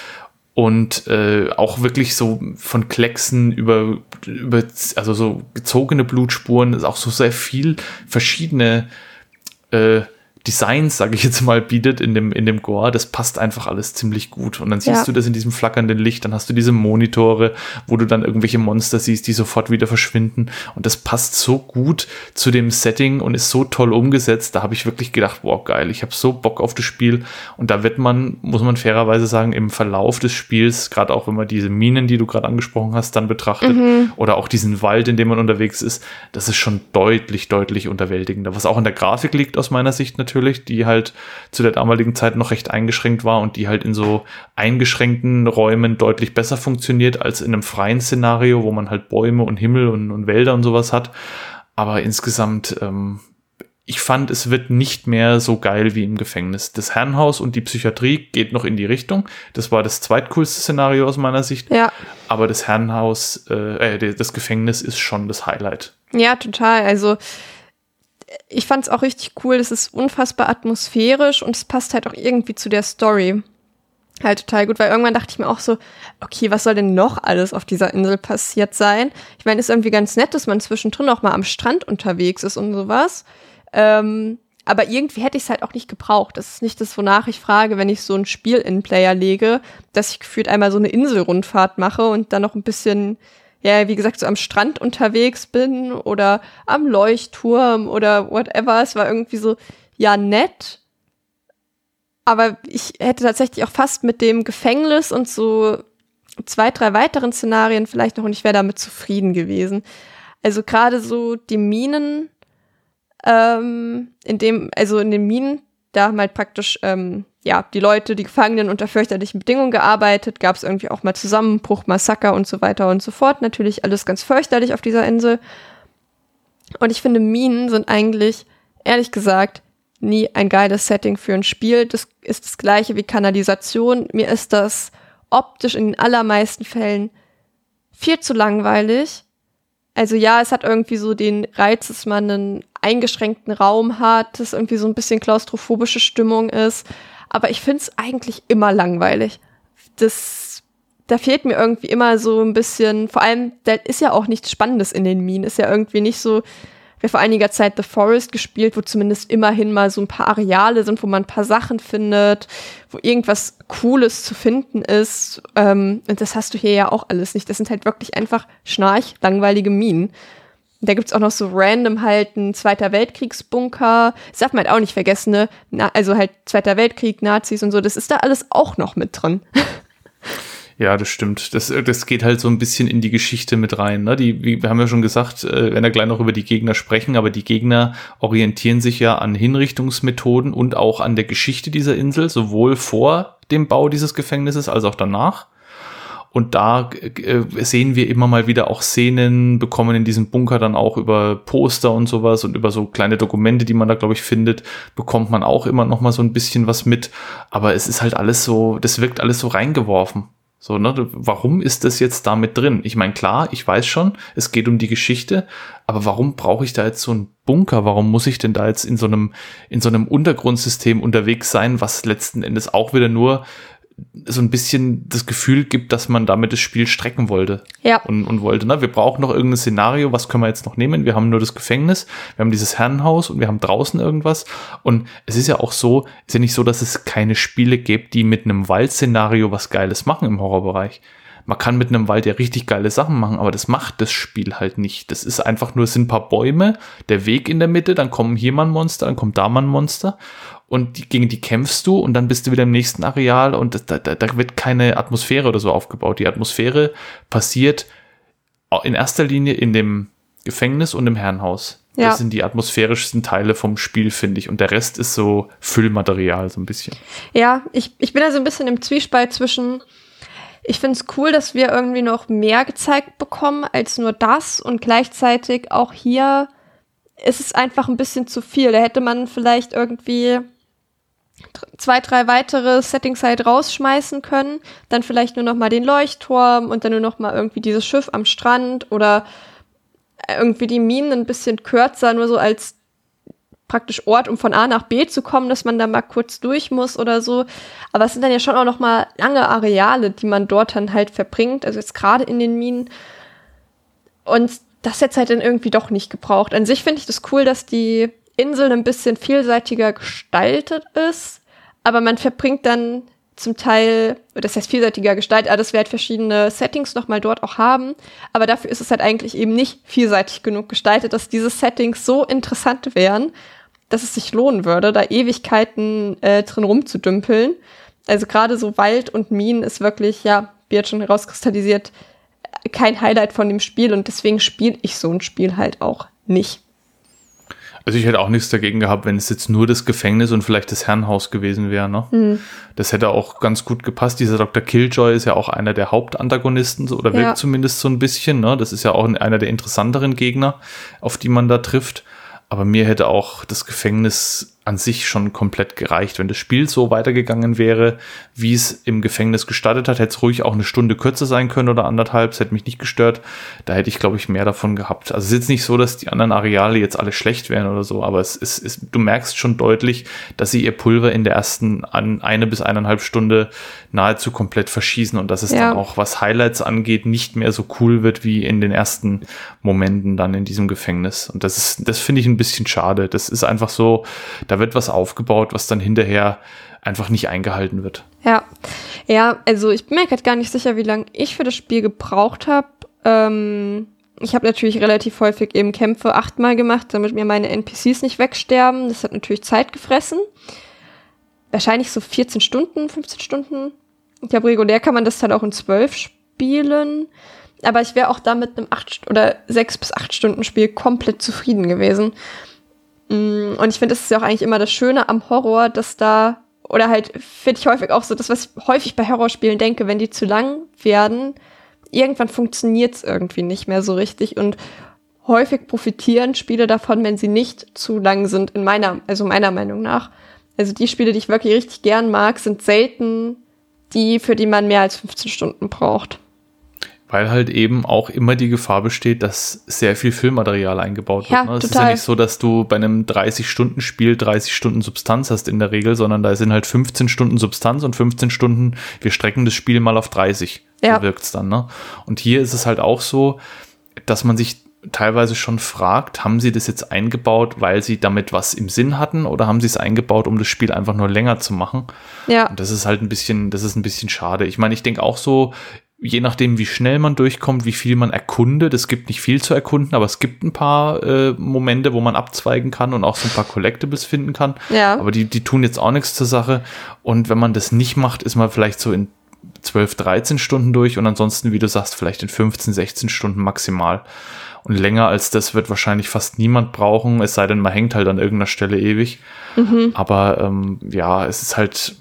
und äh, auch wirklich so von Klecksen über, über also so gezogene Blutspuren, ist auch so sehr viel verschiedene äh, Designs, sage ich jetzt mal, bietet in dem, in dem Gore, das passt einfach alles ziemlich gut. Und dann siehst ja. du das in diesem flackernden Licht, dann hast du diese Monitore, wo du dann irgendwelche Monster siehst, die sofort wieder verschwinden. Und das passt so gut zu dem Setting und ist so toll umgesetzt. Da habe ich wirklich gedacht, wow, geil, ich habe so Bock auf das Spiel. Und da wird man, muss man fairerweise sagen, im Verlauf des Spiels, gerade auch wenn man diese Minen, die du gerade angesprochen hast, dann betrachtet, mhm. oder auch diesen Wald, in dem man unterwegs ist, das ist schon deutlich, deutlich unterwältigender. Was auch in der Grafik liegt aus meiner Sicht natürlich natürlich, die halt zu der damaligen Zeit noch recht eingeschränkt war und die halt in so eingeschränkten Räumen deutlich besser funktioniert als in einem freien Szenario, wo man halt Bäume und Himmel und, und Wälder und sowas hat. Aber insgesamt, ähm, ich fand, es wird nicht mehr so geil wie im Gefängnis. Das Herrenhaus und die Psychiatrie geht noch in die Richtung. Das war das zweitcoolste Szenario aus meiner Sicht. Ja. Aber das Herrenhaus, äh, äh das Gefängnis ist schon das Highlight. Ja, total. Also ich fand es auch richtig cool. Es ist unfassbar atmosphärisch und es passt halt auch irgendwie zu der Story. Halt total gut, weil irgendwann dachte ich mir auch so, okay, was soll denn noch alles auf dieser Insel passiert sein? Ich meine, ist irgendwie ganz nett, dass man zwischendrin auch mal am Strand unterwegs ist und sowas. Ähm, aber irgendwie hätte ich es halt auch nicht gebraucht. Das ist nicht das, wonach ich frage, wenn ich so ein Spiel in Player lege, dass ich gefühlt einmal so eine Inselrundfahrt mache und dann noch ein bisschen ja, wie gesagt, so am Strand unterwegs bin oder am Leuchtturm oder whatever. Es war irgendwie so, ja, nett. Aber ich hätte tatsächlich auch fast mit dem Gefängnis und so zwei, drei weiteren Szenarien vielleicht noch und ich wäre damit zufrieden gewesen. Also gerade so die Minen, ähm, in dem, also in den Minen, da haben halt praktisch ähm, ja, die Leute, die Gefangenen unter fürchterlichen Bedingungen gearbeitet, gab es irgendwie auch mal Zusammenbruch, Massaker und so weiter und so fort. Natürlich alles ganz fürchterlich auf dieser Insel. Und ich finde, Minen sind eigentlich, ehrlich gesagt, nie ein geiles Setting für ein Spiel. Das ist das gleiche wie Kanalisation. Mir ist das optisch in den allermeisten Fällen viel zu langweilig. Also ja, es hat irgendwie so den Reiz, dass man einen eingeschränkten Raum hat, dass irgendwie so ein bisschen klaustrophobische Stimmung ist aber ich finde es eigentlich immer langweilig. Das, da fehlt mir irgendwie immer so ein bisschen, vor allem, da ist ja auch nichts Spannendes in den Minen, ist ja irgendwie nicht so, wir vor einiger Zeit The Forest gespielt, wo zumindest immerhin mal so ein paar Areale sind, wo man ein paar Sachen findet, wo irgendwas Cooles zu finden ist. Ähm, und das hast du hier ja auch alles nicht. Das sind halt wirklich einfach schnarch langweilige Minen. Da gibt's auch noch so random halt ein Zweiter Weltkriegsbunker. Das darf man halt auch nicht vergessen, ne? Na, also halt Zweiter Weltkrieg, Nazis und so, das ist da alles auch noch mit drin. Ja, das stimmt. Das, das geht halt so ein bisschen in die Geschichte mit rein. Ne? Die, wir haben ja schon gesagt, äh, werden ja gleich noch über die Gegner sprechen, aber die Gegner orientieren sich ja an Hinrichtungsmethoden und auch an der Geschichte dieser Insel, sowohl vor dem Bau dieses Gefängnisses als auch danach. Und da äh, sehen wir immer mal wieder auch Szenen, bekommen in diesem Bunker dann auch über Poster und sowas und über so kleine Dokumente, die man da, glaube ich, findet, bekommt man auch immer noch mal so ein bisschen was mit. Aber es ist halt alles so, das wirkt alles so reingeworfen. So, ne, warum ist das jetzt damit drin? Ich meine, klar, ich weiß schon, es geht um die Geschichte, aber warum brauche ich da jetzt so einen Bunker? Warum muss ich denn da jetzt in so einem, in so einem Untergrundsystem unterwegs sein, was letzten Endes auch wieder nur so ein bisschen das Gefühl gibt, dass man damit das Spiel strecken wollte. Ja. Und, und wollte, ne? Wir brauchen noch irgendein Szenario, was können wir jetzt noch nehmen? Wir haben nur das Gefängnis, wir haben dieses Herrenhaus und wir haben draußen irgendwas. Und es ist ja auch so, es ist ja nicht so, dass es keine Spiele gibt, die mit einem Waldszenario was Geiles machen im Horrorbereich. Man kann mit einem Wald ja richtig geile Sachen machen, aber das macht das Spiel halt nicht. Das ist einfach nur, es sind ein paar Bäume, der Weg in der Mitte, dann kommen hier mal ein Monster, dann kommt da mal ein Monster und die, gegen die kämpfst du und dann bist du wieder im nächsten Areal und da, da, da wird keine Atmosphäre oder so aufgebaut. Die Atmosphäre passiert in erster Linie in dem Gefängnis und im Herrenhaus. Ja. Das sind die atmosphärischsten Teile vom Spiel, finde ich. Und der Rest ist so Füllmaterial, so ein bisschen. Ja, ich, ich bin da so ein bisschen im Zwiespalt zwischen, ich finde es cool, dass wir irgendwie noch mehr gezeigt bekommen als nur das und gleichzeitig auch hier ist es einfach ein bisschen zu viel. Da hätte man vielleicht irgendwie zwei, drei weitere Settings halt rausschmeißen können, dann vielleicht nur noch mal den Leuchtturm und dann nur noch mal irgendwie dieses Schiff am Strand oder irgendwie die Minen ein bisschen kürzer, nur so als praktisch Ort, um von A nach B zu kommen, dass man da mal kurz durch muss oder so. Aber es sind dann ja schon auch noch mal lange Areale, die man dort dann halt verbringt, also jetzt gerade in den Minen. Und das jetzt halt dann irgendwie doch nicht gebraucht. An sich finde ich das cool, dass die Insel ein bisschen vielseitiger gestaltet ist, aber man verbringt dann zum Teil, das heißt vielseitiger gestaltet, aber dass wir halt verschiedene Settings nochmal dort auch haben, aber dafür ist es halt eigentlich eben nicht vielseitig genug gestaltet, dass diese Settings so interessant wären, dass es sich lohnen würde, da Ewigkeiten äh, drin rumzudümpeln. Also gerade so Wald und Minen ist wirklich, ja, wie jetzt schon herauskristallisiert, kein Highlight von dem Spiel und deswegen spiele ich so ein Spiel halt auch nicht. Also ich hätte auch nichts dagegen gehabt, wenn es jetzt nur das Gefängnis und vielleicht das Herrenhaus gewesen wäre. Ne? Mhm. Das hätte auch ganz gut gepasst. Dieser Dr. Killjoy ist ja auch einer der Hauptantagonisten oder wirkt ja. zumindest so ein bisschen. Ne? Das ist ja auch einer der interessanteren Gegner, auf die man da trifft. Aber mir hätte auch das Gefängnis an sich schon komplett gereicht. Wenn das Spiel so weitergegangen wäre, wie es im Gefängnis gestartet hat, hätte es ruhig auch eine Stunde kürzer sein können oder anderthalb. Es hätte mich nicht gestört. Da hätte ich, glaube ich, mehr davon gehabt. Also es ist jetzt nicht so, dass die anderen Areale jetzt alle schlecht wären oder so, aber es ist, ist du merkst schon deutlich, dass sie ihr Pulver in der ersten an eine bis eineinhalb Stunde nahezu komplett verschießen und dass es ja. dann auch, was Highlights angeht, nicht mehr so cool wird wie in den ersten Momenten dann in diesem Gefängnis. Und das ist, das finde ich ein bisschen schade. Das ist einfach so, da wird was aufgebaut, was dann hinterher einfach nicht eingehalten wird. Ja, ja, also ich bin mir gerade gar nicht sicher, wie lange ich für das Spiel gebraucht habe. Ähm, ich habe natürlich relativ häufig eben Kämpfe achtmal gemacht, damit mir meine NPCs nicht wegsterben. Das hat natürlich Zeit gefressen. Wahrscheinlich so 14 Stunden, 15 Stunden. Ich glaube, regulär kann man das dann auch in 12 spielen. Aber ich wäre auch da mit einem 8 oder 6 bis 8 Stunden Spiel komplett zufrieden gewesen. Mm, und ich finde, das ist ja auch eigentlich immer das Schöne am Horror, dass da, oder halt finde ich häufig auch so, das, was ich häufig bei Horrorspielen denke, wenn die zu lang werden, irgendwann funktioniert es irgendwie nicht mehr so richtig und häufig profitieren Spiele davon, wenn sie nicht zu lang sind, in meiner, also meiner Meinung nach. Also die Spiele, die ich wirklich richtig gern mag, sind selten die, für die man mehr als 15 Stunden braucht weil halt eben auch immer die Gefahr besteht, dass sehr viel Filmmaterial eingebaut ja, wird. Ne? Es ist ja nicht so, dass du bei einem 30-Stunden-Spiel 30 Stunden Substanz hast in der Regel, sondern da sind halt 15 Stunden Substanz und 15 Stunden, wir strecken das Spiel mal auf 30. Ja. So wirkt's dann. Ne? Und hier ist es halt auch so, dass man sich teilweise schon fragt, haben sie das jetzt eingebaut, weil sie damit was im Sinn hatten oder haben sie es eingebaut, um das Spiel einfach nur länger zu machen? Ja. Und das ist halt ein bisschen, das ist ein bisschen schade. Ich meine, ich denke auch so, je nachdem, wie schnell man durchkommt, wie viel man erkundet. Es gibt nicht viel zu erkunden, aber es gibt ein paar äh, Momente, wo man abzweigen kann und auch so ein paar Collectibles finden kann. Ja. Aber die, die tun jetzt auch nichts zur Sache. Und wenn man das nicht macht, ist man vielleicht so in 12, 13 Stunden durch und ansonsten, wie du sagst, vielleicht in 15, 16 Stunden maximal. Und länger als das wird wahrscheinlich fast niemand brauchen, es sei denn, man hängt halt an irgendeiner Stelle ewig. Mhm. Aber ähm, ja, es ist halt,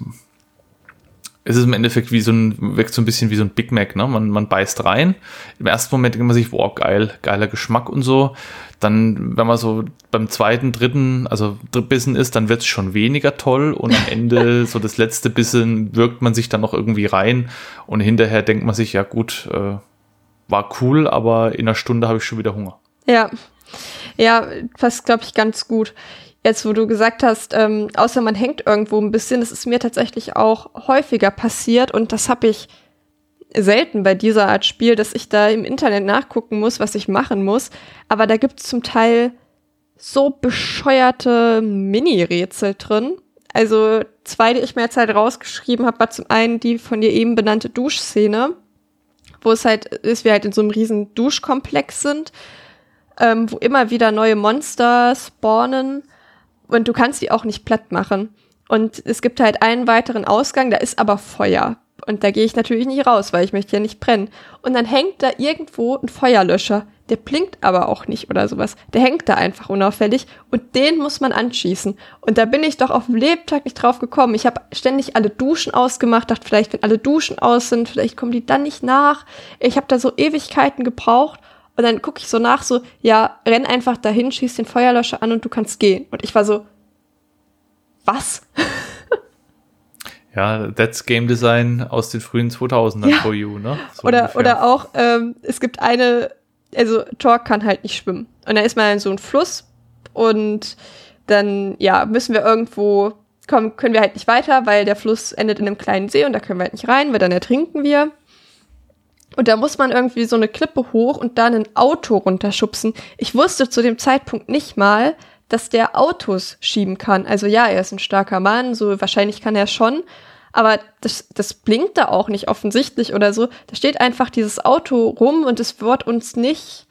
es ist im Endeffekt wie so ein, wirkt so ein bisschen wie so ein Big Mac, ne? Man, man beißt rein. Im ersten Moment denkt man sich, wow, geil, geiler Geschmack und so. Dann, wenn man so beim zweiten, dritten, also Bissen ist, dann wird es schon weniger toll und am Ende, so das letzte Bissen, wirkt man sich dann noch irgendwie rein und hinterher denkt man sich, ja gut, äh, war cool, aber in einer Stunde habe ich schon wieder Hunger. Ja. Ja, passt, glaube ich, ganz gut. Jetzt, wo du gesagt hast, ähm, außer man hängt irgendwo ein bisschen, das ist mir tatsächlich auch häufiger passiert und das habe ich selten bei dieser Art Spiel, dass ich da im Internet nachgucken muss, was ich machen muss. Aber da gibt es zum Teil so bescheuerte Mini-Rätsel drin. Also zwei, die ich mir jetzt halt rausgeschrieben habe, war zum einen die von dir eben benannte Duschszene, wo es halt ist, wir halt in so einem riesen Duschkomplex sind, ähm, wo immer wieder neue Monster spawnen und du kannst die auch nicht platt machen. Und es gibt halt einen weiteren Ausgang, da ist aber Feuer. Und da gehe ich natürlich nicht raus, weil ich möchte ja nicht brennen. Und dann hängt da irgendwo ein Feuerlöscher. Der blinkt aber auch nicht oder sowas. Der hängt da einfach unauffällig und den muss man anschießen. Und da bin ich doch auf dem Lebtag nicht drauf gekommen. Ich habe ständig alle Duschen ausgemacht, dachte vielleicht, wenn alle Duschen aus sind, vielleicht kommen die dann nicht nach. Ich habe da so Ewigkeiten gebraucht und dann gucke ich so nach, so, ja, renn einfach dahin, schieß den Feuerlöscher an und du kannst gehen. Und ich war so, was? ja, that's Game Design aus den frühen 2000ern Ja. for you, ne? So oder, ungefähr. oder auch, ähm, es gibt eine, also Thor kann halt nicht schwimmen. Und dann ist man in so ein Fluss und dann, ja, müssen wir irgendwo, kommen, können wir halt nicht weiter, weil der Fluss endet in einem kleinen See und da können wir halt nicht rein, weil dann ertrinken wir. Und da muss man irgendwie so eine Klippe hoch und dann ein Auto runterschubsen. Ich wusste zu dem Zeitpunkt nicht mal, dass der Autos schieben kann. Also ja, er ist ein starker Mann, so wahrscheinlich kann er schon. Aber das, das blinkt da auch nicht offensichtlich oder so. Da steht einfach dieses Auto rum und es wird uns nicht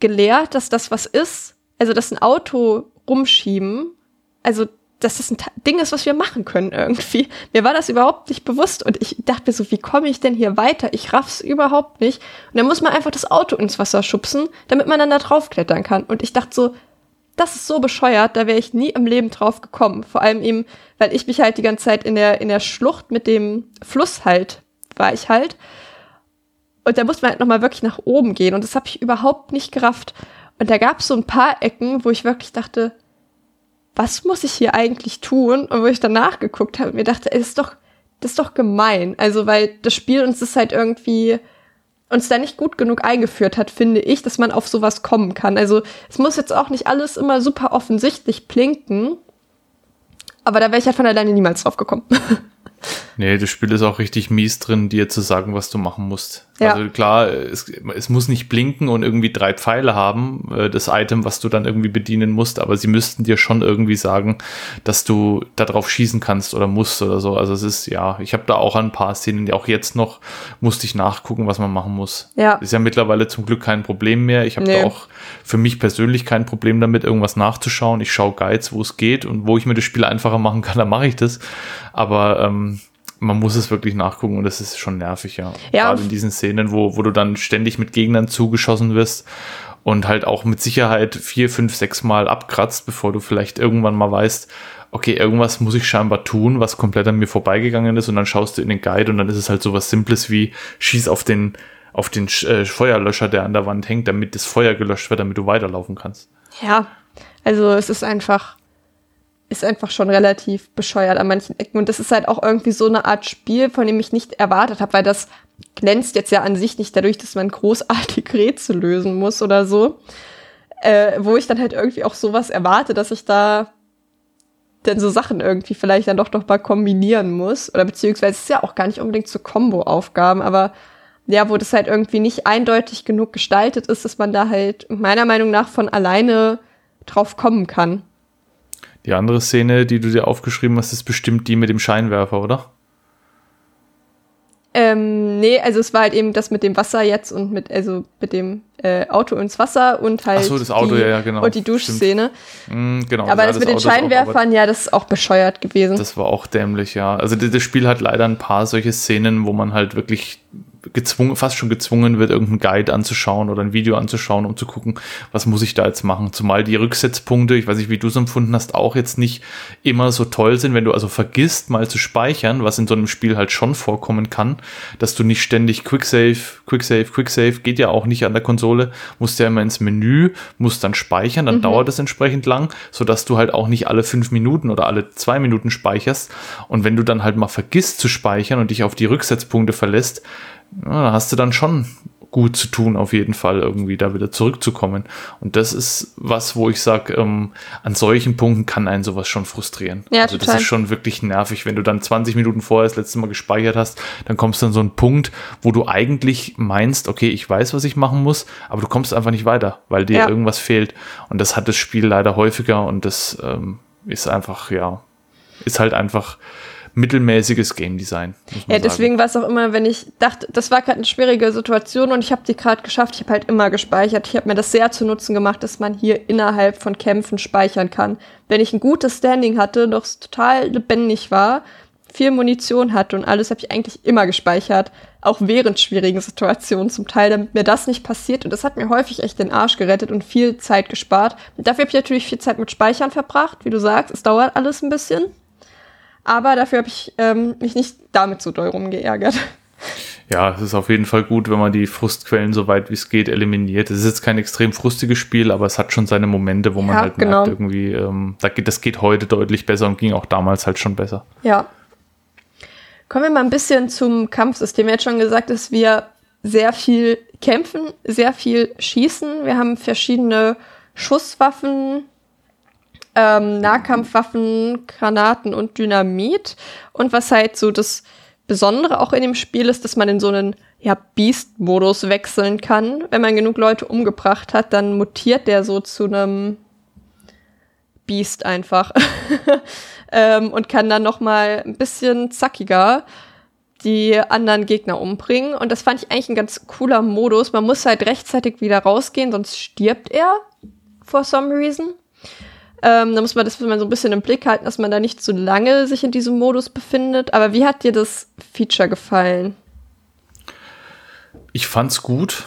gelehrt, dass das was ist. Also, dass ein Auto rumschieben. Also, dass das ein Ding ist, was wir machen können irgendwie. Mir war das überhaupt nicht bewusst und ich dachte mir so, wie komme ich denn hier weiter? Ich raff's überhaupt nicht. Und dann muss man einfach das Auto ins Wasser schubsen, damit man dann da draufklettern kann. Und ich dachte so, das ist so bescheuert, da wäre ich nie im Leben drauf gekommen. Vor allem eben, weil ich mich halt die ganze Zeit in der, in der Schlucht mit dem Fluss halt, war ich halt. Und da musste man halt nochmal wirklich nach oben gehen. Und das habe ich überhaupt nicht gerafft. Und da gab es so ein paar Ecken, wo ich wirklich dachte, was muss ich hier eigentlich tun? Und wo ich dann nachgeguckt habe und mir dachte, ey, das ist doch, das ist doch gemein. Also, weil das Spiel uns das halt irgendwie uns da nicht gut genug eingeführt hat, finde ich, dass man auf sowas kommen kann. Also es muss jetzt auch nicht alles immer super offensichtlich blinken, aber da wäre ich halt von alleine niemals drauf gekommen. Nee, das Spiel ist auch richtig mies drin, dir zu sagen, was du machen musst. Ja. Also klar, es, es muss nicht blinken und irgendwie drei Pfeile haben, äh, das Item, was du dann irgendwie bedienen musst, aber sie müssten dir schon irgendwie sagen, dass du da drauf schießen kannst oder musst oder so. Also es ist, ja, ich habe da auch ein paar Szenen, die auch jetzt noch musste ich nachgucken, was man machen muss. Ja. Ist ja mittlerweile zum Glück kein Problem mehr. Ich habe Nee. da auch für mich persönlich kein Problem damit, irgendwas nachzuschauen. Ich schaue Guides, wo es geht und wo ich mir das Spiel einfacher machen kann, dann mache ich das. Aber ähm, man muss es wirklich nachgucken und das ist schon nervig, ja. Ja. Gerade in diesen Szenen, wo, wo du dann ständig mit Gegnern zugeschossen wirst und halt auch mit Sicherheit vier, fünf, sechs Mal abkratzt, bevor du vielleicht irgendwann mal weißt, okay, irgendwas muss ich scheinbar tun, was komplett an mir vorbeigegangen ist und dann schaust du in den Guide und dann ist es halt so was Simples wie schieß auf den auf den äh, Feuerlöscher, der an der Wand hängt, damit das Feuer gelöscht wird, damit du weiterlaufen kannst. Ja, also es ist einfach, ist einfach schon relativ bescheuert an manchen Ecken. Und das ist halt auch irgendwie so eine Art Spiel, von dem ich nicht erwartet habe, weil das glänzt jetzt ja an sich nicht dadurch, dass man großartig Rätsel lösen muss oder so. Äh, wo ich dann halt irgendwie auch sowas erwarte, dass ich da denn so Sachen irgendwie vielleicht dann doch noch mal kombinieren muss. Oder beziehungsweise es ist ja auch gar nicht unbedingt zu Combo-Aufgaben, aber ja, wo das halt irgendwie nicht eindeutig genug gestaltet ist, dass man da halt meiner Meinung nach von alleine drauf kommen kann. Die andere Szene, die du dir aufgeschrieben hast, ist bestimmt die mit dem Scheinwerfer, oder? Ähm, nee, also es war halt eben das mit dem Wasser jetzt und mit, also mit dem äh, Auto ins Wasser und halt. Ach so, das Auto, die, ja, ja, genau. Und die Duschszene. Mm, genau. Aber das, das mit den Scheinwerfern, auch, ja, das ist auch bescheuert gewesen. Das war auch dämlich, ja. Also das Spiel hat leider ein paar solche Szenen, wo man halt wirklich gezwungen, fast schon gezwungen wird, irgendeinen Guide anzuschauen oder ein Video anzuschauen, um zu gucken, was muss ich da jetzt machen. Zumal die Rücksetzpunkte, ich weiß nicht, wie du es empfunden hast, auch jetzt nicht immer so toll sind, wenn du also vergisst, mal zu speichern, was in so einem Spiel halt schon vorkommen kann, dass du nicht ständig Quicksave, Quicksave, Quicksave, geht ja auch nicht an der Konsole, musst ja immer ins Menü, musst dann speichern, dann mhm. dauert es entsprechend lang, sodass du halt auch nicht alle fünf Minuten oder alle zwei Minuten speicherst. Und wenn du dann halt mal vergisst zu speichern und dich auf die Rücksetzpunkte verlässt, ja, da hast du dann schon gut zu tun, auf jeden Fall irgendwie da wieder zurückzukommen. Und das ist was, wo ich sage, ähm, an solchen Punkten kann einen sowas schon frustrieren. Ja, also total. das ist schon wirklich nervig, wenn du dann 20 Minuten vorher das letzte Mal gespeichert hast, dann kommst du an so einen Punkt, wo du eigentlich meinst, okay, ich weiß, was ich machen muss, aber du kommst einfach nicht weiter, weil dir ja. irgendwas fehlt. Und das hat das Spiel leider häufiger und das ähm, ist einfach, ja, ist halt einfach mittelmäßiges Game Design. Ja, deswegen war es auch immer, wenn ich dachte, das war gerade eine schwierige Situation und ich habe die gerade geschafft, ich habe halt immer gespeichert. Ich habe mir das sehr zu Nutzen gemacht, dass man hier innerhalb von Kämpfen speichern kann. Wenn ich ein gutes Standing hatte, doch total lebendig war, viel Munition hatte und alles habe ich eigentlich immer gespeichert, auch während schwierigen Situationen zum Teil, damit mir das nicht passiert. Und das hat mir häufig echt den Arsch gerettet und viel Zeit gespart. Und dafür habe ich natürlich viel Zeit mit Speichern verbracht, wie du sagst. Es dauert alles ein bisschen. Aber dafür habe ich ähm, mich nicht damit so doll rumgeärgert. Ja, es ist auf jeden Fall gut, wenn man die Frustquellen so weit wie es geht eliminiert. Es ist jetzt kein extrem frustiges Spiel, aber es hat schon seine Momente, wo man ja, halt genau. merkt, irgendwie, ähm, das geht heute deutlich besser und ging auch damals halt schon besser. Ja. Kommen wir mal ein bisschen zum Kampfsystem. Wir haben jetzt schon gesagt, dass wir sehr viel kämpfen, sehr viel schießen. Wir haben verschiedene Schusswaffen, ähm, Nahkampfwaffen, Granaten und Dynamit. Und was halt so das Besondere auch in dem Spiel ist, dass man in so einen ja, Beast-Modus wechseln kann. Wenn man genug Leute umgebracht hat, dann mutiert der so zu einem Beast einfach. ähm, und kann dann noch mal ein bisschen zackiger die anderen Gegner umbringen. Und das fand ich eigentlich ein ganz cooler Modus. Man muss halt rechtzeitig wieder rausgehen, sonst stirbt er for some reason. Ähm, da muss man das man so ein bisschen im Blick halten, dass man da nicht zu lange sich in diesem Modus befindet. Aber wie hat dir das Feature gefallen? Ich fand's gut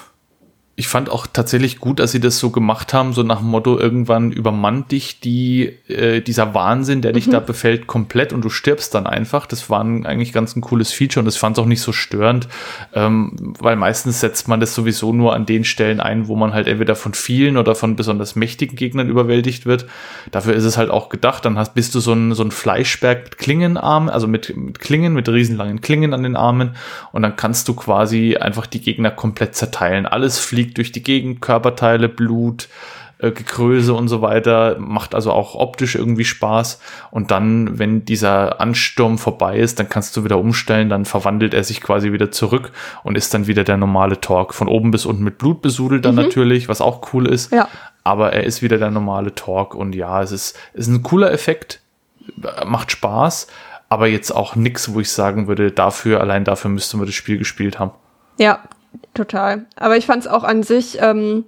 ich fand auch tatsächlich gut, dass sie das so gemacht haben, so nach dem Motto, irgendwann übermannt dich die, äh, dieser Wahnsinn, der dich mhm. da befällt, komplett und du stirbst dann einfach. Das war ein, eigentlich ganz ein cooles Feature und das fand es auch nicht so störend, ähm, weil meistens setzt man das sowieso nur an den Stellen ein, wo man halt entweder von vielen oder von besonders mächtigen Gegnern überwältigt wird. Dafür ist es halt auch gedacht. Dann hast, bist du so ein, so ein Fleischberg mit Klingenarmen, also mit, mit Klingen, mit riesenlangen Klingen an den Armen und dann kannst du quasi einfach die Gegner komplett zerteilen. Alles fliegt fliegt durch die Gegend, Körperteile, Blut, äh, Gekröse und so weiter, macht also auch optisch irgendwie Spaß. Und dann, wenn dieser Ansturm vorbei ist, dann kannst du wieder umstellen, dann verwandelt er sich quasi wieder zurück und ist dann wieder der normale Talk. Von oben bis unten mit Blut besudelt dann mhm. natürlich, was auch cool ist. Ja. Aber er ist wieder der normale Talk und ja, es ist, es ist ein cooler Effekt, macht Spaß, aber jetzt auch nichts, wo ich sagen würde, dafür, allein dafür müsste man das Spiel gespielt haben. Ja, Total. Aber ich fand es auch an sich ähm,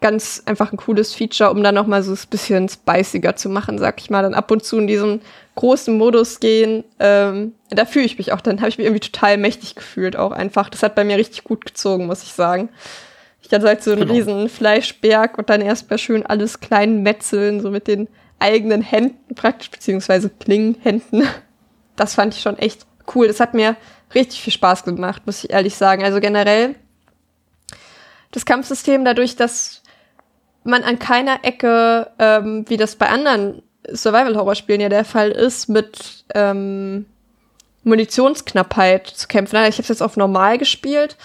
ganz einfach ein cooles Feature, um dann noch mal so ein bisschen spiciger zu machen, sag ich mal. Dann ab und zu in diesen großen Modus gehen. Ähm, da fühle ich mich auch, dann habe ich mich irgendwie total mächtig gefühlt auch einfach. Das hat bei mir richtig gut gezogen, muss ich sagen. Ich hatte halt so einen genau. riesen Fleischberg und dann erstmal schön alles klein metzeln, so mit den eigenen Händen praktisch, beziehungsweise Klingenhänden. Das fand ich schon echt cool. Das hat mir richtig viel Spaß gemacht, muss ich ehrlich sagen. Also generell das Kampfsystem dadurch, dass man an keiner Ecke, ähm, wie das bei anderen Survival-Horror-Spielen ja der Fall ist, mit ähm, Munitionsknappheit zu kämpfen. Ich habe es jetzt auf normal gespielt,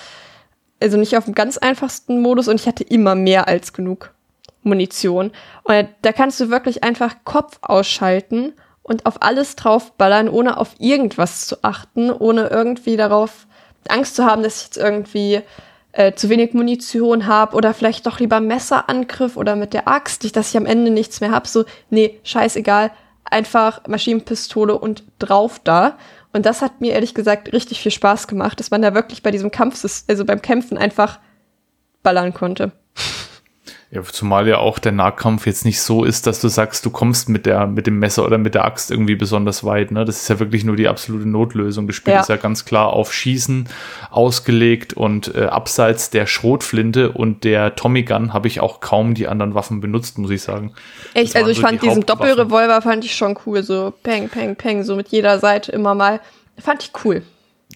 also nicht auf dem ganz einfachsten Modus und ich hatte immer mehr als genug Munition. Und da kannst du wirklich einfach Kopf ausschalten und auf alles draufballern, ohne auf irgendwas zu achten, ohne irgendwie darauf Angst zu haben, dass ich jetzt irgendwie äh, zu wenig Munition habe oder vielleicht doch lieber Messerangriff oder mit der Axt, dass ich am Ende nichts mehr habe. So, nee, scheißegal, einfach Maschinenpistole und drauf da. Und das hat mir ehrlich gesagt richtig viel Spaß gemacht, dass man da wirklich bei diesem Kampf, also beim Kämpfen einfach ballern konnte. Ja, zumal ja auch der Nahkampf jetzt nicht so ist, dass du sagst, du kommst mit der, mit dem Messer oder mit der Axt irgendwie besonders weit. Ne? Das ist ja wirklich nur die absolute Notlösung. Das Spiel ja. ist ja ganz klar auf Schießen ausgelegt und äh, abseits der Schrotflinte und der Tommy Gun habe ich auch kaum die anderen Waffen benutzt, muss ich sagen. Echt, also ich so fand die diesen Doppelrevolver fand ich schon cool, so peng, peng, peng, so mit jeder Seite immer mal. Fand ich cool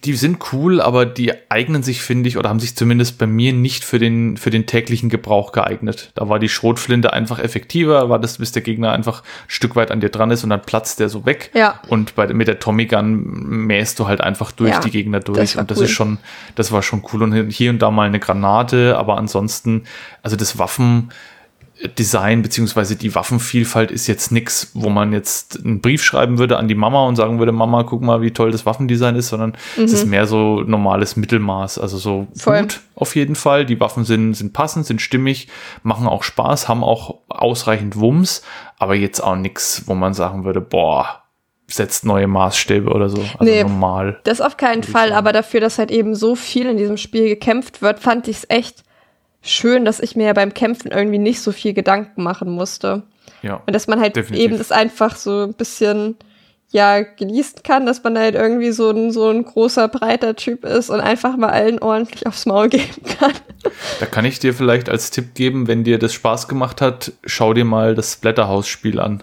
die sind cool, aber die eignen sich, finde ich, oder haben sich zumindest bei mir nicht für den, für den täglichen Gebrauch geeignet. Da war die Schrotflinte einfach effektiver, war das, bis der Gegner einfach ein Stück weit an dir dran ist und dann platzt der so weg. Ja. Und bei, mit der Tommy Gun mähst du halt einfach durch ja, die Gegner durch. Das und das cool. ist schon, das war schon cool. Und hier und da mal eine Granate, aber ansonsten, also das Waffen, Design beziehungsweise die Waffenvielfalt ist jetzt nichts, wo man jetzt einen Brief schreiben würde an die Mama und sagen würde, Mama, guck mal, wie toll das Waffendesign ist, sondern mhm. es ist mehr so normales Mittelmaß. Also so Voll. gut auf jeden Fall. Die Waffen sind, sind passend, sind stimmig, machen auch Spaß, haben auch ausreichend Wumms, aber jetzt auch nichts, wo man sagen würde, boah, setzt neue Maßstäbe oder so. Also nee, normal. Das auf keinen Fall, aber dafür, dass halt eben so viel in diesem Spiel gekämpft wird, fand ich es echt schön, dass ich mir ja beim Kämpfen irgendwie nicht so viel Gedanken machen musste. Ja. Und dass man halt definitiv. eben das einfach so ein bisschen ja genießen kann, dass man halt irgendwie so ein, so ein großer, breiter Typ ist und einfach mal allen ordentlich aufs Maul geben kann. Da kann ich dir vielleicht als Tipp geben, wenn dir das Spaß gemacht hat, schau dir mal das Splatterhouse-Spiel an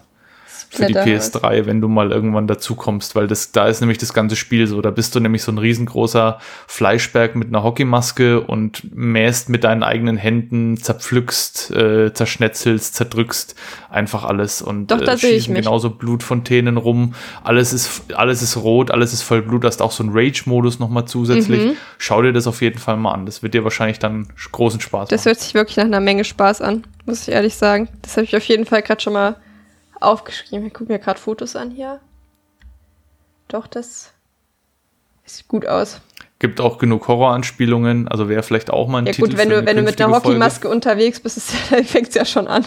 für die PS3, wenn du mal irgendwann dazu kommst, weil das, da ist nämlich das ganze Spiel so. Da bist du nämlich so ein riesengroßer Fleischberg mit einer Hockeymaske und mähst mit deinen eigenen Händen, zerpflückst, äh, zerschnetzelst, zerdrückst einfach alles und Doch, äh, schießen genauso Blutfontänen rum. Alles ist, alles ist rot, alles ist voll Blut. Da hast auch so einen Rage-Modus nochmal zusätzlich. Mhm. Schau dir das auf jeden Fall mal an. Das wird dir wahrscheinlich dann großen Spaß machen. Das hört sich wirklich nach einer Menge Spaß an, muss ich ehrlich sagen. Das habe ich auf jeden Fall gerade schon mal aufgeschrieben. Ich gucke mir gerade Fotos an hier. Doch, das sieht gut aus. Gibt auch genug Horroranspielungen, also wäre vielleicht auch mal ein ja, Titel. Ja gut, wenn du, wenn du mit einer Hockeymaske unterwegs bist, fängt es ja schon an.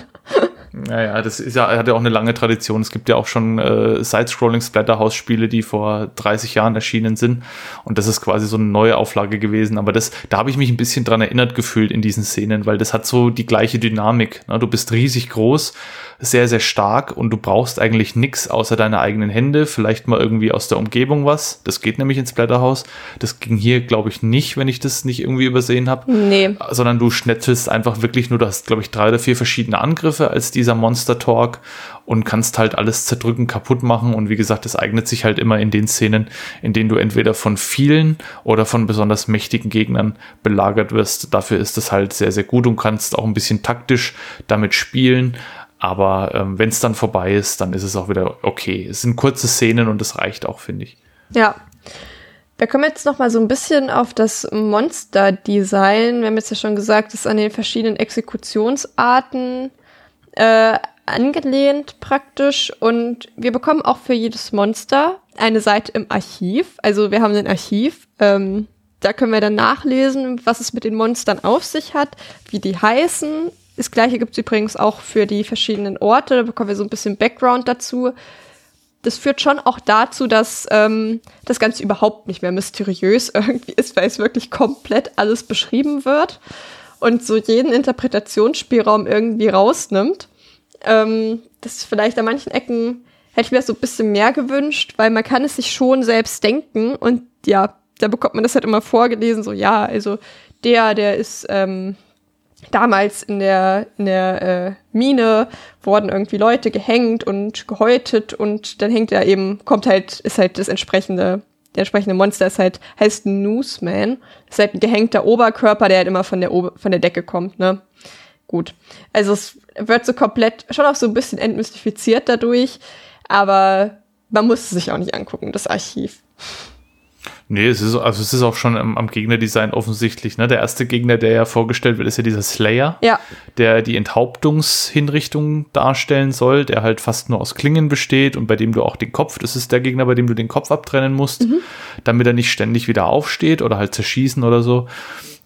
Naja, das ist ja, hat ja auch eine lange Tradition. Es gibt ja auch schon äh, Side-Scrolling Splatterhouse-Spiele, die vor 30 Jahren erschienen sind. Und das ist quasi so eine neue Auflage gewesen. Aber das, da habe ich mich ein bisschen dran erinnert gefühlt in diesen Szenen, weil das hat so die gleiche Dynamik. Ne? Du bist riesig groß, sehr, sehr stark und du brauchst eigentlich nichts außer deine eigenen Hände, vielleicht mal irgendwie aus der Umgebung was. Das geht nämlich ins Splatterhouse. Das ging hier, glaube ich, nicht, wenn ich das nicht irgendwie übersehen habe. Nee. Sondern du schnetzelst einfach wirklich nur, du hast, glaube ich, drei oder vier verschiedene Angriffe als dieser Monster Talk und kannst halt alles zerdrücken, kaputt machen. Und wie gesagt, das eignet sich halt immer in den Szenen, in denen du entweder von vielen oder von besonders mächtigen Gegnern belagert wirst. Dafür ist es halt sehr, sehr gut und kannst auch ein bisschen taktisch damit spielen. Aber ähm, wenn es dann vorbei ist, dann ist es auch wieder okay. Es sind kurze Szenen und es reicht auch, finde ich. Ja. Wir kommen jetzt noch mal so ein bisschen auf das Monster-Design. Wir haben jetzt ja schon gesagt, es ist an den verschiedenen Exekutionsarten äh, angelehnt praktisch. Und wir bekommen auch für jedes Monster eine Seite im Archiv. Also wir haben ein Archiv. Ähm, da können wir dann nachlesen, was es mit den Monstern auf sich hat, wie die heißen, das gleiche gibt es übrigens auch für die verschiedenen Orte. Da bekommen wir so ein bisschen Background dazu. Das führt schon auch dazu, dass ähm, das Ganze überhaupt nicht mehr mysteriös irgendwie ist, weil es wirklich komplett alles beschrieben wird und so jeden Interpretationsspielraum irgendwie rausnimmt. Ähm, das vielleicht an manchen Ecken hätte ich mir das so ein bisschen mehr gewünscht, weil man kann es sich schon selbst denken und ja, da bekommt man das halt immer vorgelesen, so ja, also der, der ist ähm, damals in der, in der äh, Mine wurden irgendwie Leute gehängt und gehäutet und dann hängt er eben, kommt halt, ist halt das entsprechende, der entsprechende Monster ist halt, heißt Newsman. Ist halt ein gehängter Oberkörper, der halt immer von der, Ober von der Decke kommt, ne? Gut. Also es wird so komplett, schon auch so ein bisschen entmystifiziert dadurch, aber man muss es sich auch nicht angucken, das Archiv. Nee, es ist, also es ist auch schon am, am Gegnerdesign offensichtlich. Ne? Der erste Gegner, der ja vorgestellt wird, ist ja dieser Slayer, Ja. der die Enthauptungshinrichtung darstellen soll, der halt fast nur aus Klingen besteht und bei dem du auch den Kopf, das ist der Gegner, bei dem du den Kopf abtrennen musst, damit er nicht ständig wieder aufsteht oder halt zerschießen oder so.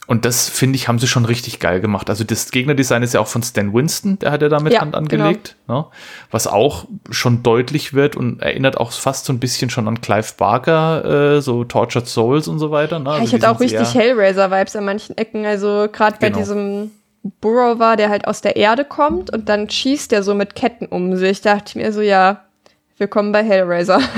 Und das, finde ich, haben sie schon richtig geil gemacht. Also das Gegnerdesign ist ja auch von Stan Winston, der hat ja damit Ja, Hand angelegt, ne? was auch schon deutlich wird und erinnert auch fast so ein bisschen schon an Clive Barker, äh, so Tortured Souls und so weiter. Ne? Also ich hatte auch richtig Hellraiser-Vibes an manchen Ecken. Also gerade bei Genau. diesem Burrow war, der halt aus der Erde kommt und dann schießt der so mit Ketten um sich. Dachte ich mir so, ja, willkommen bei Hellraiser.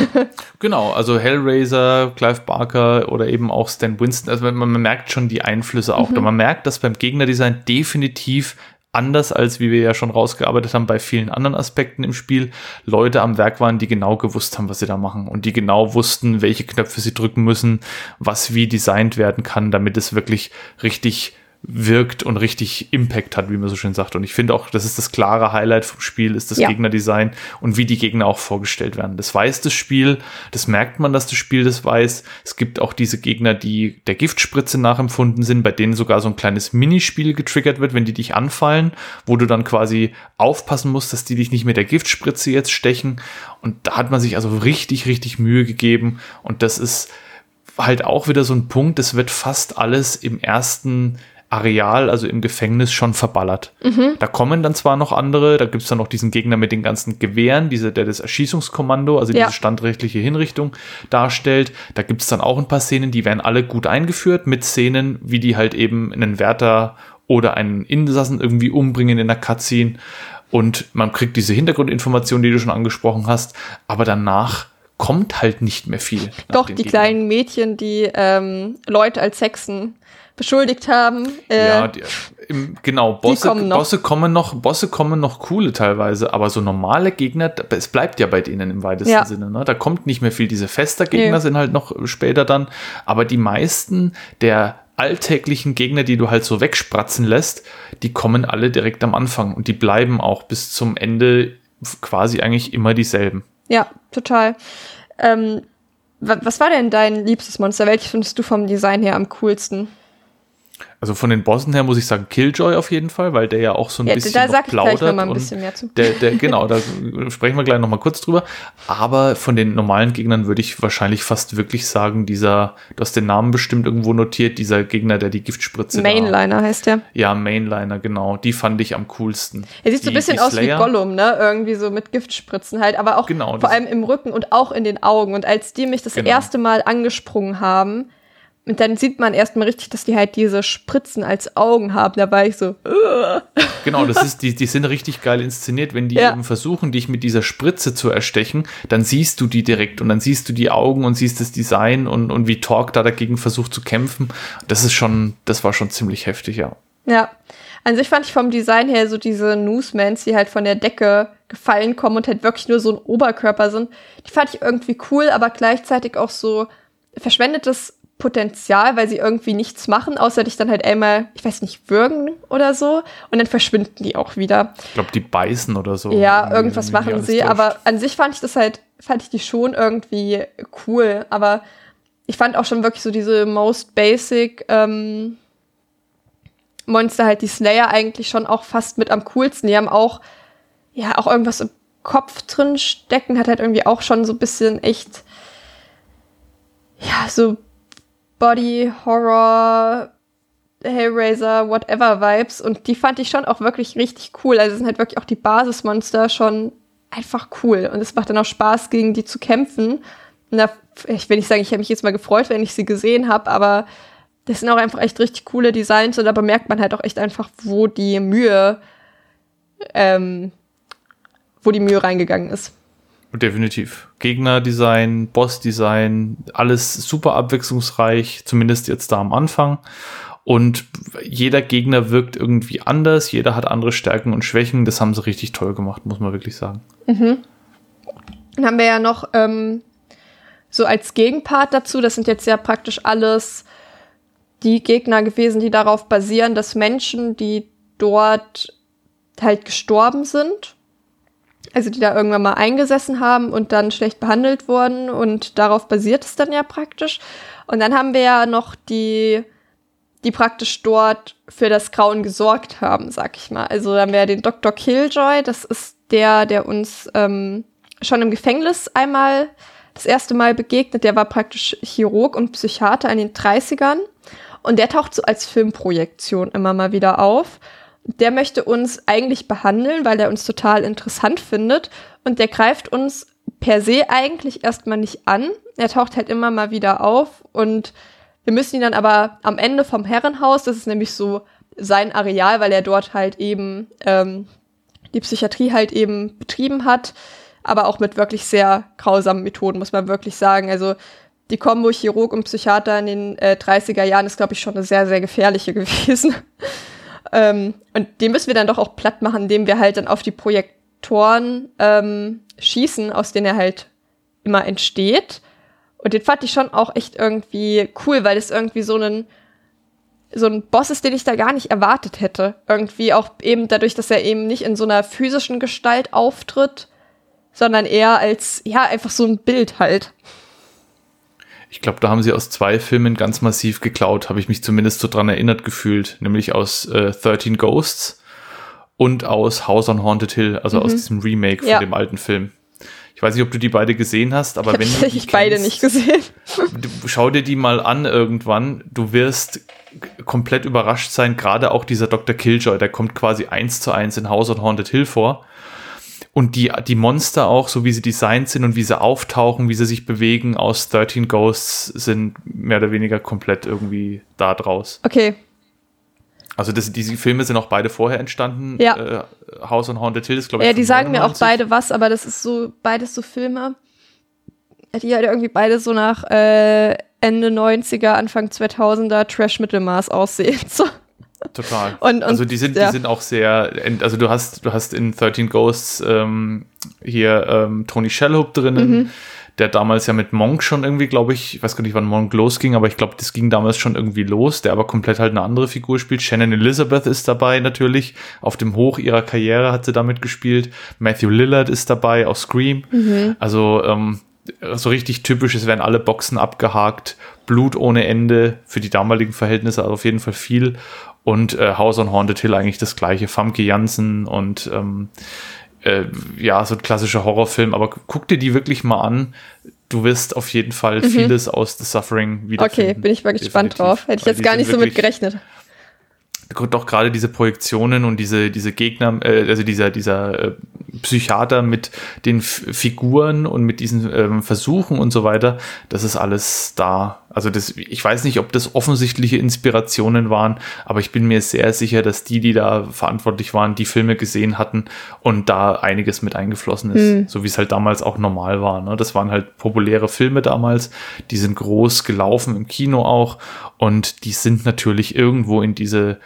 Genau, also Hellraiser, Clive Barker oder eben auch Stan Winston. Also man, man merkt schon die Einflüsse auch. Und man merkt, dass beim Gegnerdesign definitiv anders als wie wir ja schon rausgearbeitet haben bei vielen anderen Aspekten im Spiel, Leute am Werk waren, die genau gewusst haben, was sie da machen und die genau wussten, welche Knöpfe sie drücken müssen, was wie designt werden kann, damit es wirklich richtig wirkt und richtig Impact hat, wie man so schön sagt. Und ich finde auch, das ist das klare Highlight vom Spiel, ist das Ja. Gegnerdesign und wie die Gegner auch vorgestellt werden. Das weiß das Spiel, das merkt man, dass das Spiel das weiß. Es gibt auch diese Gegner, die der Giftspritze nachempfunden sind, bei denen sogar so ein kleines Minispiel getriggert wird, wenn die dich anfallen, wo du dann quasi aufpassen musst, dass die dich nicht mit der Giftspritze jetzt stechen. Und da hat man sich also richtig, richtig Mühe gegeben. Und das ist halt auch wieder so ein Punkt, es wird fast alles im ersten Areal, also im Gefängnis, schon verballert. Da kommen dann zwar noch andere, da gibt's dann noch diesen Gegner mit den ganzen Gewehren, diese, der das Erschießungskommando, also Ja. diese standrechtliche Hinrichtung darstellt. Da gibt's dann auch ein paar Szenen, die werden alle gut eingeführt, mit Szenen, wie die halt eben einen Wärter oder einen Insassen irgendwie umbringen in der Cutscene. Und man kriegt diese Hintergrundinformation, die du schon angesprochen hast, aber danach kommt halt nicht mehr viel. Doch, die Gegnern. kleinen Mädchen, die ähm, Leute als Hexen beschuldigt haben. Äh, Ja, die, im, genau, Bosse, kommen noch. Bosse kommen noch, Bosse kommen noch coole teilweise, aber so normale Gegner, es bleibt ja bei denen im weitesten Ja. Sinne. Ne? Da kommt nicht mehr viel. Diese fester Gegner Nee. sind halt noch später dann, aber die meisten der alltäglichen Gegner, die du halt so wegspratzen lässt, die kommen alle direkt am Anfang und die bleiben auch bis zum Ende quasi eigentlich immer dieselben. Ja, total. Ähm, wa- was war denn dein liebstes Monster? Welches findest du vom Design her am coolsten? Also von den Bossen her muss ich sagen Killjoy auf jeden Fall, weil der ja auch so ein Ja, bisschen da sag ich gleich plaudert noch mal ein bisschen mehr zu. Der, der, genau, da sprechen wir gleich noch mal kurz drüber. Aber von den normalen Gegnern würde ich wahrscheinlich fast wirklich sagen, dieser, du hast den Namen bestimmt irgendwo notiert, dieser Gegner, der die Giftspritze da- Mainliner heißt der. Ja, Mainliner, genau. Die fand ich am coolsten. Er sieht so ein bisschen aus wie Gollum, ne? Irgendwie so mit Giftspritzen halt, aber auch Genau, vor allem im Rücken und auch in den Augen. Und als die mich das Genau. erste Mal angesprungen haben, und dann sieht man erstmal richtig, dass die halt diese Spritzen als Augen haben. Da war ich so, "Ugh." Genau, das ist, die, die sind richtig geil inszeniert. Wenn die Ja. eben versuchen, dich mit dieser Spritze zu erstechen, dann siehst du die direkt und dann siehst du die Augen und siehst das Design und, und wie Torque da dagegen versucht zu kämpfen. Das ist schon, das war schon ziemlich heftig, ja. Ja. An sich fand ich vom Design her so diese Newsmans, die halt von der Decke gefallen kommen und halt wirklich nur so ein Oberkörper sind. Die fand ich irgendwie cool, aber gleichzeitig auch so verschwendetes Potenzial, weil sie irgendwie nichts machen, außer dich dann halt einmal, ich weiß nicht, würgen oder so. Und dann verschwinden die auch wieder. Ich glaube, die beißen oder so. Ja, irgendwas machen sie, täuscht. aber an sich fand ich das halt, fand ich die schon irgendwie cool. Aber ich fand auch schon wirklich so diese most basic ähm, Monster, halt die Slayer eigentlich schon auch fast mit am coolsten. Die haben auch, ja, auch irgendwas im Kopf drin stecken, hat halt irgendwie auch schon so ein bisschen echt, ja, so Body Horror, Hellraiser, whatever Vibes. Und die fand ich schon auch wirklich richtig cool. Also sind halt wirklich auch die Basismonster schon einfach cool. Und es macht dann auch Spaß, gegen die zu kämpfen. Und da, ich will nicht sagen, ich habe mich jetzt mal gefreut, wenn ich sie gesehen habe, aber das sind auch einfach echt richtig coole Designs und da bemerkt man halt auch echt einfach, wo die Mühe, ähm, wo die Mühe reingegangen ist. Definitiv. Gegnerdesign, Bossdesign, alles super abwechslungsreich, zumindest jetzt da am Anfang. Und jeder Gegner wirkt irgendwie anders, jeder hat andere Stärken und Schwächen. Das haben sie richtig toll gemacht, muss man wirklich sagen. Dann haben wir ja noch ähm, so als Gegenpart dazu, das sind jetzt ja praktisch alles die Gegner gewesen, die darauf basieren, dass Menschen, die dort halt gestorben sind, Also die da irgendwann mal eingesessen haben und dann schlecht behandelt wurden und darauf basiert es dann ja praktisch. Und dann haben wir ja noch die, die praktisch dort für das Grauen gesorgt haben, sag ich mal. Also dann wir ja den Dr. Killjoy, das ist der, der uns ähm, schon im Gefängnis einmal das erste Mal begegnet. Der war praktisch Chirurg und Psychiater in den 30ern. Und der taucht so als Filmprojektion immer mal wieder auf. Der möchte uns eigentlich behandeln, weil er uns total interessant findet. Und der greift uns per se eigentlich erstmal nicht an. Er taucht halt immer mal wieder auf und wir müssen ihn dann aber am Ende vom Herrenhaus, das ist nämlich so sein Areal, weil er dort halt eben ähm, die Psychiatrie halt eben betrieben hat, aber auch mit wirklich sehr grausamen Methoden, muss man wirklich sagen. Also die Kombo Chirurg und Psychiater in den äh, 30er Jahren ist, glaube ich, schon eine sehr, sehr gefährliche gewesen. Ähm, und den müssen wir dann doch auch platt machen, indem wir halt dann auf die Projektoren ähm, schießen, aus denen er halt immer entsteht. Und den fand ich schon auch echt irgendwie cool, weil es irgendwie so ein so ein Boss ist, den ich da gar nicht erwartet hätte. Irgendwie auch eben dadurch, dass er eben nicht in so einer physischen Gestalt auftritt, sondern eher als, ja, einfach so ein Bild halt. Ich glaube, da haben sie aus zwei Filmen ganz massiv geklaut, habe ich mich zumindest so dran erinnert gefühlt, nämlich aus äh, 13 Ghosts und aus House on Haunted Hill, also mhm. aus diesem Remake von ja. dem alten Film. Ich weiß nicht, ob du die beide gesehen hast, aber wenn du ich beide nicht gesehen. Schau dir die mal an irgendwann. Du wirst komplett überrascht sein. Gerade auch dieser Dr. Killjoy, der kommt quasi eins zu eins in House on Haunted Hill vor. Und die, die Monster auch, so wie sie designt sind und wie sie auftauchen, wie sie sich bewegen aus 13 Ghosts, sind mehr oder weniger komplett irgendwie da draus. Okay. Also das, diese Filme sind auch beide vorher entstanden. Ja. Äh, House on Haunted Hill ist, glaube ich. Ja, die sagen mir auch beide was, aber das ist so, beides so Filme, die halt irgendwie beide so nach äh, Ende 90er, Anfang 2000er Trash-Mittelmaß aussehen. So. Total. Und, und, also die sind, ja. die sind auch sehr, also du hast, du hast in 13 Ghosts ähm, hier ähm, Tony Shalhoub drinnen, mhm. der damals ja mit Monk schon irgendwie, glaube ich, ich weiß gar nicht, wann Monk losging, aber ich glaube, das ging damals schon irgendwie los, der aber komplett halt eine andere Figur spielt. Shannon Elizabeth ist dabei natürlich, auf dem Hoch ihrer Karriere hat sie damit gespielt. Matthew Lillard ist dabei aus Scream. Mhm. Also ähm, so richtig typisch, es werden alle Boxen abgehakt, Blut ohne Ende, für die damaligen Verhältnisse also auf jeden Fall viel und äh, House on Haunted Hill eigentlich das gleiche. Famke Janssen und ähm, äh, ja, so ein klassischer Horrorfilm. Aber guck dir die wirklich mal an. Du wirst auf jeden Fall mhm. vieles aus The Suffering wieder. Okay, bin ich mal gespannt drauf. Hätte ich jetzt gar nicht so mit gerechnet doch gerade diese Projektionen und diese, diese Gegner, äh, also dieser, dieser äh, Psychiater mit den F Figuren und mit diesen ähm, Versuchen und so weiter, das ist alles da. Also das, ich weiß nicht, ob das offensichtliche Inspirationen waren, aber ich bin mir sehr sicher, dass die, die da verantwortlich waren, die Filme gesehen hatten und da einiges mit eingeflossen ist, mhm. so wie es halt damals auch normal war. Ne? Das waren halt populäre Filme damals, die sind groß gelaufen im Kino auch und die sind natürlich irgendwo in diese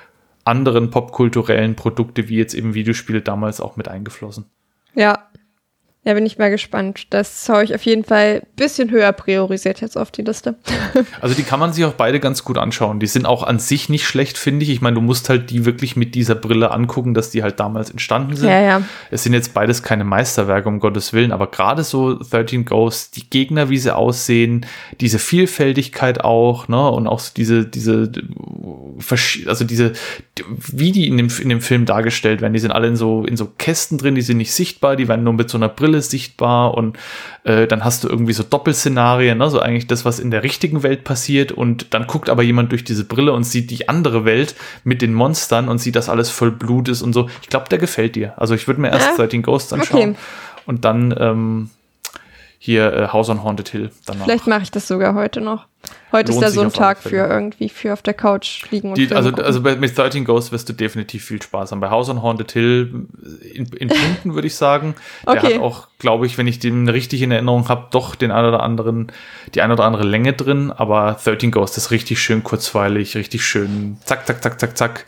anderen popkulturellen Produkte wie jetzt eben Videospiele damals auch mit eingeflossen. Ja, ja, bin ich mal gespannt. Das habe ich auf jeden Fall ein bisschen höher priorisiert jetzt auf die Liste. also die kann man sich auch beide ganz gut anschauen. Die sind auch an sich nicht schlecht, finde ich. Ich meine, du musst halt die wirklich mit dieser Brille angucken, dass die halt damals entstanden sind. Ja, ja. Es sind jetzt beides keine Meisterwerke, um Gottes Willen, aber gerade so 13 Ghosts, die Gegner, wie sie aussehen, diese Vielfältigkeit auch, ne, und auch diese, diese, also diese, wie die in dem, in dem Film dargestellt werden, die sind alle in so, in so Kästen drin, die sind nicht sichtbar, die werden nur mit so einer Brille Brille sichtbar und äh, dann hast du irgendwie so Doppelszenarien, ne? so eigentlich das, was in der richtigen Welt passiert und dann guckt aber jemand durch diese Brille und sieht die andere Welt mit den Monstern und sieht, dass alles voll Blut ist und so. Ich glaube, der gefällt dir. Also ich würde mir erst ja? 13 Ghosts anschauen okay. und dann ähm, hier äh, House on Haunted Hill danach. Vielleicht mache ich das sogar heute noch. Heute Lohnt ist ja so ein Tag für irgendwie für auf der Couch liegen und Die, Also, also bei, mit 13 Ghosts wirst du definitiv viel Spaß haben. Bei House on Haunted Hill in, in Punkten würde ich sagen. Der okay. hat auch, glaube ich, wenn ich den richtig in Erinnerung habe, doch den ein oder anderen, die ein oder andere Länge drin. Aber 13 Ghosts ist richtig schön kurzweilig, richtig schön zack, zack, zack, zack, zack.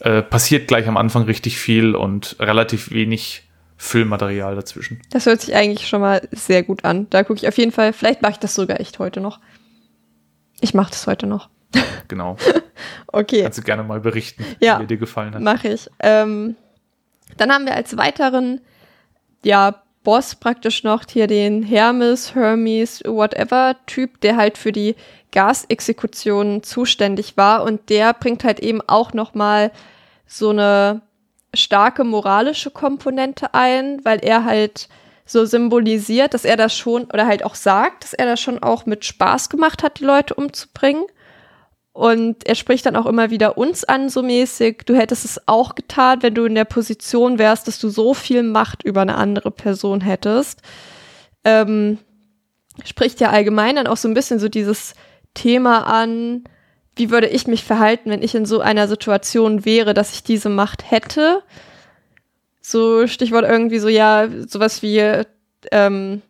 Äh, passiert gleich am Anfang richtig viel und relativ wenig Füllmaterial dazwischen. Das hört sich eigentlich schon mal sehr gut an. Da gucke ich auf jeden Fall, vielleicht mache ich das sogar echt heute noch. Ich mache das heute noch. Genau. okay. Kannst du gerne mal berichten, ja, wie dir gefallen hat. Mache ich. Ähm, dann haben wir als weiteren ja, Boss praktisch noch hier den Hermes, Hermes, whatever Typ, der halt für die Gasexekutionen zuständig war und der bringt halt eben auch noch mal so eine starke moralische Komponente ein, weil er halt so symbolisiert, dass er das schon oder halt auch sagt, dass er das schon auch mit Spaß gemacht hat, die Leute umzubringen. Und er spricht dann auch immer wieder uns an, so mäßig. Du hättest es auch getan, wenn du in der Position wärst, dass du so viel Macht über eine andere Person hättest. Ähm, spricht ja allgemein dann auch so ein bisschen so dieses Thema an, wie würde ich mich verhalten, wenn ich in so einer Situation wäre, dass ich diese Macht hätte. So Stichwort irgendwie so, ja, sowas wie, ähm,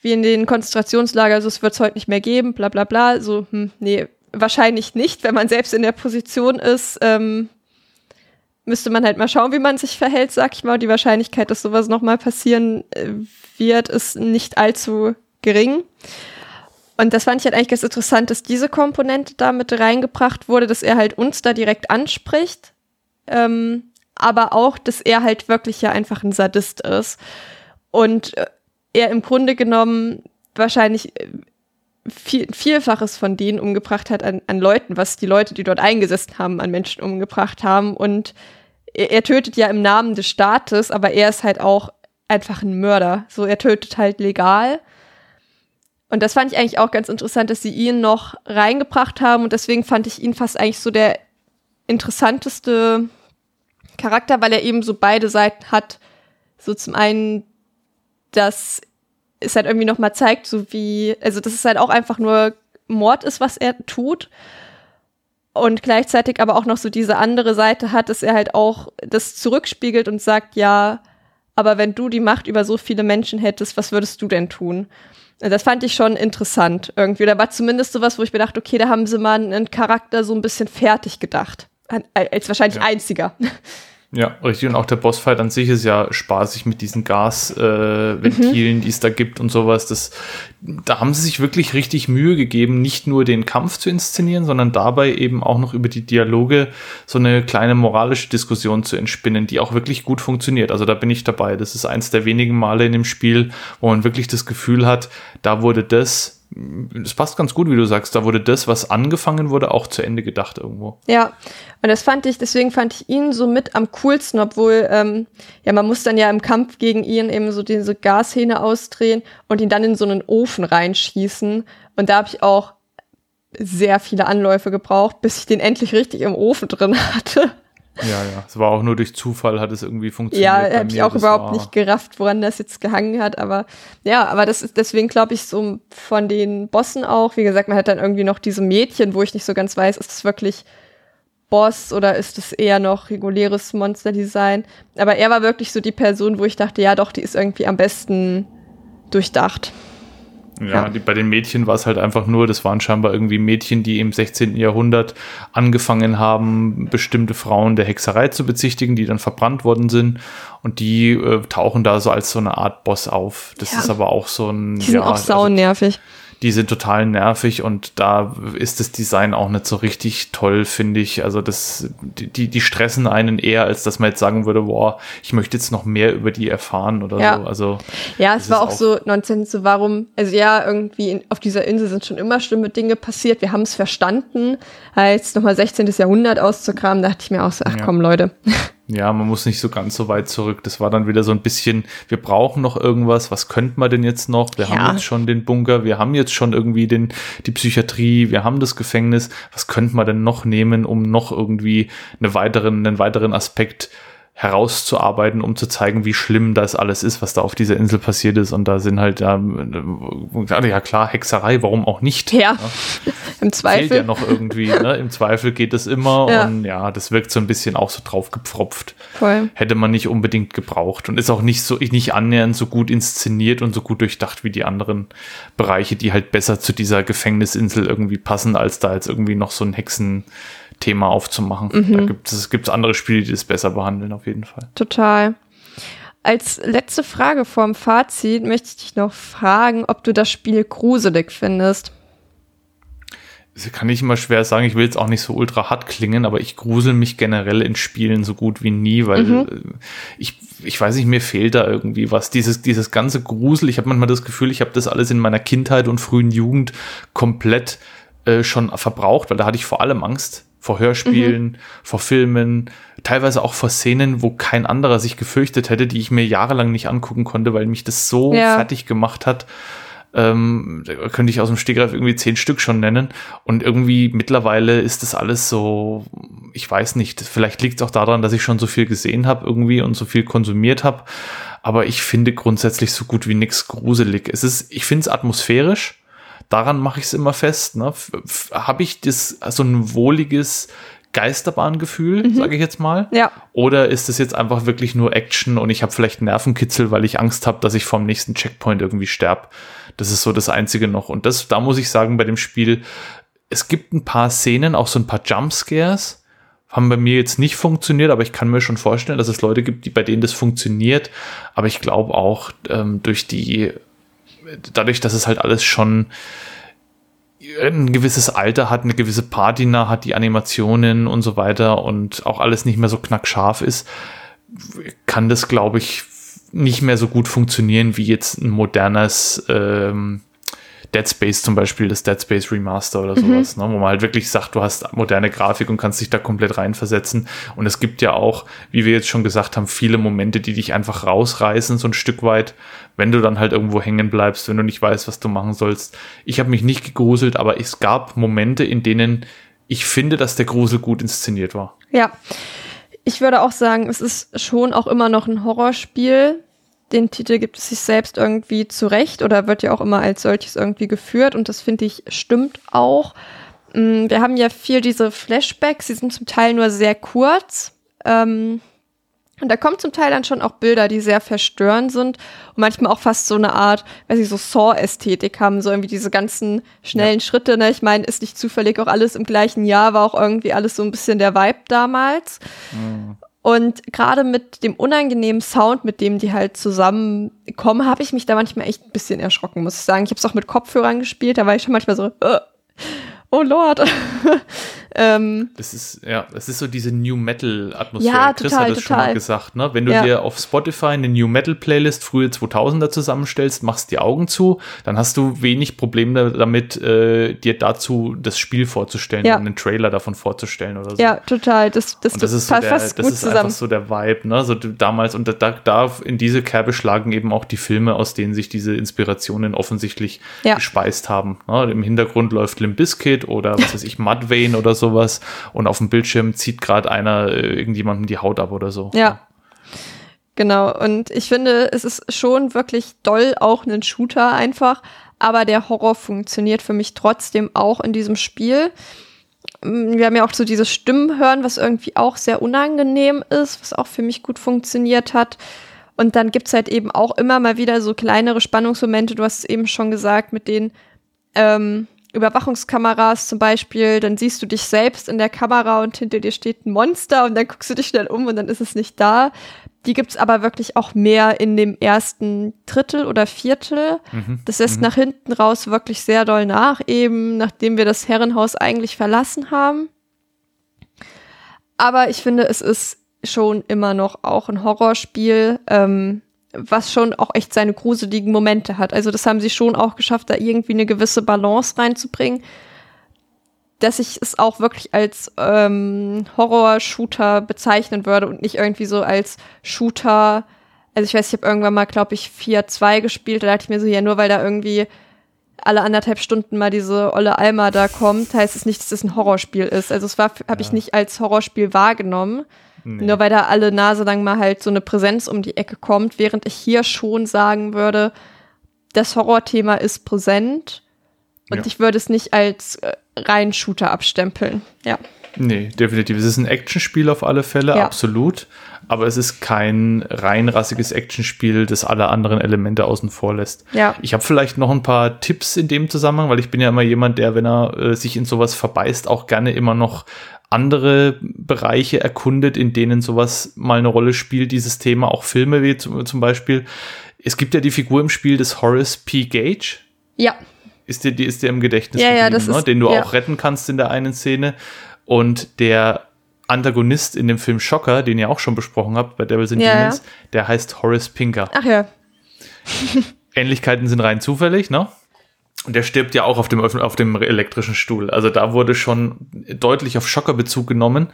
wie in den Konzentrationslagern, also es wird es heute nicht mehr geben, bla bla bla. So, hm, nee, wahrscheinlich nicht, wenn man selbst in der Position ist. Ähm, müsste man halt mal schauen, wie man sich verhält, sag ich mal. Die Wahrscheinlichkeit, dass sowas nochmal passieren äh, wird, ist nicht allzu gering. Und das fand ich halt eigentlich ganz interessant, dass diese Komponente da mit reingebracht wurde, dass er halt uns da direkt anspricht, ähm, aber auch, dass er halt wirklich ja einfach ein Sadist ist. Und äh, er im Grunde genommen wahrscheinlich äh, viel, Vielfaches von denen umgebracht hat an, an Leuten, was die Leute, die dort eingesessen haben, an Menschen umgebracht haben. Und er, er tötet ja im Namen des Staates, aber er ist halt auch einfach ein Mörder. So, er tötet halt legal und das fand ich eigentlich auch ganz interessant, dass sie ihn noch reingebracht haben. Und deswegen fand ich ihn fast eigentlich so der interessanteste Charakter, weil er eben so beide Seiten hat. So zum einen, dass es halt irgendwie nochmal zeigt, so wie, also dass es halt auch einfach nur Mord ist, was er tut. Und gleichzeitig aber auch noch so diese andere Seite hat, dass er halt auch das zurückspiegelt und sagt, ja, aber wenn du die Macht über so viele Menschen hättest, was würdest du denn tun? Das fand ich schon interessant irgendwie. Da war zumindest sowas, wo ich mir dachte, okay, da haben sie mal einen Charakter so ein bisschen fertig gedacht. Als wahrscheinlich ja. einziger. Ja, richtig. Und auch der Bossfight an sich ist ja spaßig mit diesen Gasventilen, äh, mhm. die es da gibt und sowas. Das, da haben sie sich wirklich richtig Mühe gegeben, nicht nur den Kampf zu inszenieren, sondern dabei eben auch noch über die Dialoge so eine kleine moralische Diskussion zu entspinnen, die auch wirklich gut funktioniert. Also da bin ich dabei. Das ist eins der wenigen Male in dem Spiel, wo man wirklich das Gefühl hat, da wurde das es passt ganz gut, wie du sagst, da wurde das, was angefangen wurde, auch zu Ende gedacht irgendwo. Ja, und das fand ich, deswegen fand ich ihn so mit am coolsten, obwohl, ähm, ja, man muss dann ja im Kampf gegen ihn eben so diese Gashähne ausdrehen und ihn dann in so einen Ofen reinschießen. Und da habe ich auch sehr viele Anläufe gebraucht, bis ich den endlich richtig im Ofen drin hatte. Ja, ja. Es war auch nur durch Zufall, hat es irgendwie funktioniert. Ja, habe ich auch das überhaupt nicht gerafft, woran das jetzt gehangen hat. Aber ja, aber das ist deswegen, glaube ich, so von den Bossen auch. Wie gesagt, man hat dann irgendwie noch diese Mädchen, wo ich nicht so ganz weiß, ist das wirklich Boss oder ist es eher noch reguläres Monsterdesign? Aber er war wirklich so die Person, wo ich dachte, ja doch, die ist irgendwie am besten durchdacht. Ja, ja. Die, bei den Mädchen war es halt einfach nur, das waren scheinbar irgendwie Mädchen, die im 16. Jahrhundert angefangen haben, bestimmte Frauen der Hexerei zu bezichtigen, die dann verbrannt worden sind. Und die äh, tauchen da so als so eine Art Boss auf. Das ja. ist aber auch so ein. Die sind ja, auch saunervig. Also, die sind total nervig und da ist das Design auch nicht so richtig toll, finde ich. Also das, die, die stressen einen eher, als dass man jetzt sagen würde, boah, ich möchte jetzt noch mehr über die erfahren oder ja. so. Also ja, es war auch, auch so Nonsens, so warum, also ja, irgendwie in, auf dieser Insel sind schon immer schlimme Dinge passiert. Wir haben es verstanden, als nochmal 16. Jahrhundert auszukramen, dachte ich mir auch so, ach ja. komm, Leute. Ja, man muss nicht so ganz so weit zurück. Das war dann wieder so ein bisschen, wir brauchen noch irgendwas, was könnte man denn jetzt noch? Wir ja. haben jetzt schon den Bunker, wir haben jetzt schon irgendwie den, die Psychiatrie, wir haben das Gefängnis. Was könnte man denn noch nehmen, um noch irgendwie eine weiteren, einen weiteren Aspekt herauszuarbeiten, um zu zeigen, wie schlimm das alles ist, was da auf dieser Insel passiert ist. Und da sind halt, ähm, ja klar, Hexerei, warum auch nicht? Ja, ja. im Zweifel. Fehlt ja noch irgendwie, ne? im Zweifel geht es immer ja. und ja, das wirkt so ein bisschen auch so drauf gepfropft. Voll. Hätte man nicht unbedingt gebraucht und ist auch nicht so, nicht annähernd so gut inszeniert und so gut durchdacht wie die anderen Bereiche, die halt besser zu dieser Gefängnisinsel irgendwie passen, als da jetzt irgendwie noch so ein Hexen Thema aufzumachen. Mhm. Da gibt es gibt's andere Spiele, die das besser behandeln, auf jeden Fall. Total. Als letzte Frage vorm Fazit möchte ich dich noch fragen, ob du das Spiel gruselig findest. das kann ich immer schwer sagen. Ich will jetzt auch nicht so ultra hart klingen, aber ich grusel mich generell in Spielen so gut wie nie, weil mhm. Äh, ich, ich weiß nicht, mir fehlt da irgendwie was. Dieses, dieses ganze Grusel, ich habe manchmal das Gefühl, ich habe das alles in meiner Kindheit und frühen Jugend komplett äh, schon verbraucht, weil da hatte ich vor allem Angst. Vor Hörspielen, mhm. vor Filmen, teilweise auch vor Szenen, wo kein anderer sich gefürchtet hätte, die ich mir jahrelang nicht angucken konnte, weil mich das so ja. fertig gemacht hat. Ähm, da könnte ich aus dem Stegreif irgendwie zehn Stück schon nennen. Und irgendwie mittlerweile ist das alles so, ich weiß nicht, vielleicht liegt es auch daran, dass ich schon so viel gesehen habe irgendwie und so viel konsumiert habe. Aber ich finde grundsätzlich so gut wie nichts gruselig. Es ist, ich finde es atmosphärisch. Daran mache ich es immer fest. Ne? Habe ich das so ein wohliges Geisterbahngefühl, mhm. sage ich jetzt mal? Ja. Oder ist es jetzt einfach wirklich nur Action und ich habe vielleicht Nervenkitzel, weil ich Angst habe, dass ich vom nächsten Checkpoint irgendwie sterb? Das ist so das Einzige noch. Und das, da muss ich sagen, bei dem Spiel, es gibt ein paar Szenen, auch so ein paar Jumpscares, haben bei mir jetzt nicht funktioniert, aber ich kann mir schon vorstellen, dass es Leute gibt, die bei denen das funktioniert. Aber ich glaube auch ähm, durch die, dadurch, dass es halt alles schon ein gewisses Alter hat, eine gewisse Patina hat, die Animationen und so weiter und auch alles nicht mehr so knackscharf ist, kann das, glaube ich, nicht mehr so gut funktionieren wie jetzt ein modernes ähm, Dead Space zum Beispiel, das Dead Space Remaster oder mhm. sowas, mhm. ne, wo man halt wirklich sagt, du hast moderne Grafik und kannst dich da komplett reinversetzen. Und es gibt ja auch, wie wir jetzt schon gesagt haben, viele Momente, die dich einfach rausreißen, so ein Stück weit, wenn du dann halt irgendwo hängen bleibst, wenn du nicht weißt, was du machen sollst. Ich habe mich nicht gegruselt, aber es gab Momente, in denen ich finde, dass der Grusel gut inszeniert war. Ja ich würde auch sagen, es ist schon auch immer noch ein Horrorspiel. Den Titel gibt es sich selbst irgendwie zurecht oder wird ja auch immer als solches irgendwie geführt und das finde ich stimmt auch. Mm, wir haben ja viel diese Flashbacks, die sind zum Teil nur sehr kurz. Ähm, und da kommen zum Teil dann schon auch Bilder, die sehr verstörend sind und manchmal auch fast so eine Art, weiß ich, so Saw-Ästhetik haben, so irgendwie diese ganzen schnellen ja. Schritte. Ne? Ich meine, ist nicht zufällig auch alles im gleichen Jahr, war auch irgendwie alles so ein bisschen der Vibe damals. Mhm. Und gerade mit dem unangenehmen Sound, mit dem die halt zusammenkommen, habe ich mich da manchmal echt ein bisschen erschrocken, muss ich sagen. Ich habe es auch mit Kopfhörern gespielt, da war ich schon manchmal so, äh, oh Lord. Ähm, das ist, ja, das ist so diese New Metal-Atmosphäre. Ja, Chris total, hat es schon mal gesagt, ne? Wenn du ja. dir auf Spotify eine New Metal-Playlist frühe 2000er zusammenstellst, machst die Augen zu, dann hast du wenig Probleme damit, äh, dir dazu das Spiel vorzustellen ja. und einen Trailer davon vorzustellen oder so. Ja, total. Das, das, das ist, so der, das ist zusammen. einfach so der Vibe, ne? So damals, und da, da in diese Kerbe schlagen eben auch die Filme, aus denen sich diese Inspirationen offensichtlich ja. gespeist haben. Ne? Im Hintergrund läuft Limp Bizkit oder was weiß ich, Mudvayne oder sowas und auf dem Bildschirm zieht gerade einer äh, irgendjemandem die Haut ab oder so. Ja. Genau, und ich finde, es ist schon wirklich doll auch ein Shooter einfach, aber der Horror funktioniert für mich trotzdem auch in diesem Spiel. Mm, wir haben ja auch so dieses Stimmen hören, was irgendwie auch sehr unangenehm ist, was auch für mich gut funktioniert hat. Und dann gibt's halt eben auch immer mal wieder so kleinere Spannungsmomente, du hast es eben schon gesagt, mit denen ähm, Überwachungskameras zum Beispiel, dann siehst du dich selbst in der Kamera und hinter dir steht ein Monster und dann guckst du dich schnell um und dann ist es nicht da. Die gibt's aber wirklich auch mehr in dem ersten Drittel oder Viertel. Mhm. Das lässt mhm. nach hinten raus wirklich sehr doll nach, eben nachdem wir das Herrenhaus eigentlich verlassen haben. Aber ich finde, es ist schon immer noch auch ein Horrorspiel. Ähm, was schon auch echt seine gruseligen Momente hat. Also das haben sie schon auch geschafft, da irgendwie eine gewisse Balance reinzubringen, dass ich es auch wirklich als ähm, Horror-Shooter bezeichnen würde und nicht irgendwie so als Shooter. Also ich weiß, ich habe irgendwann mal, glaube ich, 4-2 gespielt, da dachte ich mir so, ja, nur weil da irgendwie alle anderthalb Stunden mal diese olle Alma da kommt, heißt es nicht, dass es das ein Horrorspiel ist. Also es war, habe ja. ich nicht als Horrorspiel wahrgenommen. Nee. Nur weil da alle Nase lang mal halt so eine Präsenz um die Ecke kommt, während ich hier schon sagen würde, das Horrorthema ist präsent und ja. ich würde es nicht als äh, rein Shooter abstempeln. Ja. Nee, definitiv. Es ist ein Actionspiel auf alle Fälle, ja. absolut. Aber es ist kein reinrassiges Actionspiel, das alle anderen Elemente außen vor lässt. Ja. Ich habe vielleicht noch ein paar Tipps in dem Zusammenhang, weil ich bin ja immer jemand, der, wenn er äh, sich in sowas verbeißt, auch gerne immer noch andere Bereiche erkundet, in denen sowas mal eine Rolle spielt, dieses Thema, auch Filme wie zum, Beispiel. Es gibt ja die Figur im Spiel des Horace P. Gage. Ja. ist dir, die ist dir im Gedächtnis Ja, ja, das ne? ist- den du ja. auch retten kannst in der einen Szene. Und der Antagonist in dem Film Schocker, den ihr auch schon besprochen habt bei Devils and Ja, Demons, der heißt Horace Pinker. Ach ja. Ähnlichkeiten sind rein zufällig, ne? Und der stirbt ja auch auf dem, auf dem elektrischen Stuhl. Also da wurde schon deutlich auf Schocker Bezug genommen.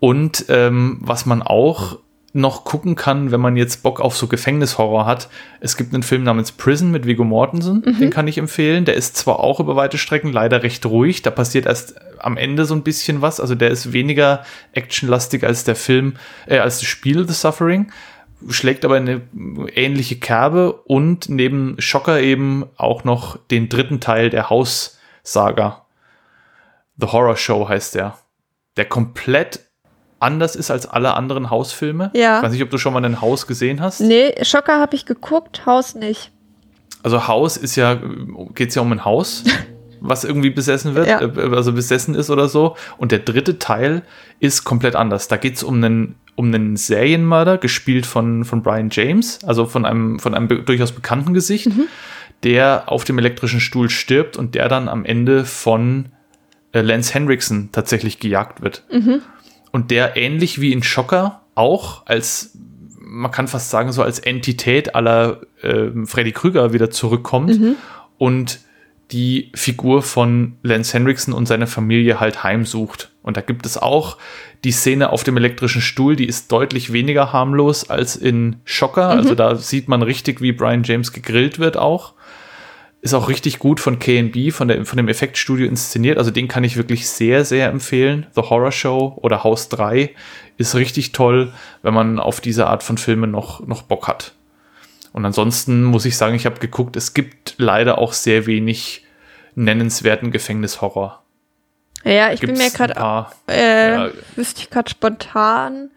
Und ähm, was man auch noch gucken kann, wenn man jetzt Bock auf so Gefängnishorror hat, es gibt einen Film namens Prison mit Viggo Mortensen, den kann ich empfehlen. Der ist zwar auch über weite Strecken leider recht ruhig, da passiert erst am Ende so ein bisschen was. Also der ist weniger actionlastig als der Film, äh, als das Spiel The Suffering schlägt aber eine ähnliche Kerbe und neben Schocker eben auch noch den dritten Teil der Haus-Saga. The Horror Show heißt der. Der komplett anders ist als alle anderen Hausfilme. Ja. Ich weiß nicht, ob du schon mal ein Haus gesehen hast. Nee, Schocker habe ich geguckt, Haus nicht. Also Haus ist ja, geht's ja um ein Haus, was irgendwie besessen wird, Ja. äh, also besessen ist oder so. Und der dritte Teil ist komplett anders. Da geht's um einen, um einen Serienmörder, gespielt von, von Brian James, also von einem, von einem be durchaus bekannten Gesicht, der auf dem elektrischen Stuhl stirbt und der dann am Ende von äh, Lance Henriksen tatsächlich gejagt wird. Und der ähnlich wie in Schocker auch als man kann fast sagen, so als Entität aller ähm, Freddy Krüger wieder zurückkommt und die Figur von Lance Henriksen und seiner Familie halt heimsucht. Und da gibt es auch die Szene auf dem elektrischen Stuhl, die ist deutlich weniger harmlos als in Schocker. Also da sieht man richtig, wie Brian James gegrillt wird auch. Ist auch richtig gut von KNB, von, der, von dem Effektstudio inszeniert. Also den kann ich wirklich sehr, sehr empfehlen. The Horror Show oder Haus 3 ist richtig toll, wenn man auf diese Art von Filmen noch, noch Bock hat. Und ansonsten muss ich sagen, ich habe geguckt, es gibt leider auch sehr wenig nennenswerten Gefängnishorror. Ja, ich bin mir gerade, äh, Ja. wüsste ich gerade spontan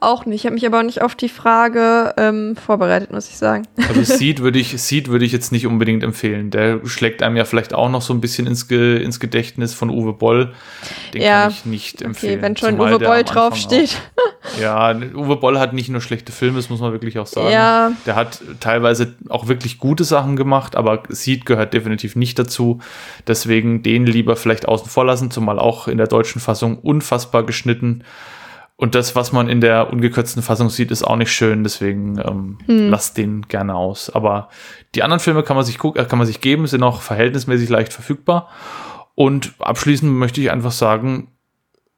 auch nicht. Ich habe mich aber auch nicht auf die Frage ähm, vorbereitet, muss ich sagen. Also Seed würde ich, Seed würde ich jetzt nicht unbedingt empfehlen. Der schlägt einem ja vielleicht auch noch so ein bisschen ins, Ge ins Gedächtnis von Uwe Boll. Den Ja, kann ich nicht empfehlen. Okay, wenn schon Zumal Uwe Boll draufsteht. Auch, ja, Uwe Boll hat nicht nur schlechte Filme, das muss man wirklich auch sagen. Ja. Der hat teilweise auch wirklich gute Sachen gemacht, aber Seed gehört definitiv nicht dazu. Deswegen den lieber vielleicht außen vor lassen, zumal auch in der deutschen Fassung unfassbar geschnitten. Und das, was man in der ungekürzten Fassung sieht, ist auch nicht schön, deswegen ähm, Hm. lasst den gerne aus. Aber die anderen Filme kann man sich gucken, äh, kann man sich geben, sind auch verhältnismäßig leicht verfügbar. Und abschließend möchte ich einfach sagen,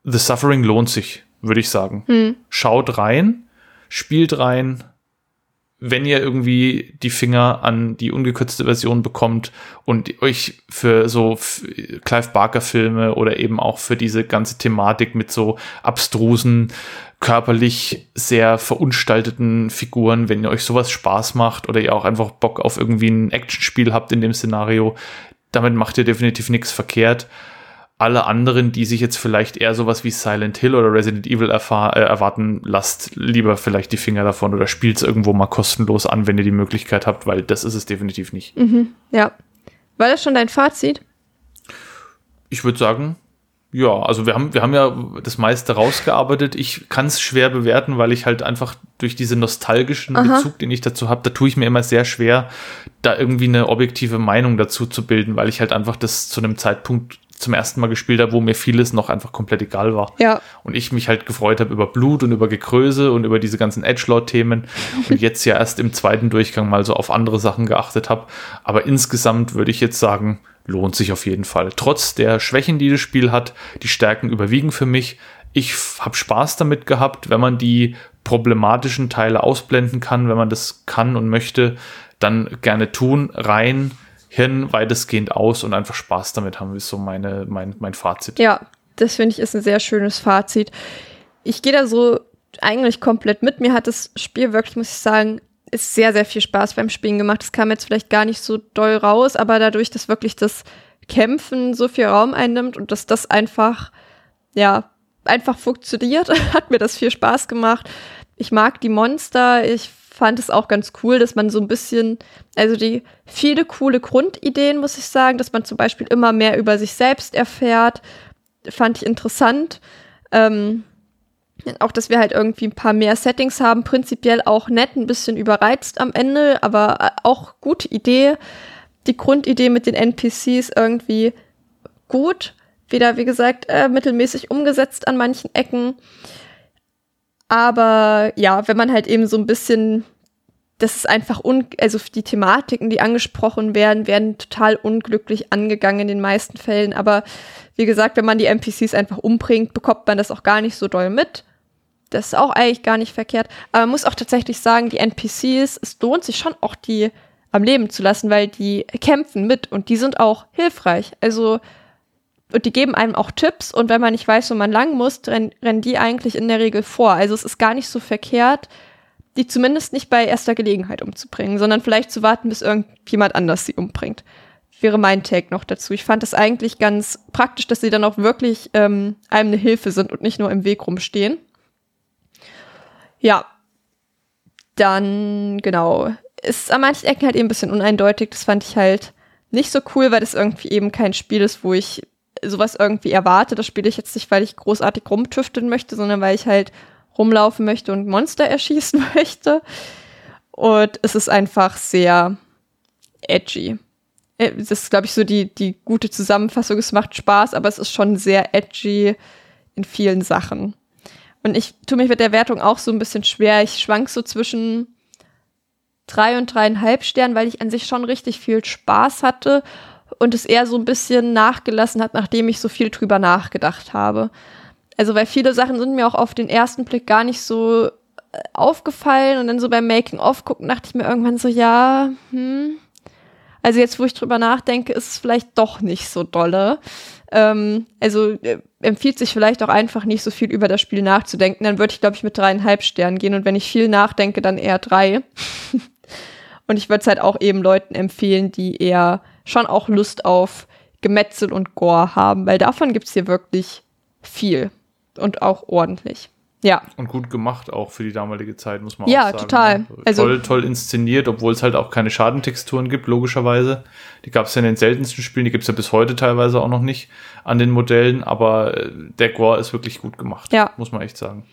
The Suffering lohnt sich, würde ich sagen. Hm. Schaut rein, spielt rein. Wenn ihr irgendwie die Finger an die ungekürzte Version bekommt und euch für so Clive Barker Filme oder eben auch für diese ganze Thematik mit so abstrusen, körperlich sehr verunstalteten Figuren, wenn ihr euch sowas Spaß macht oder ihr auch einfach Bock auf irgendwie ein Actionspiel habt in dem Szenario, damit macht ihr definitiv nichts verkehrt alle anderen, die sich jetzt vielleicht eher sowas wie Silent Hill oder Resident Evil erfahr äh, erwarten, lasst lieber vielleicht die Finger davon oder spielt es irgendwo mal kostenlos an, wenn ihr die Möglichkeit habt, weil das ist es definitiv nicht. Ja. War das schon dein Fazit? Ich würde sagen, ja, also wir haben, wir haben ja das meiste rausgearbeitet. Ich kann es schwer bewerten, weil ich halt einfach durch diesen nostalgischen Aha. Bezug, den ich dazu habe, da tue ich mir immer sehr schwer, da irgendwie eine objektive Meinung dazu zu bilden, weil ich halt einfach das zu einem Zeitpunkt zum ersten Mal gespielt habe, wo mir vieles noch einfach komplett egal war. Ja. Und ich mich halt gefreut habe über Blut und über Gekröse und über diese ganzen Edgelord-Themen und jetzt ja erst im zweiten Durchgang mal so auf andere Sachen geachtet habe. Aber insgesamt würde ich jetzt sagen, lohnt sich auf jeden Fall. Trotz der Schwächen, die das Spiel hat, die Stärken überwiegen für mich. Ich habe Spaß damit gehabt, wenn man die problematischen Teile ausblenden kann, wenn man das kann und möchte, dann gerne tun, rein, Hirn weitestgehend aus und einfach Spaß damit haben, ist so meine, mein, mein Fazit. Ja, das finde ich ist ein sehr schönes Fazit. Ich gehe da so eigentlich komplett mit. Mir hat das Spiel wirklich, muss ich sagen, ist sehr, sehr viel Spaß beim Spielen gemacht. Das kam jetzt vielleicht gar nicht so doll raus, aber dadurch, dass wirklich das Kämpfen so viel Raum einnimmt und dass das einfach, ja, einfach funktioniert, hat mir das viel Spaß gemacht. Ich mag die Monster. Ich fand es auch ganz cool, dass man so ein bisschen, also die viele coole Grundideen, muss ich sagen, dass man zum Beispiel immer mehr über sich selbst erfährt, fand ich interessant. Ähm, auch, dass wir halt irgendwie ein paar mehr Settings haben, prinzipiell auch nett, ein bisschen überreizt am Ende, aber äh, auch gute Idee. die Grundidee mit den NPCs irgendwie gut. Wieder, wie gesagt, äh, mittelmäßig umgesetzt an manchen Ecken. Aber ja, wenn man halt eben so ein bisschen, das ist einfach, un also die Thematiken, die angesprochen werden, werden total unglücklich angegangen in den meisten Fällen. Aber wie gesagt, wenn man die NPCs einfach umbringt, bekommt man das auch gar nicht so doll mit. Das ist auch eigentlich gar nicht verkehrt. Aber man muss auch tatsächlich sagen, die NPCs, es lohnt sich schon auch die am Leben zu lassen, weil die kämpfen mit und die sind auch hilfreich. Also, und die geben einem auch Tipps und wenn man nicht weiß, wo man lang muss, rennen, rennen die eigentlich in der Regel vor. Also es ist gar nicht so verkehrt, die zumindest nicht bei erster Gelegenheit umzubringen, sondern vielleicht zu warten, bis irgendjemand anders sie umbringt. Wäre mein Take noch dazu. Ich fand es eigentlich ganz praktisch, dass sie dann auch wirklich ähm, einem eine Hilfe sind und nicht nur im Weg rumstehen. Ja. Dann, genau. Ist an manchen Ecken halt eben ein bisschen uneindeutig. Das fand ich halt nicht so cool, weil das irgendwie eben kein Spiel ist, wo ich sowas irgendwie erwarte. Das spiele ich jetzt nicht, weil ich großartig rumtüfteln möchte, sondern weil ich halt rumlaufen möchte und Monster erschießen möchte. Und es ist einfach sehr edgy. Äh, das ist, glaube ich, so die, die gute Zusammenfassung. Es macht Spaß, aber es ist schon sehr edgy in vielen Sachen. Und ich tue mich mit der Wertung auch so ein bisschen schwer. Ich schwank so zwischen drei und dreieinhalb Sternen, weil ich an sich schon richtig viel Spaß hatte und es eher so ein bisschen nachgelassen hat, nachdem ich so viel drüber nachgedacht habe. Also, weil viele Sachen sind mir auch auf den ersten Blick gar nicht so äh, aufgefallen und dann so beim Making-of gucken, dachte ich mir irgendwann so, ja, hm. Also jetzt, wo ich drüber nachdenke, ist es vielleicht doch nicht so dolle. Ähm, also äh, empfiehlt sich vielleicht auch einfach nicht so viel über das Spiel nachzudenken. Dann würde ich, glaube ich, mit dreieinhalb Sternen gehen und wenn ich viel nachdenke, dann eher drei. und ich würde es halt auch eben Leuten empfehlen, die eher schon auch Lust auf Gemetzel und Gore haben, weil davon gibt es hier wirklich viel und auch ordentlich. Ja. Und gut gemacht auch für die damalige Zeit, muss man ja, auch sagen. Ja, total. Ne? Also, toll, toll inszeniert, obwohl es halt auch keine Schadentexturen gibt, logischerweise. Die gab es ja in den seltensten Spielen, die gibt es ja bis heute teilweise auch noch nicht an den Modellen, aber äh, der Gore ist wirklich gut gemacht, ja. muss man echt sagen.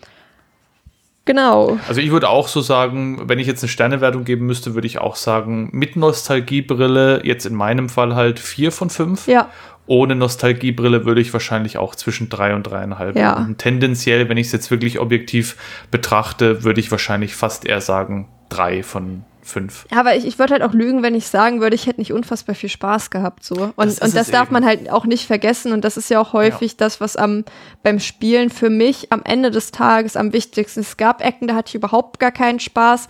Genau. Also ich würde auch so sagen, wenn ich jetzt eine Sternewertung geben müsste, würde ich auch sagen, mit Nostalgiebrille, jetzt in meinem Fall halt vier von fünf. Ja ohne Nostalgiebrille würde ich wahrscheinlich auch zwischen drei und dreieinhalb. Ja. Und tendenziell, wenn ich es jetzt wirklich objektiv betrachte, würde ich wahrscheinlich fast eher sagen drei von fünf. Aber ich, ich würde halt auch lügen, wenn ich sagen würde, ich hätte nicht unfassbar viel Spaß gehabt so. Und das, und das darf eben. man halt auch nicht vergessen. Und das ist ja auch häufig ja. das, was am beim Spielen für mich am Ende des Tages am wichtigsten ist. Es gab Ecken, da hatte ich überhaupt gar keinen Spaß.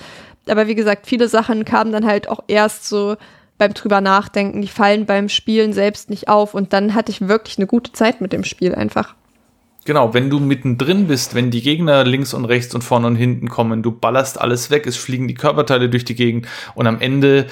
Aber wie gesagt, viele Sachen kamen dann halt auch erst so beim drüber nachdenken, die fallen beim Spielen selbst nicht auf und dann hatte ich wirklich eine gute Zeit mit dem Spiel einfach. Genau, wenn du mittendrin bist, wenn die Gegner links und rechts und vorne und hinten kommen, du ballerst alles weg, es fliegen die Körperteile durch die Gegend und am Ende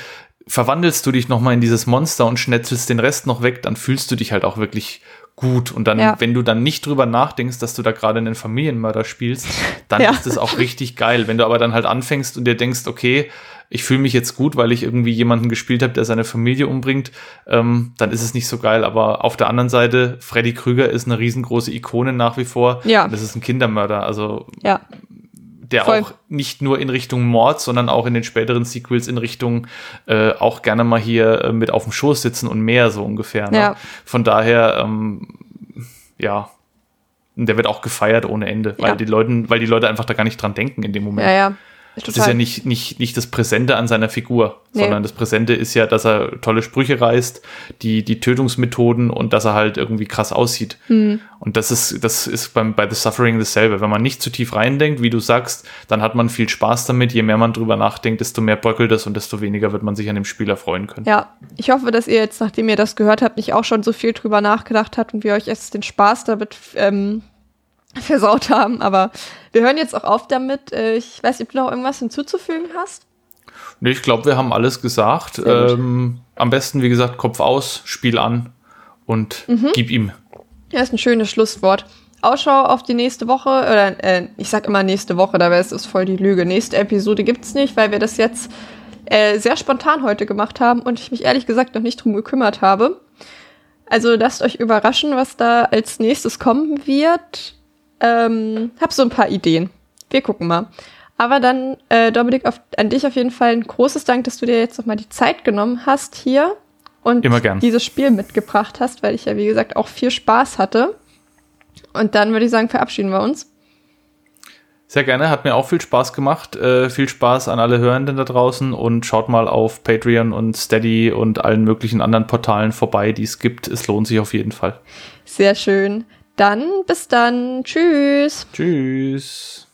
verwandelst du dich nochmal in dieses Monster und schnetzelst den Rest noch weg, dann fühlst du dich halt auch wirklich gut. Und dann, ja. wenn du dann nicht drüber nachdenkst, dass du da gerade einen Familienmörder spielst, dann ja. ist es auch richtig geil. Wenn du aber dann halt anfängst und dir denkst, okay, ich fühle mich jetzt gut, weil ich irgendwie jemanden gespielt habe, der seine Familie umbringt, ähm, dann ist es nicht so geil. Aber auf der anderen Seite, Freddy Krüger ist eine riesengroße Ikone nach wie vor. Ja. Und das ist ein Kindermörder. Also ja. der Voll. auch nicht nur in Richtung Mord, sondern auch in den späteren Sequels in Richtung äh, auch gerne mal hier äh, mit auf dem Schoß sitzen und mehr so ungefähr. Ne? Ja. Von daher, ähm, ja, der wird auch gefeiert ohne Ende, weil ja. die Leute, weil die Leute einfach da gar nicht dran denken in dem Moment. Ja, ja. Total. Das ist ja nicht, nicht, nicht das Präsente an seiner Figur, nee. sondern das Präsente ist ja, dass er tolle Sprüche reißt, die, die Tötungsmethoden und dass er halt irgendwie krass aussieht. Mhm. Und das ist, das ist beim, bei The Suffering dasselbe. Wenn man nicht zu tief reindenkt, wie du sagst, dann hat man viel Spaß damit. Je mehr man drüber nachdenkt, desto mehr bröckelt es und desto weniger wird man sich an dem Spiel erfreuen können. Ja, ich hoffe, dass ihr jetzt, nachdem ihr das gehört habt, nicht auch schon so viel drüber nachgedacht habt und wir euch jetzt den Spaß damit ähm, versaut haben. Aber wir hören jetzt auch auf damit. Äh, ich weiß nicht, ob du noch irgendwas hinzuzufügen hast. Nee, ich glaube, wir haben alles gesagt. Ähm, am besten, wie gesagt, Kopf aus, Spiel an und mhm. gib ihm. Ja, ist ein schönes Schlusswort. Ausschau auf die nächste Woche, oder äh, ich sag immer nächste Woche, dabei ist es voll die Lüge. Nächste Episode gibt's nicht, weil wir das jetzt äh, sehr spontan heute gemacht haben und ich mich ehrlich gesagt noch nicht drum gekümmert habe. Also lasst euch überraschen, was da als nächstes kommen wird. Ähm, hab so ein paar Ideen. Wir gucken mal. Aber dann, äh, Dominik, auf, an dich auf jeden Fall ein großes Dank, dass du dir jetzt nochmal die Zeit genommen hast hier und dieses Spiel mitgebracht hast, weil ich ja, wie gesagt, auch viel Spaß hatte. Und dann würde ich sagen, verabschieden wir uns. Sehr gerne, hat mir auch viel Spaß gemacht. Äh, viel Spaß an alle Hörenden da draußen und schaut mal auf Patreon und Steady und allen möglichen anderen Portalen vorbei, die es gibt. Es lohnt sich auf jeden Fall. Sehr schön. Dann bis dann. Tschüss. Tschüss.